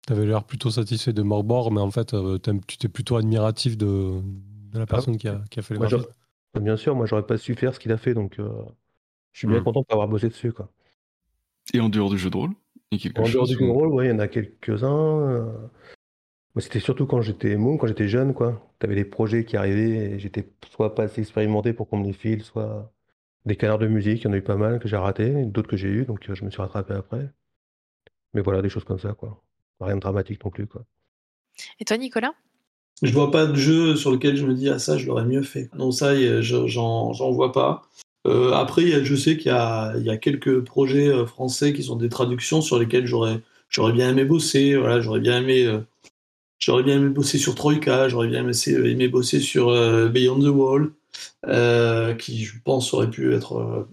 T'avais l'air plutôt satisfait de Morbor, mais en fait, euh, tu t'es plutôt admiratif de, la ah. personne qui, a, fait les moi, Bien sûr, moi, j'aurais pas su faire ce qu'il a fait, donc euh, je suis bien hmm. content d'avoir bossé dessus. Quoi. Et en dehors du jeu de rôle En dehors du jeu de rôle, il y en a quelques-uns. Euh. C'était surtout quand j'étais môme, quand j'étais jeune, quoi. T'avais des projets qui arrivaient et j'étais soit pas assez expérimenté pour qu'on me les file, soit des canards de musique, il y en a eu pas mal que j'ai raté, d'autres que j'ai eu, donc euh, je me suis rattrapé après. Mais voilà, des choses comme ça, quoi. Rien de dramatique non plus, quoi. Et toi, Nicolas? Je vois pas de jeu sur lequel je me dis, ah ça, je l'aurais mieux fait. Non, ça, j'en vois pas. Euh, après, je sais qu'il y, a, quelques projets euh, français qui sont des traductions sur lesquels j'aurais bien aimé bosser. Voilà, j'aurais bien aimé j'aurais bien aimé bosser sur Troika, j'aurais bien aimé, bosser sur Beyond the Wall. Euh, qui je pense aurait pu être euh,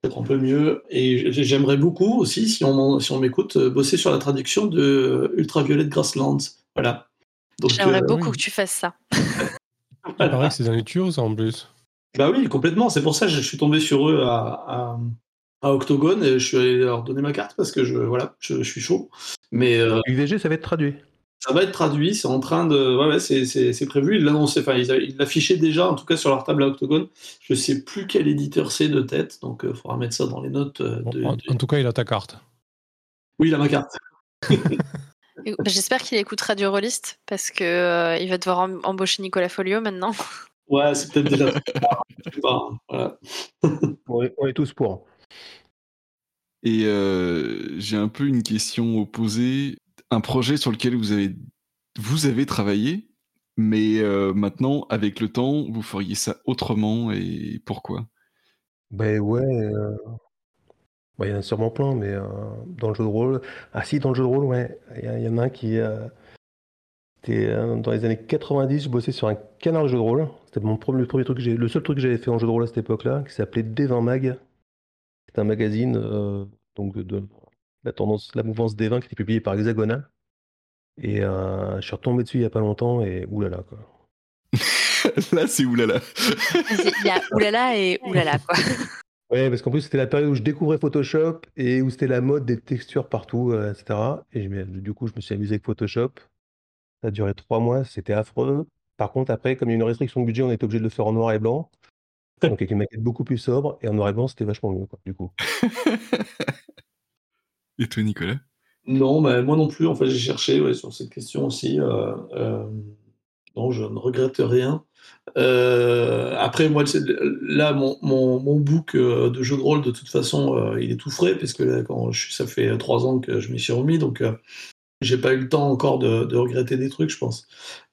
peut-être un peu mieux. Et j'aimerais beaucoup aussi, si on, si on m'écoute, euh, bosser sur la traduction de Ultraviolet Grasslands. Voilà. J'aimerais beaucoup que tu fasses ça. Il paraît que c'est dans les tuyaux, ça, en plus. Bah oui, complètement. C'est pour ça que je suis tombé sur eux à, à Octogone et je suis allé leur donner ma carte parce que je, voilà, je, suis chaud. Mais UVG, ça va être traduit. Ça va être traduit, c'est en train de. Ouais, ouais c'est prévu. Ils l'annonçaient, enfin, ils l'affichaient déjà, en tout cas sur leur table à Octogone. Je sais plus quel éditeur c'est de tête, donc il faudra mettre ça dans les notes. De, en, en, tout cas, il a ta carte. Oui, il a ma carte. <laughs> Bah, j'espère qu'il écoute Radio Rollist parce que euh, il va devoir embaucher Nicolas Folio maintenant. <laughs> Ouais, c'est peut-être déjà. voilà. <laughs> on, est, tous pour. Et euh, j'ai un peu une question opposée. Un projet sur lequel vous avez, travaillé, mais euh, maintenant, avec le temps, vous feriez ça autrement et pourquoi? Ben ouais, bah, il y en a sûrement plein, mais euh, dans le jeu de rôle. Ah si, dans le jeu de rôle, ouais. Il y, en a un qui. Euh, euh, dans les années 90, je bossais sur un canard de jeu de rôle. C'était mon premier, le premier truc que. Le seul truc que j'avais fait en jeu de rôle à cette époque-là, qui s'appelait D20 Mag. C'est un magazine donc de, la tendance, la mouvance D20 qui était publié par Hexagonal. Et je suis retombé dessus il n'y a pas longtemps et oulala quoi. <laughs> Là, c'est oulala. Il y a oulala et oulala quoi. <laughs> Ouais, parce qu'en plus, c'était la période où je découvrais Photoshop et où c'était la mode des textures partout, euh, etc. Et du coup, je me suis amusé avec Photoshop. Ça a duré trois mois, c'était affreux. Par contre, après, comme il y a une restriction de budget, on était obligé de le faire en noir et blanc. Donc, avec une maquette beaucoup plus sobre. Et en noir et blanc, c'était vachement mieux, quoi, du coup. <laughs> et toi, Nicolas? Non, mais moi non plus. En fait, j'ai cherché sur cette question aussi. Euh, euh, non, je ne regrette rien. Euh, après, moi, là, mon, mon, mon, book euh, de jeu de rôle, de toute façon, il est tout frais, parce que quand je, ça fait trois ans que je m'y suis remis, donc j'ai pas eu le temps encore de, regretter des trucs, je pense.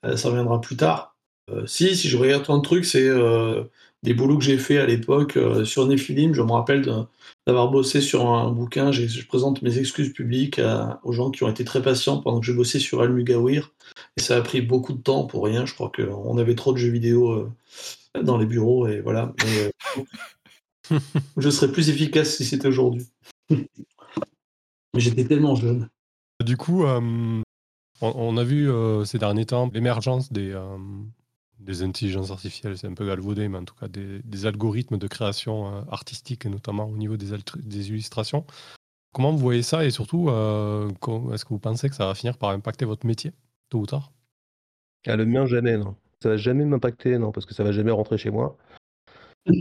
ça reviendra plus tard. si, si je regarde plein de trucs, c'est des boulots que j'ai fait à l'époque sur Nephilim. Je me rappelle d'avoir bossé sur un bouquin. Je présente mes excuses publiques aux gens qui ont été très patients pendant que je bossais sur Al-Mugawir. Et ça a pris beaucoup de temps pour rien. Je crois qu'on avait trop de jeux vidéo euh, dans les bureaux. Et voilà. Euh, <laughs> je serais plus efficace si c'était aujourd'hui. <laughs> Mais j'étais tellement jeune. Du coup, euh, on, a vu ces derniers temps l'émergence des, des intelligences artificielles. C'est un peu galvaudé, mais en tout cas des, algorithmes de création artistique, notamment au niveau des, des illustrations. Comment vous voyez ça et surtout, est-ce que vous pensez que ça va finir par impacter votre métier tôt ou tard? Ah, Le mien, jamais, non. Ça va jamais m'impacter, non, parce que ça va jamais rentrer chez moi. euh,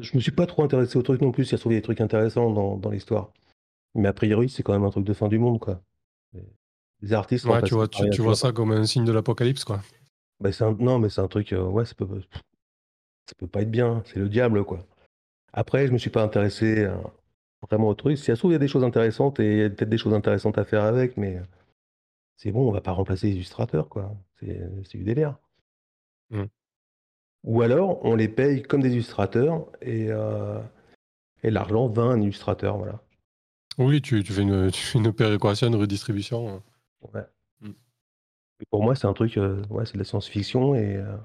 je me suis pas trop intéressé au truc non plus, il y a trouvé des trucs intéressants dans, l'histoire. Mais a priori, c'est quand même un truc de fin du monde, quoi. Les artistes. Ouais, tu vois, tu, vois ça comme un signe de l'apocalypse, quoi. Bah, un... Non, mais c'est un truc, ouais, ça peut... ça peut pas être bien, c'est le diable, quoi. Après, je me suis pas intéressé vraiment au truc. Si ça se trouve, il y a des choses intéressantes et il y a peut-être des choses intéressantes à faire avec, mais c'est bon, on va pas remplacer les illustrateurs, quoi. C'est du délire. Mmh. Ou alors, on les paye comme des illustrateurs et, et l'argent va à un illustrateur, voilà. Oui, tu, fais une, tu une péréquation, une redistribution. Hein. Ouais. Et pour moi, c'est un truc, euh, ouais, c'est de la science-fiction et euh,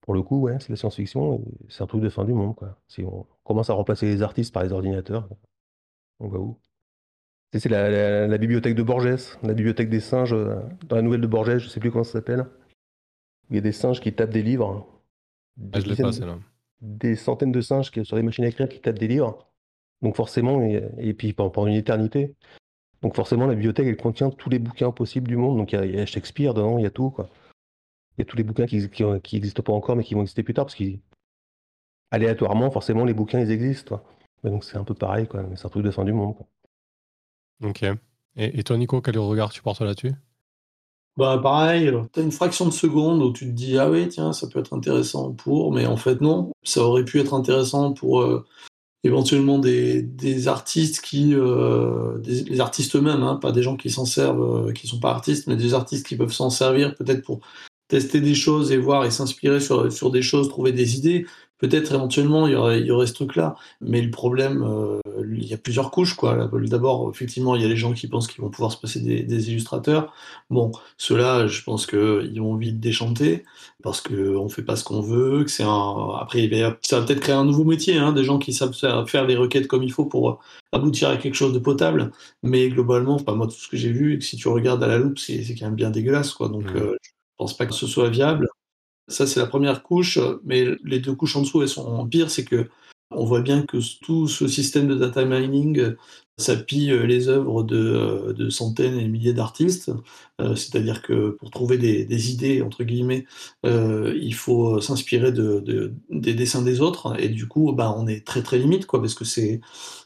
pour le coup, ouais, c'est de la science-fiction c'est un truc de fin du monde, quoi. Si on commence à remplacer les artistes par les ordinateurs, on va où? C'est la, bibliothèque de Borges, la bibliothèque des singes, euh, dans la nouvelle de Borges, je sais plus comment ça s'appelle. Il y a des singes qui tapent des livres. Des, ah, des centaines de singes qui, sur des machines à écrire qui tapent des livres. Donc forcément, et, puis pendant, une éternité. Donc forcément, la bibliothèque, elle contient tous les bouquins possibles du monde. Donc il y, a, Shakespeare dedans, il y a tout. Quoi. Il y a tous les bouquins qui n'existent pas encore, mais qui vont exister plus tard, parce qu'aléatoirement, forcément, les bouquins, ils existent. donc c'est un peu pareil, quoi. mais c'est un truc de fin du monde. Quoi. Ok. Et, toi, Nico, quel regard tu portes là-dessus? Bah pareil, tu as une fraction de seconde où tu te dis ah oui tiens ça peut être intéressant pour, mais en fait non, ça aurait pu être intéressant pour euh, éventuellement des, des, artistes qui, euh, des, artistes eux-mêmes, hein, pas des gens qui s'en servent, euh, qui sont pas artistes, mais des artistes qui peuvent s'en servir peut-être pour tester des choses et voir et s'inspirer sur, sur des choses, trouver des idées peut-être éventuellement il y aurait, il y aurait ce truc-là. Mais le problème, euh, il y a plusieurs couches. quoi. D'abord, effectivement, il y a les gens qui pensent qu'ils vont pouvoir se passer des, illustrateurs. Bon, ceux-là, je pense qu'ils vont vite déchanter parce qu'on ne fait pas ce qu'on veut. Que c'est un... Après, ça va peut-être créer un nouveau métier, hein, des gens qui savent faire les requêtes comme il faut pour aboutir à quelque chose de potable. Mais globalement, pas moi, tout ce que j'ai vu, et que si tu regardes à la loupe, c'est quand même bien dégueulasse. Quoi. Donc, mmh. euh, je pense pas que ce soit viable. Ça, c'est la première couche, mais les deux couches en dessous, elles sont pires. C'est que On voit bien que tout ce système de data mining, ça pille les œuvres de, centaines et milliers d'artistes. C'est-à-dire que pour trouver des, idées, entre guillemets, il faut s'inspirer de, des dessins des autres. Et du coup, bah, on est très très limite, quoi, parce que c'est.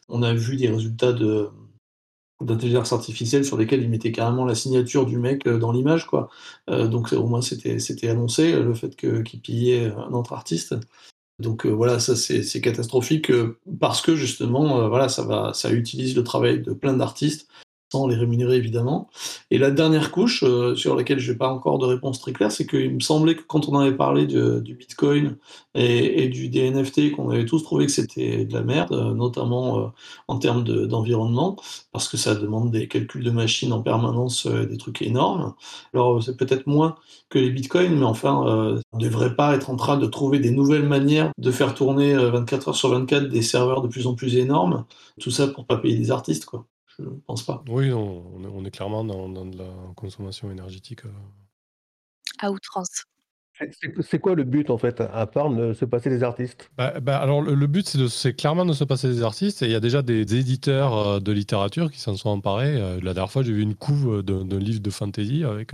On a vu des résultats de d'intelligence artificielle sur lesquels ils mettaient carrément la signature du mec dans l'image quoi. Donc au moins c'était annoncé le fait que qu'il pillait un autre artiste. Donc euh, voilà, ça c'est catastrophique euh, parce que justement, euh, voilà, ça utilise le travail de plein d'artistes sans les rémunérer évidemment. Et la dernière couche euh, sur laquelle je n'ai pas encore de réponse très claire, c'est qu'il me semblait que quand on avait parlé du Bitcoin et, du DNFT, qu'on avait tous trouvé que c'était de la merde, euh, notamment euh, en termes d'environnement, parce que ça demande des calculs de machines en permanence, des trucs énormes. Alors c'est peut-être moins que les Bitcoins, mais enfin, on ne devrait pas être en train de trouver des nouvelles manières de faire tourner 24 heures sur 24 des serveurs de plus en plus énormes, tout ça pour pas payer des artistes, quoi. Je pense pas. Oui, on, est, clairement dans, de la consommation énergétique. Euh. À outrance. C'est quoi le but en fait, à part de se passer des artistes? Bah, bah, alors le, but c'est clairement de se passer des artistes et il y a déjà des, éditeurs euh, de littérature qui s'en sont emparés. Euh, la dernière fois j'ai vu une couve d'un livre de fantasy avec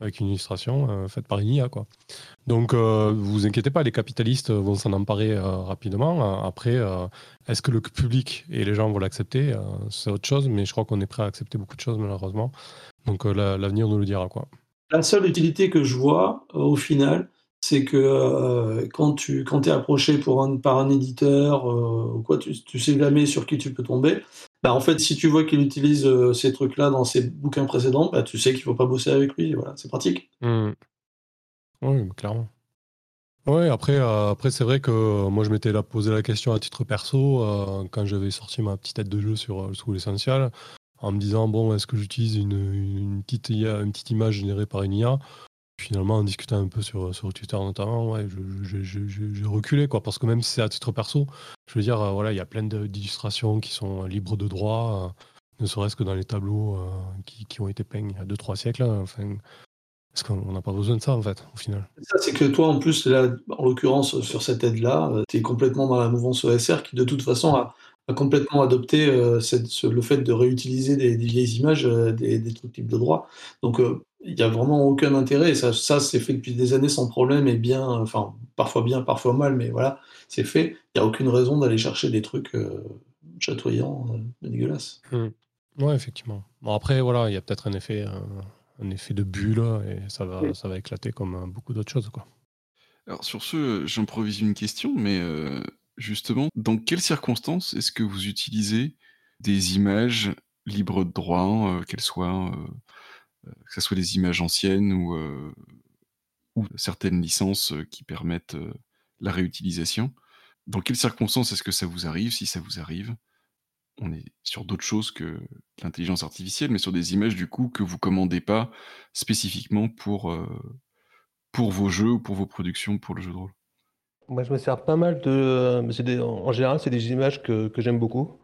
avec une illustration euh, faite par une. Quoi. Donc, euh, vous inquiétez pas, les capitalistes vont s'en emparer euh, rapidement. Après, est-ce que le public et les gens vont l'accepter C'est autre chose, mais je crois qu'on est prêt à accepter beaucoup de choses, malheureusement. Donc, l'avenir nous le dira. Quoi. La seule utilité que je vois, au final, c'est que quand tu quand es approché pour par un éditeur quoi, tu, tu sais jamais sur qui tu peux tomber. Bah, en fait, si tu vois qu'il utilise euh, ces trucs-là dans ses bouquins précédents, bah, tu sais qu'il ne faut pas bosser avec lui. Voilà, c'est pratique. Mmh. Oui, clairement. Oui, après, euh, après c'est vrai que euh, moi, je m'étais là posé la question à titre perso quand j'avais sorti ma petite tête de jeu sur le School Essential, en me disant bon, est-ce que j'utilise une, une, petite, une petite image générée par une IA Finalement, en discutant un peu sur, sur Twitter notamment, ouais, j'ai reculé, quoi, parce que même si c'est à titre perso, je veux dire, euh, voilà, il y a plein d'illustrations qui sont libres de droit, euh, ne serait-ce que dans les tableaux euh, qui, qui, ont été peints il y a 2-3 siècles. Enfin, parce qu'on n'a pas besoin de ça, en fait, au final? C'est que toi, en plus, là, en l'occurrence, sur cette aide-là, tu es complètement dans la mouvance ESR qui, de toute façon, a, complètement adopté le fait de réutiliser des, vieilles images, des, des, trucs types de droit. Donc, il n'y a vraiment aucun intérêt. Et ça, ça c'est fait depuis des années sans problème et bien, enfin, parfois bien, parfois mal, mais voilà, c'est fait. Il n'y a aucune raison d'aller chercher des trucs euh, chatoyants, euh, dégueulasses. Mmh. Ouais, effectivement. Bon, après, voilà, il y a peut-être un effet, un, effet de bulle et ça va, ça va éclater comme euh, beaucoup d'autres choses, quoi. Alors, sur ce, j'improvise une question, mais justement, dans quelles circonstances est-ce que vous utilisez des images libres de droit, qu'elles soient que ce soit des images anciennes ou, ou certaines licences qui permettent la réutilisation. Dans quelles circonstances est-ce que ça vous arrive? Si ça vous arrive, on est sur d'autres choses que l'intelligence artificielle, mais sur des images du coup que vous commandez pas spécifiquement pour, pour vos jeux ou pour vos productions pour le jeu de rôle? Moi, je me sers pas mal de. en général, c'est des images que, j'aime beaucoup.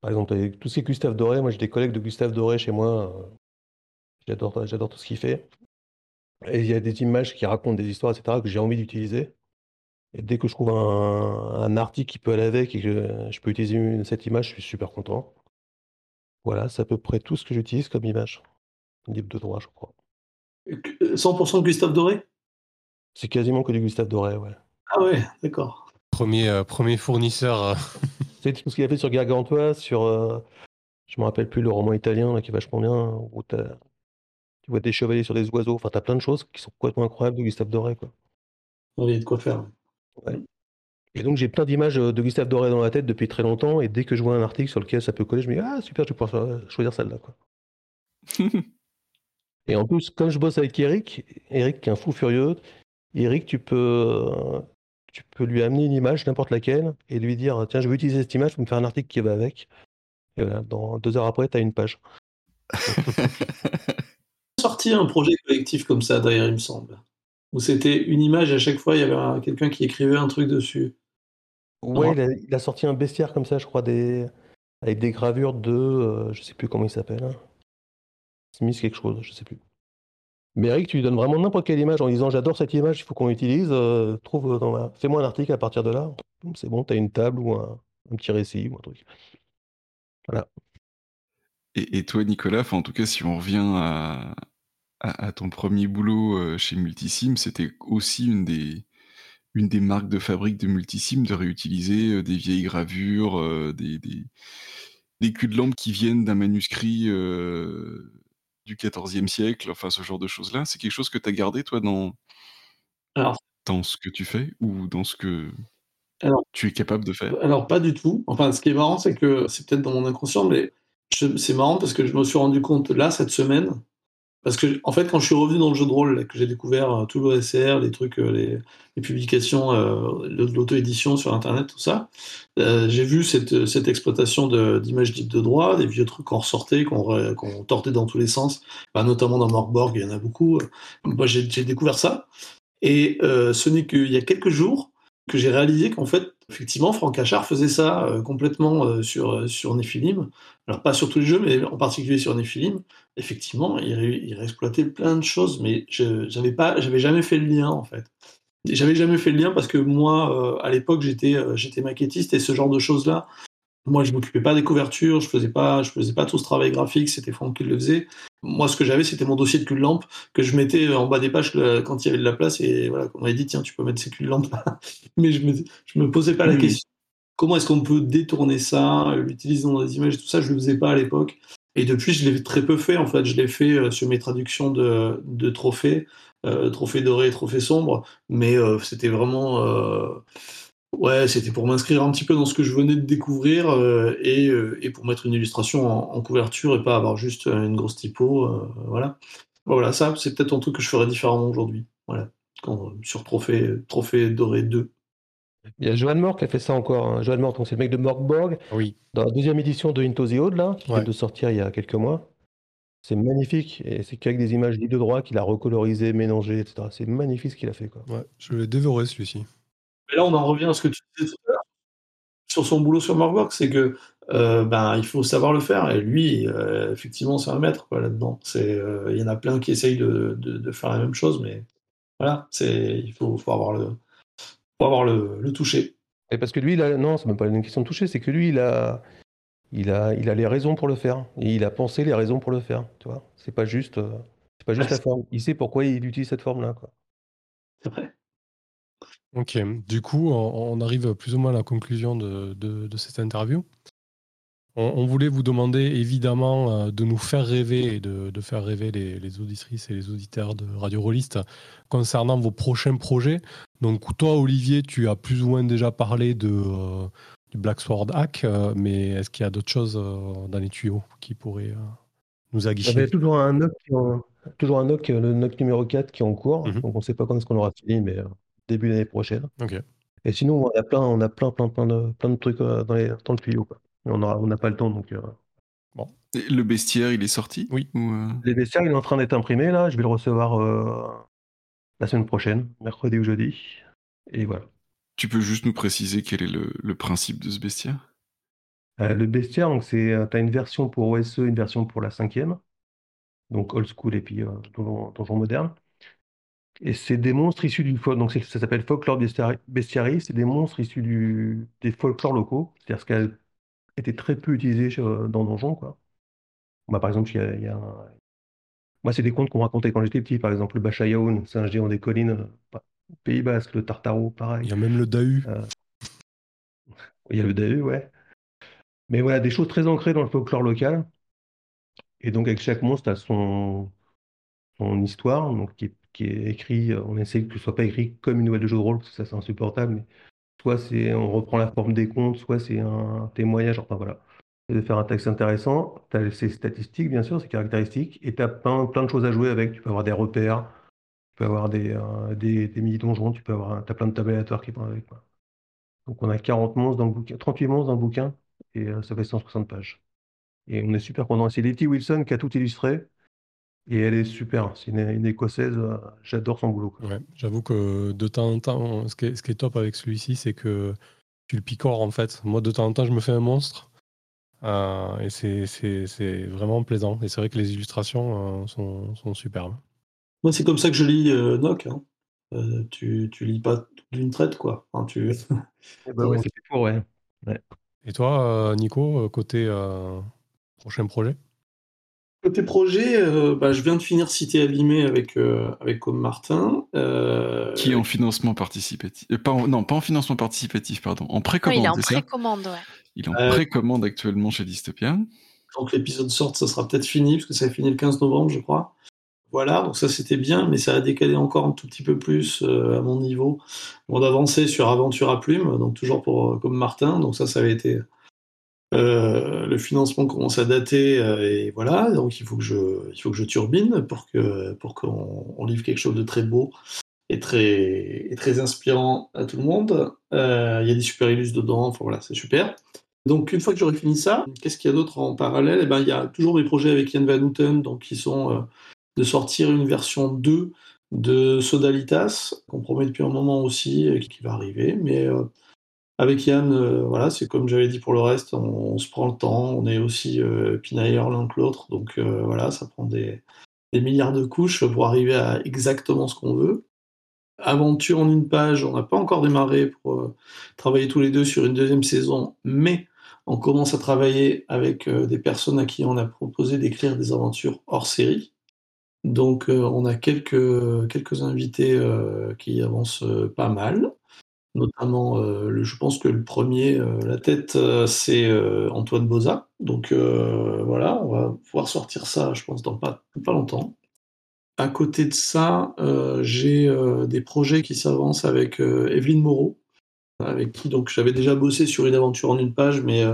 Par exemple, avec tout ce qui est Gustave Doré, moi j'ai des collègues de Gustave Doré chez moi. J'adore, j'adore tout ce qu'il fait. Et il y a des images qui racontent des histoires, etc., que j'ai envie d'utiliser. Et dès que je trouve un, article qui peut aller avec et que je peux utiliser cette image, je suis super content. Voilà, c'est à peu près tout ce que j'utilise comme image. Libre de droit, je crois. 100% de Gustave Doré? C'est quasiment que du Gustave Doré, ouais. Ah ouais, d'accord. Premier, euh, premier fournisseur. Euh. <laughs> C'est tout ce qu'il a fait sur Gargantua, sur. Euh, je me rappelle plus le roman italien qui est vachement bien, où tu vois des chevaliers sur des oiseaux. Enfin, tu as plein de choses qui sont complètement incroyables de Gustave Doré. Quoi. Il y a de quoi faire. Et donc, j'ai plein d'images euh, de Gustave Doré dans la tête depuis très longtemps. Et dès que je vois un article sur lequel ça peut coller, je me dis Ah, super, je vais pouvoir choisir celle-là. Quoi. <laughs> et en plus, comme je bosse avec Eric, Eric qui est un fou furieux, Eric, tu peux, tu peux lui amener une image, n'importe laquelle, et lui dire Tiens, je veux utiliser cette image, pour me faire un article qui va avec. Et voilà, dans deux heures après, tu as une page. <laughs> sorti un projet collectif comme ça, d'ailleurs, il me semble. Où c'était une image, à chaque fois, il y avait quelqu'un qui écrivait un truc dessus. Ouais, il a, sorti un bestiaire comme ça, je crois, des... avec des gravures de. Euh, je sais plus comment il s'appelle. Hein. Smith quelque chose, je sais plus. Mais Eric, tu lui donnes vraiment n'importe quelle image en disant j'adore cette image, il faut qu'on l'utilise. euh, trouve dans la- Fais-moi un article à partir de là. C'est bon, tu as une table ou un, un petit récit ou un truc. Voilà. Et, et toi, Nicolas, en tout cas, si on revient à, à, à ton premier boulot euh, chez Multisim, c'était aussi une des, une des marques de fabrique de Multisim de réutiliser euh, des vieilles gravures, euh, des, des, des culs de lampe qui viennent d'un manuscrit euh, du XIVe siècle, enfin ce genre de choses-là. C'est quelque chose que tu as gardé, toi, dans, Alors, dans ce que tu fais ou dans ce que Alors- tu es capable de faire? Alors pas du tout. Enfin, ce qui est marrant, c'est que c'est peut-être dans mon inconscient, mais c'est marrant parce que je me suis rendu compte là cette semaine, parce que en fait, quand je suis revenu dans le jeu de rôle, là, que j'ai découvert euh, tout l'OSR, les trucs, euh, les, les publications, euh, l'auto-édition sur Internet, tout ça, euh, j'ai vu cette, cette exploitation d'images dites de droit, des vieux trucs qu'on ressortait, qu'on qu'on tortait dans tous les sens, Bah, notamment dans Morkborg, il y en a beaucoup. Moi, j'ai découvert ça, et euh, ce n'est qu'il y a quelques jours que j'ai réalisé qu'en fait, effectivement, Franck Achard faisait ça euh, complètement euh, sur, euh, sur Nephilim. Alors, pas sur tous les jeux, mais en particulier sur Nephilim. Effectivement, il, il réexploitait plein de choses, mais je j'avais pas, j'avais jamais fait le lien, en fait. J'avais jamais fait le lien parce que moi, à l'époque, j'étais j'étais maquettiste et ce genre de choses-là, moi, je m'occupais pas des couvertures, je faisais pas, je faisais pas tout ce travail graphique, c'était Franck qui le faisait. Moi, ce que j'avais, c'était mon dossier de cul de lampe que je mettais en bas des pages euh, quand il y avait de la place et voilà, on m'avait dit tiens, tu peux mettre ces culs de lampe. <laughs> Mais je me, je me posais pas la Oui. question. Comment est-ce qu'on peut détourner ça, l'utiliser dans des images, tout ça, je le faisais pas à l'époque. Et depuis, je l'ai très peu fait. En fait, je l'ai fait euh, sur mes traductions de, de trophées, euh, trophées dorés trophées sombres. Mais euh, c'était vraiment, euh, ouais, c'était pour m'inscrire un petit peu dans ce que je venais de découvrir euh, et, euh, et pour mettre une illustration en, en couverture et pas avoir juste euh, une grosse typo. euh, voilà. Voilà, ça, c'est peut-être un truc que je ferais différemment aujourd'hui. Voilà. Quand- sur trophée, trophée doré 2. Il y a Johan Mork qui a fait ça encore. hein. Johan Mork, donc c'est le mec de Morkborg, Oui. dans la deuxième édition de Into the Old, là, qui Ouais. vient de sortir il y a quelques mois. C'est magnifique. Et c'est qu'avec des images de droit qu'il a recolorisé, mélangé, etc. C'est magnifique ce qu'il a fait. Quoi. Ouais, je l'ai dévoré celui-ci. Mais là, on en revient à ce que tu disais tout à l'heure sur son boulot sur Markbox, c'est que euh, ben, il faut savoir le faire. Et lui, euh, effectivement, c'est un maître là-dedans. C'est, euh, Il y en a plein qui essayent de, de- de faire la même chose, mais voilà, c'est, il faut, faut avoir le, faut avoir le, le toucher. Et parce que lui, a... non, c'est même pas une question de toucher, c'est que lui, il a... Il, a... il a les raisons pour le faire. Et il a pensé les raisons pour le faire. Tu vois c'est pas juste, c'est pas juste la forme. Il sait pourquoi il utilise cette forme-là. Quoi. C'est vrai. Ok, du coup, on, on arrive plus ou moins à la conclusion de, de- de cette interview. On, on voulait vous demander évidemment euh, de nous faire rêver et de, de faire rêver les, les auditrices et les auditeurs de Radio Rollist concernant vos prochains projets. Donc, toi, Olivier, tu as plus ou moins déjà parlé de, euh, du Black Sword Hack, euh, mais est-ce qu'il y a d'autres choses euh, dans les tuyaux qui pourraient nous Il y aguicher? avait toujours un NOC, toujours un NOC, le NOC numéro 4 qui est en cours. Mhm. Donc on sait pas quand est-ce qu'on aura fini, mais début l'année prochaine. Et sinon, on a plein, on a plein, plein, plein de, plein de trucs euh, dans, les, dans le tuyau. Quoi. On aura, on n'a pas le temps. Donc, euh, Et Le bestiaire, il est sorti? Oui. Ou, euh, Les bestiaires, il est en train d'être imprimé là. Je vais le recevoir euh, la semaine prochaine, mercredi ou jeudi. Et voilà. Tu peux juste nous préciser quel est le, le principe de ce bestiaire? Euh, le bestiaire, donc c'est, tu as une version pour OSE, une version pour la cinquième, donc old school et puis euh, donjon, donjon moderne. Et c'est des monstres issus du folk, donc c'est- ça s'appelle folklore bestiari, bestiary, c'est des monstres issus du, des folklores locaux, c'est-à-dire ce qui a été très peu utilisé chez- euh, dans Donjon, quoi. Bah, par exemple, il y a, il y a un- moi, c'est des contes qu'on racontait quand j'étais petit, par exemple, le Bachayaoun, c'est un géant des collines, euh, pas- Pays Basque, le Tartaro, Il pareil. y a même le Dahu. Euh, Il y a le Dahu, ouais. Mais voilà, des choses très ancrées dans le folklore local. Et donc, avec chaque monstre a son, son histoire, donc qui est, qui est écrit, euh, on essaie que ce soit pas écrit comme une nouvelle de jeu de rôle, parce que ça, c'est insupportable. Mais soit c'est, on reprend la forme des contes, soit c'est un témoignage, enfin voilà. C'est de faire un texte intéressant. Tu as ses statistiques, bien sûr, ses caractéristiques, et tu as plein, plein de choses à jouer avec. Tu peux avoir des repères, tu peux avoir des, euh, des, des mini-donjons, tu peux avoir, t'as plein de tables aléatoires qui vont avec, quoi. Donc on a 40 monstres dans le bouquin, 38 monstres dans le bouquin, et euh, ça fait 160 pages. Et on est super content. C'est Letty Wilson qui a tout illustré, et elle est super. C'est une, une écossaise, euh, j'adore son boulot. Ouais, j'avoue que de temps en temps, ce qui est, ce qui est top avec celui-ci, c'est que tu le picores en fait. Moi, de temps en temps, je me fais un monstre. euh, et c'est- vraiment plaisant. Et c'est vrai que les illustrations euh, sont, sont superbes. Moi, c'est comme ça que je lis Noc. Hein. tu, tu lis pas d'une traite, quoi. Enfin, tu... <laughs> Eh ben ouais, c'est pour, ouais. ouais. Et toi, Nico, côté prochain projet? Côté projet, euh, bah, je viens de finir Cité abîmée avec, euh, avec Comme Martin. Euh, qui est en financement participatif. Pas non, pas en financement participatif, pardon. En précommande. il est en précommande, ouais. Il est en précommande actuellement chez Dystopia. Donc l'épisode sorte, ça sera peut-être fini, parce que ça a fini le 15 novembre, je crois. Voilà, donc ça c'était bien, mais ça a décalé encore un tout petit peu plus à mon niveau. On d'avancer sur Aventure à Plume, donc toujours pour Comme Martin. Donc ça, ça avait été euh, le financement commence à dater euh, et voilà, donc il faut que je, il faut que je turbine pour que pour qu'on livre quelque chose de très beau et très, très inspirant à tout le monde. Euh, il y a des super illus dedans, enfin voilà, c'est super. Donc une fois que j'aurai fini ça, qu'est-ce qu'il y a d'autre en parallèle? Eh ben il y a toujours mes projets avec Yann Van Houten, donc qui sont de sortir une version 2 de Sodalitas, qu'on promet depuis un moment aussi, qui va arriver, mais avec Yann, euh, voilà, c'est comme j'avais dit pour le reste, on, se prend le temps, on est aussi euh, pinailleurs l'un que l'autre, donc euh, voilà, ça prend des, milliards de couches pour arriver à exactement ce qu'on veut. Aventure en une page, on n'a pas encore démarré pour travailler tous les deux sur une deuxième saison, mais on commence à travailler avec des personnes à qui on a proposé d'écrire des aventures hors série. Donc on a quelques, quelques invités qui avancent pas mal notamment, euh, je pense que le premier, euh, la tête, euh, c'est Antoine Boza. Donc voilà, on va pouvoir sortir ça, je pense, dans pas, pas longtemps. À côté de ça, j'ai des projets qui s'avancent avec Evelyne Moreau, avec qui donc j'avais déjà bossé sur une aventure en une page, mais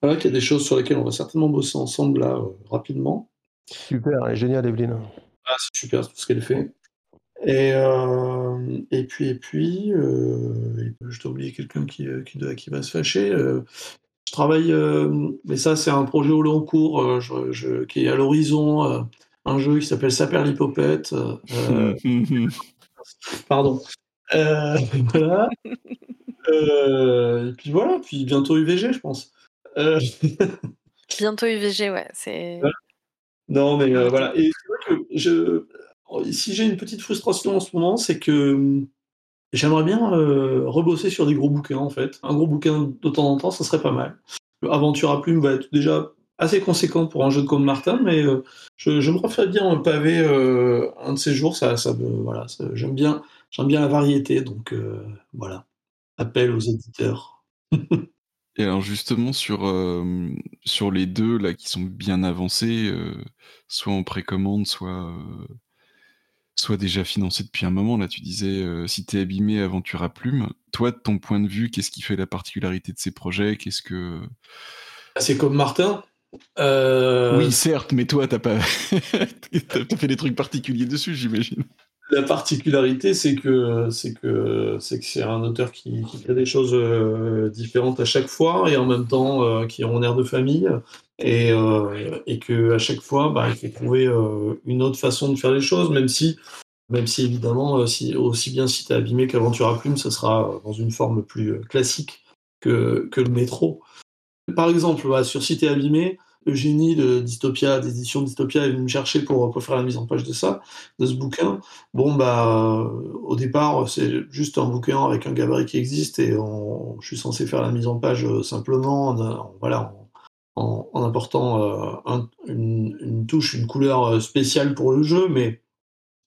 voilà qu'il y a des choses sur lesquelles on va certainement bosser ensemble là rapidement. Super, génial Evelyne. Ah, c'est super tout ce qu'elle fait. Et, euh, et puis, et puis euh, je dois oublier quelqu'un qui, euh, qui, qui, va se fâcher. je travaille, mais ça, c'est un projet au long cours je, qui est à l'horizon, un jeu qui s'appelle Saperlipopette. <laughs> pardon. <laughs> voilà. et puis voilà, puis bientôt UVG, je pense. <laughs> bientôt UVG, ouais. C'est... Non, mais voilà. Et c'est vrai que je si j'ai une petite frustration en ce moment, c'est que hum, j'aimerais bien euh, rebosser sur des gros bouquins en fait. Un gros bouquin de temps en temps, ça serait pas mal. Aventure à plume va être déjà assez conséquent pour un jeu de comme Martin, mais euh, je, me referais bien un pavé euh, un de ces jours. Ça voilà, j'aime bien, j'aime bien la variété, donc voilà. Appel aux éditeurs. <laughs> Et alors justement sur, sur les deux là qui sont bien avancés, soit en précommande, soit soit déjà financé depuis un moment. Là, tu disais, euh, si t'es abîmé, aventure à plume. Toi, de ton point de vue, qu'est-ce qui fait la particularité de ces projets? Qu'est-ce que bah, C'est comme Martin. Euh, oui, certes, mais toi, t'as pas, <laughs> t'as fait des trucs particuliers dessus, j'imagine. La particularité, c'est que c'est que c'est que c'est un auteur qui, qui, crée des choses euh, différentes à chaque fois et en même temps qui ont un air de famille et, euh, et que à chaque fois, bah, il faut trouver euh, une autre façon de faire les choses, même si, même si évidemment, euh, si, aussi bien si tu es abîmé qu'Aventure à Plume, ce sera dans une forme plus classique que, que le métro. Par exemple, sur Cité abîmé, Eugénie de Dystopia, d'édition Dystopia, est venue me chercher pour, pour, faire la mise en page de ça, de ce bouquin. Bon, bah, au départ, c'est juste un bouquin avec un gabarit qui existe et je suis censé faire la mise en page simplement, voilà, en, apportant euh, une, touche, une couleur euh, spéciale pour le jeu, mais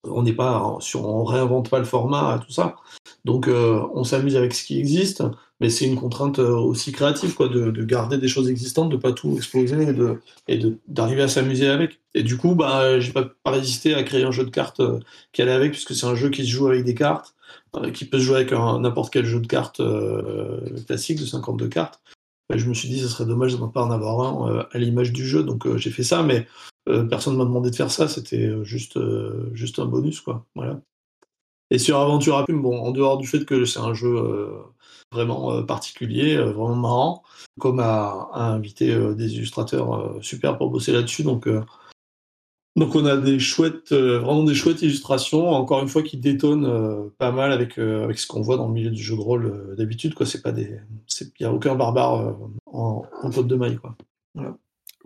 on n'est pas on réinvente pas le format, tout ça. Donc euh, on s'amuse avec ce qui existe, mais c'est une contrainte aussi créative, quoi, de, garder des choses existantes, de pas tout exploser et de et d'arriver à s'amuser avec. Et du coup, bah, j'ai pas, résisté à créer un jeu de cartes qui allait avec, puisque c'est un jeu qui se joue avec des cartes, qui peut se jouer avec n'importe quel jeu de cartes classique de 52 cartes je me suis dit, ce serait dommage de ne pas en avoir un euh, à l'image du jeu, donc euh, j'ai fait ça, mais euh, personne ne m'a demandé de faire ça, c'était juste, juste un bonus, quoi. Voilà. Et sur Aventure à Plume, bon, en dehors du fait que c'est un jeu vraiment particulier, vraiment marrant, comme à, inviter des illustrateurs super pour bosser là-dessus, donc donc on a des chouettes, euh, vraiment des chouettes illustrations, encore une fois qui détonnent euh, pas mal avec, euh, avec ce qu'on voit dans le milieu du jeu de rôle d'habitude. Quoi, c'est pas des, il n'y a aucun barbare en, en de maille, quoi.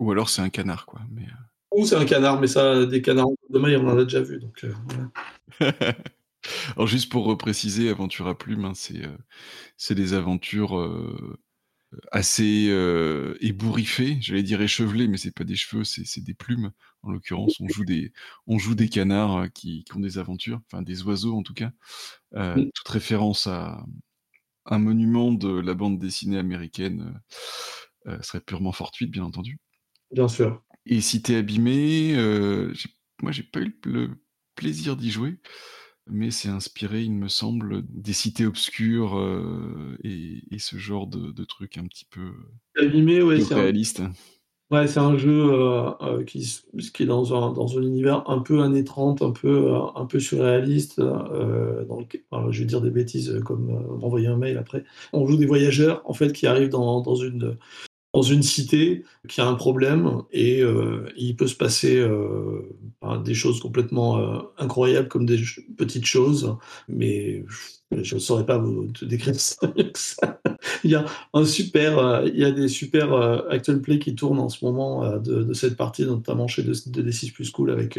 Ou alors c'est un canard, quoi. Mais Ou c'est un canard, mais ça, des canards de maille, on en a déjà vu. Donc, <laughs> Alors juste pour préciser, Aventura Plume, hein, c'est des aventures assez ébouriffées, j'allais dire échevelées, mais c'est pas des cheveux, c'est des plumes. En l'occurrence, on joue des on joue des canards qui, qui, ont des aventures, enfin des oiseaux en tout cas. Toute référence à un monument de la bande dessinée américaine serait purement fortuite, bien entendu. Bien sûr. Et si t'es abîmé, moi j'ai pas eu le plaisir d'y jouer mais c'est inspiré, il me semble, des cités obscures et, ce genre de, trucs un petit peu Abîmé, ouais, réaliste. Ouais, c'est un jeu qui, qui, est dans un, dans un univers un peu années 30, un peu, un peu surréaliste. dans je vais dire des bêtises comme m'envoyer un mail après. On joue des voyageurs en fait qui arrivent dans, dans une dans une cité qui a un problème et euh, il peut se passer euh, des choses complètement euh, incroyables comme des petites choses, mais je ne saurais pas vous décrire ça, <laughs> il y a un super, il y a des super actual play qui tournent en ce moment de, cette partie, notamment chez de, de D6 Plus Cool avec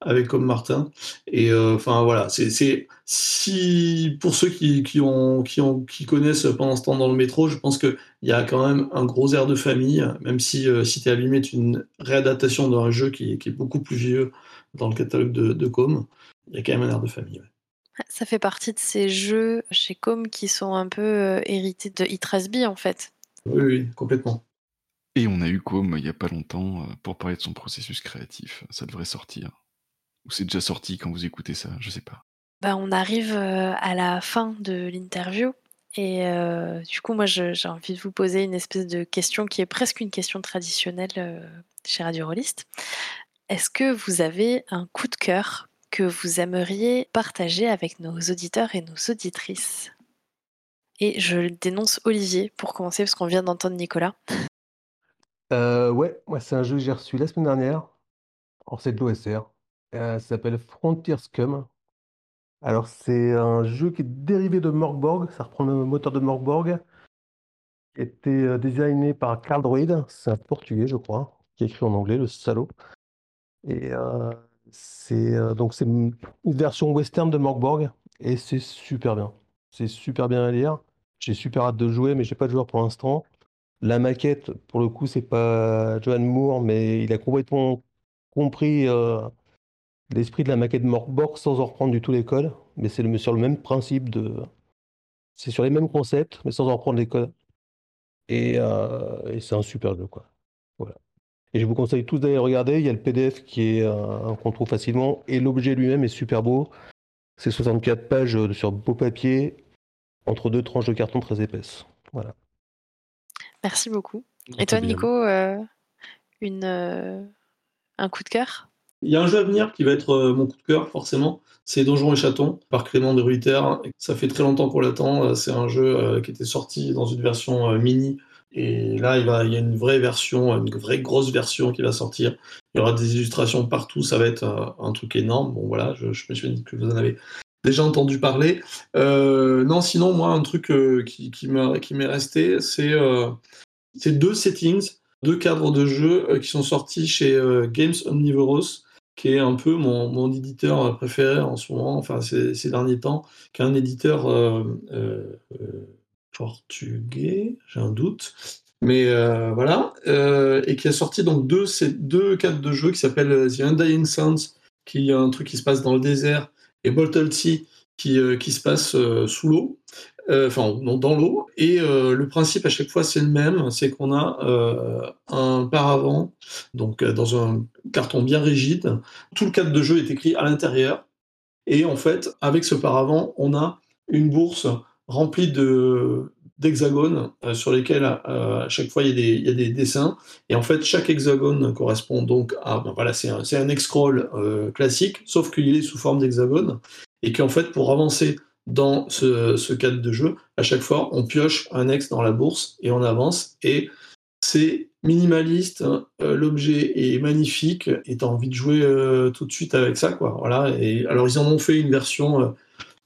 avec comme Martin. Et euh, enfin voilà, c'est si pour ceux qui, qui, ont, qui, ont, qui connaissent pendant ce temps dans le métro, je pense qu'il y a quand même un gros air de famille, même si euh, Si t'es abîmé est une réadaptation d'un jeu qui, qui, est beaucoup plus vieux dans le catalogue de, de Com, il y a quand même un air de famille. Ça fait partie de ces jeux chez Com qui sont un peu euh, hérités de Itrasby en fait. Oui, oui, complètement. Et on a eu Com il n'y a pas longtemps pour parler de son processus créatif. Ça devrait sortir. Ou c'est déjà sorti quand vous écoutez ça Je sais pas. Bah, on arrive euh, à la fin de l'interview. Et euh, du coup, moi, j'ai envie de vous poser une espèce de question qui est presque une question traditionnelle euh, chez Radio Rollist. Est-ce que vous avez un coup de cœur que vous aimeriez partager avec nos auditeurs et nos auditrices? Et je dénonce Olivier pour commencer, parce qu'on vient d'entendre Nicolas. ouais, moi, c'est un jeu que j'ai reçu la semaine dernière. Alors, c'est de l'OSR. Euh, s'appelle Frontier Scum. Alors, c'est un jeu qui est dérivé de Morgborg. Ça reprend le moteur de Morgborg. Qui été euh, designé par Carl Droid. C'est un portugais, je crois, qui a écrit en anglais, le salaud. Et euh, c'est donc c'est une version western de Morgborg. Et c'est super bien. C'est super bien à lire. J'ai super hâte de jouer, mais j'ai pas de joueur pour l'instant. La maquette, pour le coup, c'est pas Johan Moore, mais il a complètement compris l'esprit de la maquette Morkborg sans en reprendre du tout les codes, mais c'est sur le même principe de. C'est sur les mêmes concepts, mais sans en reprendre les codes. Et, euh, c'est un super jeu, quoi. Voilà. Et je vous conseille tous d'aller regarder. Il y a le PDF qui est euh, qu'on trouve facilement, et l'objet lui-même est super beau. C'est 64 pages euh, sur beau papier, entre deux tranches de carton très épaisses. Voilà. Merci beaucoup. Et toi, Nico, une, un coup de cœur? Il y a un jeu à venir qui va être euh, mon coup de cœur, forcément. C'est Donjons et Chatons par Clément de Ruiter. Ça fait très longtemps qu'on l'attend. Euh, c'est un jeu euh, qui était sorti dans une version mini. Et là, il, y a une vraie version, une vraie grosse version qui va sortir. Il y aura des illustrations partout. Ça va être un truc énorme. Bon, voilà, je, me suis dit que vous en avez déjà entendu parler. non, sinon, moi, un truc qui, m'est resté, c'est deux settings, deux cadres de jeu qui sont sortis chez Games Omnivorous qui est un peu mon, éditeur préféré en ce moment, enfin ces, derniers temps, qui est un éditeur euh, euh, portugais, j'ai un doute, mais euh, voilà, et qui a sorti donc deux, ces cadres de jeu qui s'appellent The Undying Sounds, qui est un truc qui se passe dans le désert, et Bottle Sea, qui, qui se passe sous l'eau. Euh, enfin dans l'eau. Et euh, le principe à chaque fois c'est le même, c'est qu'on a euh, un paravent, donc dans un carton bien rigide. Tout le cadre de jeu est écrit à l'intérieur. Et en fait, avec ce paravent, on a une bourse remplie de d'hexagones sur lesquels à chaque fois il y, a des, il y, a des, dessins et en fait chaque hexagone correspond donc à ben voilà c'est un, un X-scroll classique sauf qu'il est sous forme d'hexagone et qu'en fait pour avancer dans ce, cadre de jeu, à chaque fois, on pioche un ex dans la bourse et on avance. Et c'est minimaliste, hein. euh, l'objet est magnifique et tu as envie de jouer euh, tout de suite avec ça. Quoi. Voilà. Et, alors, ils en ont fait une version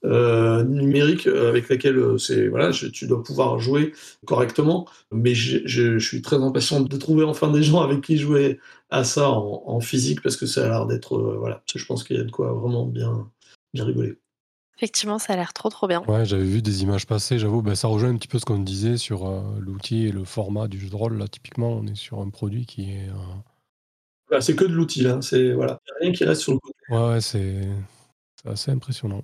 euh, numérique avec laquelle c'est voilà, tu dois pouvoir jouer correctement. Mais je, suis très impatient de trouver enfin des gens avec qui jouer à ça en, physique parce que ça a l'air d'être voilà, je pense qu'il y a de quoi vraiment bien bien rigoler. Effectivement, ça a l'air trop trop bien. Ouais, j'avais vu des images passer, j'avoue, ben, ça rejoint un petit peu ce qu'on disait sur l'outil et le format du jeu de rôle. Là, typiquement, on est sur un produit qui est bah, c'est que de l'outil, là. C'est voilà, il n'y a rien qui reste sur le côté. Ouais, c'est assez impressionnant.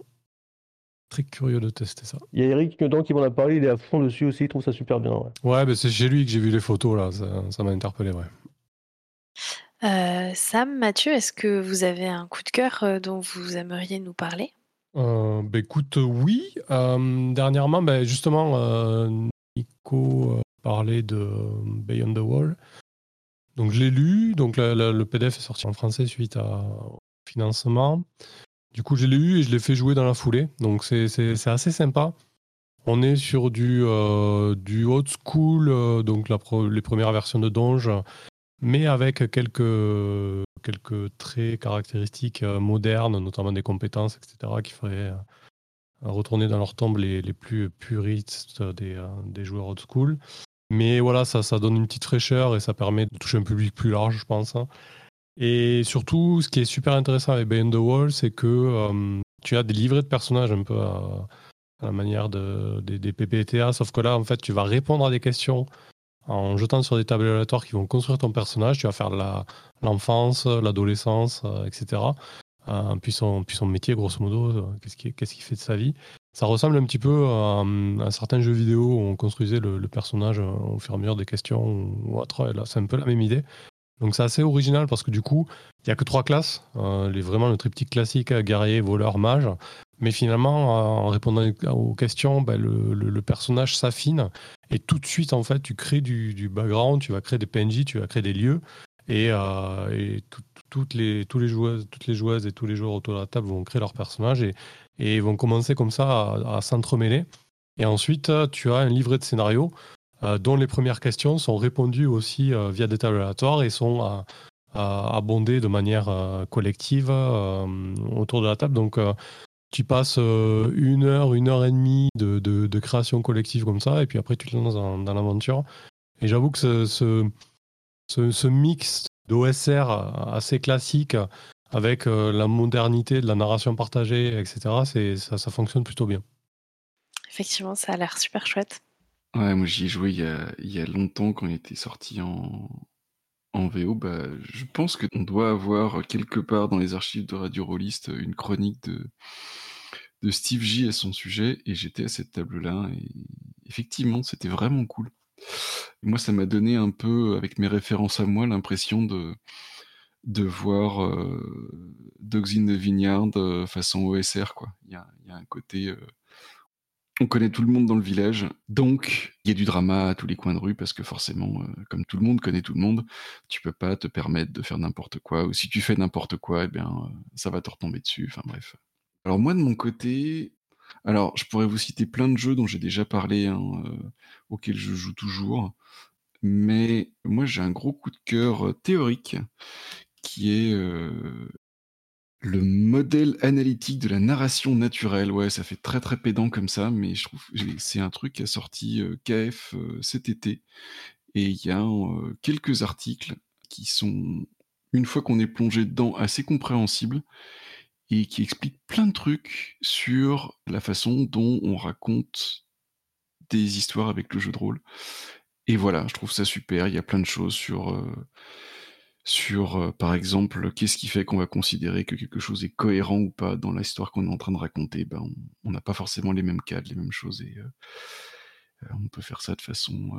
Très curieux de tester ça. Il y a Eric dedans qui m'en a parlé, il est à fond dessus aussi, il trouve ça super bien. Ouais, ouais bah, c'est chez lui que j'ai vu les photos, là. Ça m'a interpellé, ouais. Euh, Sam, Mathieu, est-ce que vous avez un coup de cœur euh, dont vous aimeriez nous parler? Euh, bah, écoute, oui. dernièrement, bah, justement, Nico parlait de Beyond the Wall. Donc je l'ai lu, donc le PDF est sorti en français suite au financement. Du coup, je l'ai lu et je l'ai fait jouer dans la foulée. Donc c'est assez sympa. On est sur du, euh, du old school, euh, donc les premières versions de Donge, mais avec quelques, quelques traits caractéristiques euh, modernes, notamment des compétences, etc., qui feraient retourner dans leur tombe les, les plus puristes des, des joueurs old school. Mais voilà, ça, ça donne une petite fraîcheur et ça permet de toucher un public plus large, je pense. Hein. Et surtout, ce qui est super intéressant avec Beyond the Wall, c'est que euh, tu as des livrets de personnages un peu à, la manière de, des, PPTA, sauf que là, en fait, tu vas répondre à des questions en jetant sur des tables aléatoires qui vont construire ton personnage. Tu vas faire l'enfance, l'adolescence, euh, etc. Euh, puis, son, métier, grosso modo, qu'est-ce qu'il fait de sa vie. Ça ressemble un petit peu à, un certain jeu vidéo où on construisait le, personnage euh, au fur et à mesure des questions ou autre. c'est un peu la même idée. Donc c'est assez original parce que du coup, il n'y a que trois classes. Euh, vraiment le triptyque classique, euh, guerrier, voleur, mage. Mais finalement, en répondant aux questions, ben, le, personnage s'affine et tout de suite, en fait, tu crées du, background, tu vas créer des PNJ, tu vas créer des lieux et, toutes, les, joueuses, toutes les joueuses et tous les joueurs autour de la table vont créer leur personnage et, vont commencer comme ça à, s'entremêler. Et ensuite, tu as un livret de scénario euh, dont les premières questions sont répondues aussi euh, via des tables aléatoires et sont euh, abondées de manière collective autour de la table. Donc, tu passes une heure, une heure et demie de, de, création collective comme ça, et puis après, tu te lances dans, l'aventure. Et j'avoue que ce, ce, ce, ce mix d'OSR assez classique avec euh, la modernité de la narration partagée, etc., ça, ça fonctionne plutôt bien. Effectivement, ça a l'air super chouette. Ouais, moi j'y ai joué il y, a, il y a longtemps quand il était sorti en, en VO. Bah, je pense qu'on doit avoir quelque part dans les archives de Radio Rollist une chronique de, Steve J à son sujet et j'étais à cette table-là et effectivement c'était vraiment cool. moi ça m'a donné un peu, avec mes références à moi, l'impression de voir euh, Dogs in the Vineyard euh, façon OSR, quoi. Il y a, un côté. Euh, on connaît tout le monde dans le village, donc il y a du drama à tous les coins de rue parce que forcément, comme tout le monde connaît tout le monde, tu peux pas te permettre de faire n'importe quoi. Ou si tu fais n'importe quoi, eh bien, ça va te retomber dessus. Enfin bref. Alors moi de mon côté, alors je pourrais vous citer plein de jeux dont j'ai déjà parlé, hein, auxquels je joue toujours, mais moi j'ai un gros coup de cœur théorique qui est le modèle analytique de la narration naturelle. Ouais, ça fait très très pédant comme ça, mais je trouve c'est un truc qui a sorti KF cet été. Et il y a quelques articles qui sont, une fois qu'on est plongé dedans, assez compréhensibles et qui expliquent plein de trucs sur la façon dont on raconte des histoires avec le jeu de rôle. Et voilà, je trouve ça super. Il y a plein de choses sur sur, euh, par exemple, qu'est-ce qui fait qu'on va considérer que quelque chose est cohérent ou pas dans l'histoire qu'on est en train de raconter? Ben, on n'a pas forcément les mêmes cadres, les mêmes choses, et euh, euh, on peut faire ça de façon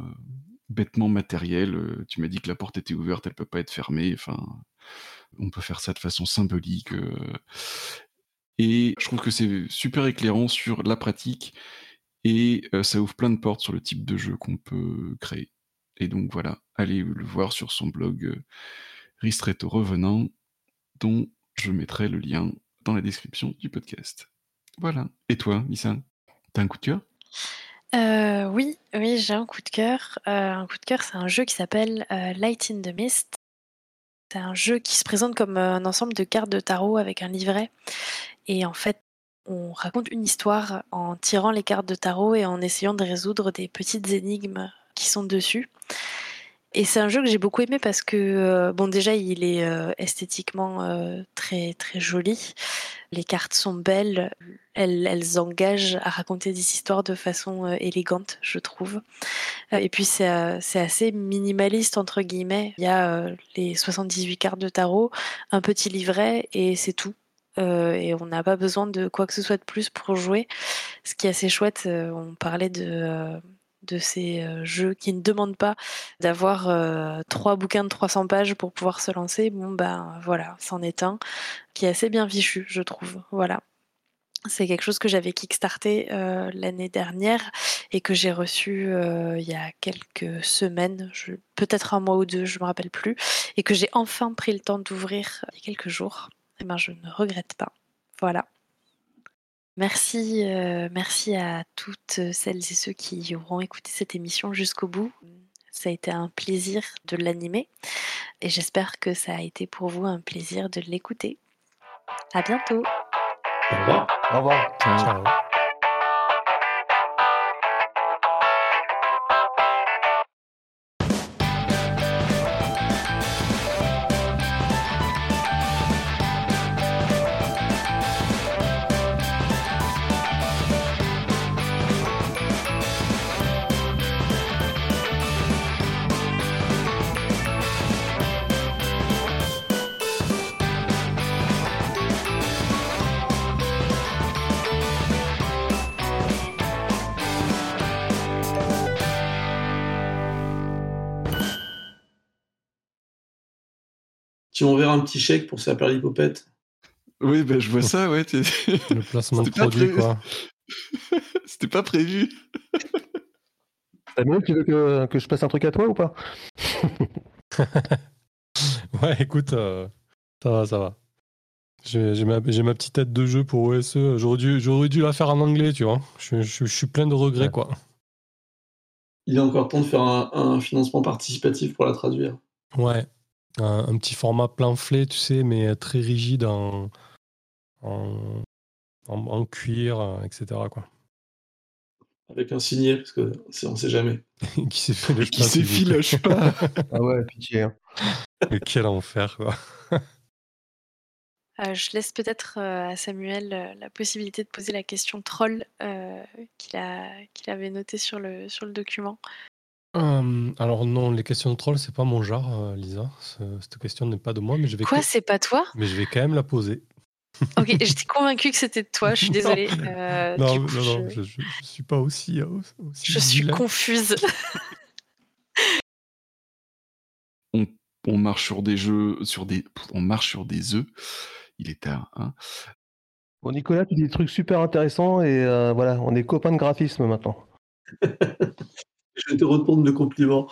bêtement matérielle. tu m'as dit que la porte était ouverte, elle peut pas être fermée. Enfin, on peut faire ça de façon symbolique. et je trouve que c'est super éclairant sur la pratique et ça ouvre plein de portes sur le type de jeu qu'on peut créer. Et donc voilà, allez le voir sur son blog Ristretto Revenant, dont je mettrai le lien dans la description du podcast. Voilà. Et toi, Lisa, t'as un coup de cœur? Euh, Oui, oui, j'ai un coup de cœur. Euh, un coup de cœur, c'est un jeu qui s'appelle euh, Light in the Mist. C'est un jeu qui se présente comme un ensemble de cartes de tarot avec un livret. Et en fait, on raconte une histoire en tirant les cartes de tarot et en essayant de résoudre des petites énigmes qui sont dessus. Et c'est un jeu que j'ai beaucoup aimé parce que, euh, bon, déjà, il est euh, esthétiquement euh, très, très joli. Les cartes sont belles. Elles, elles, engagent à raconter des histoires de façon élégante, je trouve. et puis, c'est assez minimaliste, entre guillemets. Il y a les 78 cartes de tarot, un petit livret et c'est tout. et on n'a pas besoin de quoi que ce soit de plus pour jouer. Ce qui est assez chouette, on parlait de de ces euh, jeux qui ne demandent pas d'avoir euh, trois bouquins de 300 pages pour pouvoir se lancer. Bon, ben voilà, c'en est un qui est assez bien fichu, je trouve. Voilà. C'est quelque chose que j'avais kickstarté euh, l'année dernière et que j'ai reçu il y a quelques semaines, peut-être un mois ou deux, je ne me rappelle plus, et que j'ai enfin pris le temps d'ouvrir il y a quelques jours. Eh ben, je ne regrette pas. Voilà. Merci, euh, merci à toutes celles et ceux qui auront écouté cette émission jusqu'au bout. Ça a été un plaisir de l'animer et j'espère que ça a été pour vous un plaisir de l'écouter. À bientôt. Au revoir. Au revoir. Ciao. Tu m'enverras un petit chèque pour faire l'hypopète. Oui, ben je vois ça, ouais. <laughs> Le placement de produit, quoi. <laughs> C'était pas prévu. Samuel, tu veux que, que, je passe un truc à toi ou pas? <laughs> Ouais, écoute, euh, ça va, ça va. J'ai ma, ma, petite tête de jeu pour OSE. J'aurais dû, dû la faire en anglais, tu vois. Je, je, je suis plein de regrets, quoi. Il est encore temps de faire un, un financement participatif pour la traduire. Ouais, un, petit format plein-flé, tu sais, mais très rigide en, en, en, cuir, euh, etc. Quoi. Avec un signet, parce qu'on ne sait jamais. <laughs> qui s'effiloche <laughs> pas. <laughs> ah ouais, pitié. Hein. quel enfer, quoi. Euh, je laisse peut-être euh, à Samuel la possibilité de poser la question troll qu'il qu'il avait notée sur le, sur le document. Hum, alors non, les questions de troll, c'est pas mon genre, euh, Lisa. cette question n'est pas de moi, mais je vais Quoi, c'est pas toi? mais je vais quand même la poser. Ok, j'étais convaincue que c'était de toi, je suis <laughs> désolée. Euh, non, non, non, je... je, suis pas aussi, euh, Je suis confuse. <laughs> On, marche sur des jeux, sur des, on marche sur des œufs. Il est tard, hein. Bon, Nicolas, tu dis des trucs super intéressants et voilà, on est copains de graphisme maintenant. <laughs> Je te retourne le compliment.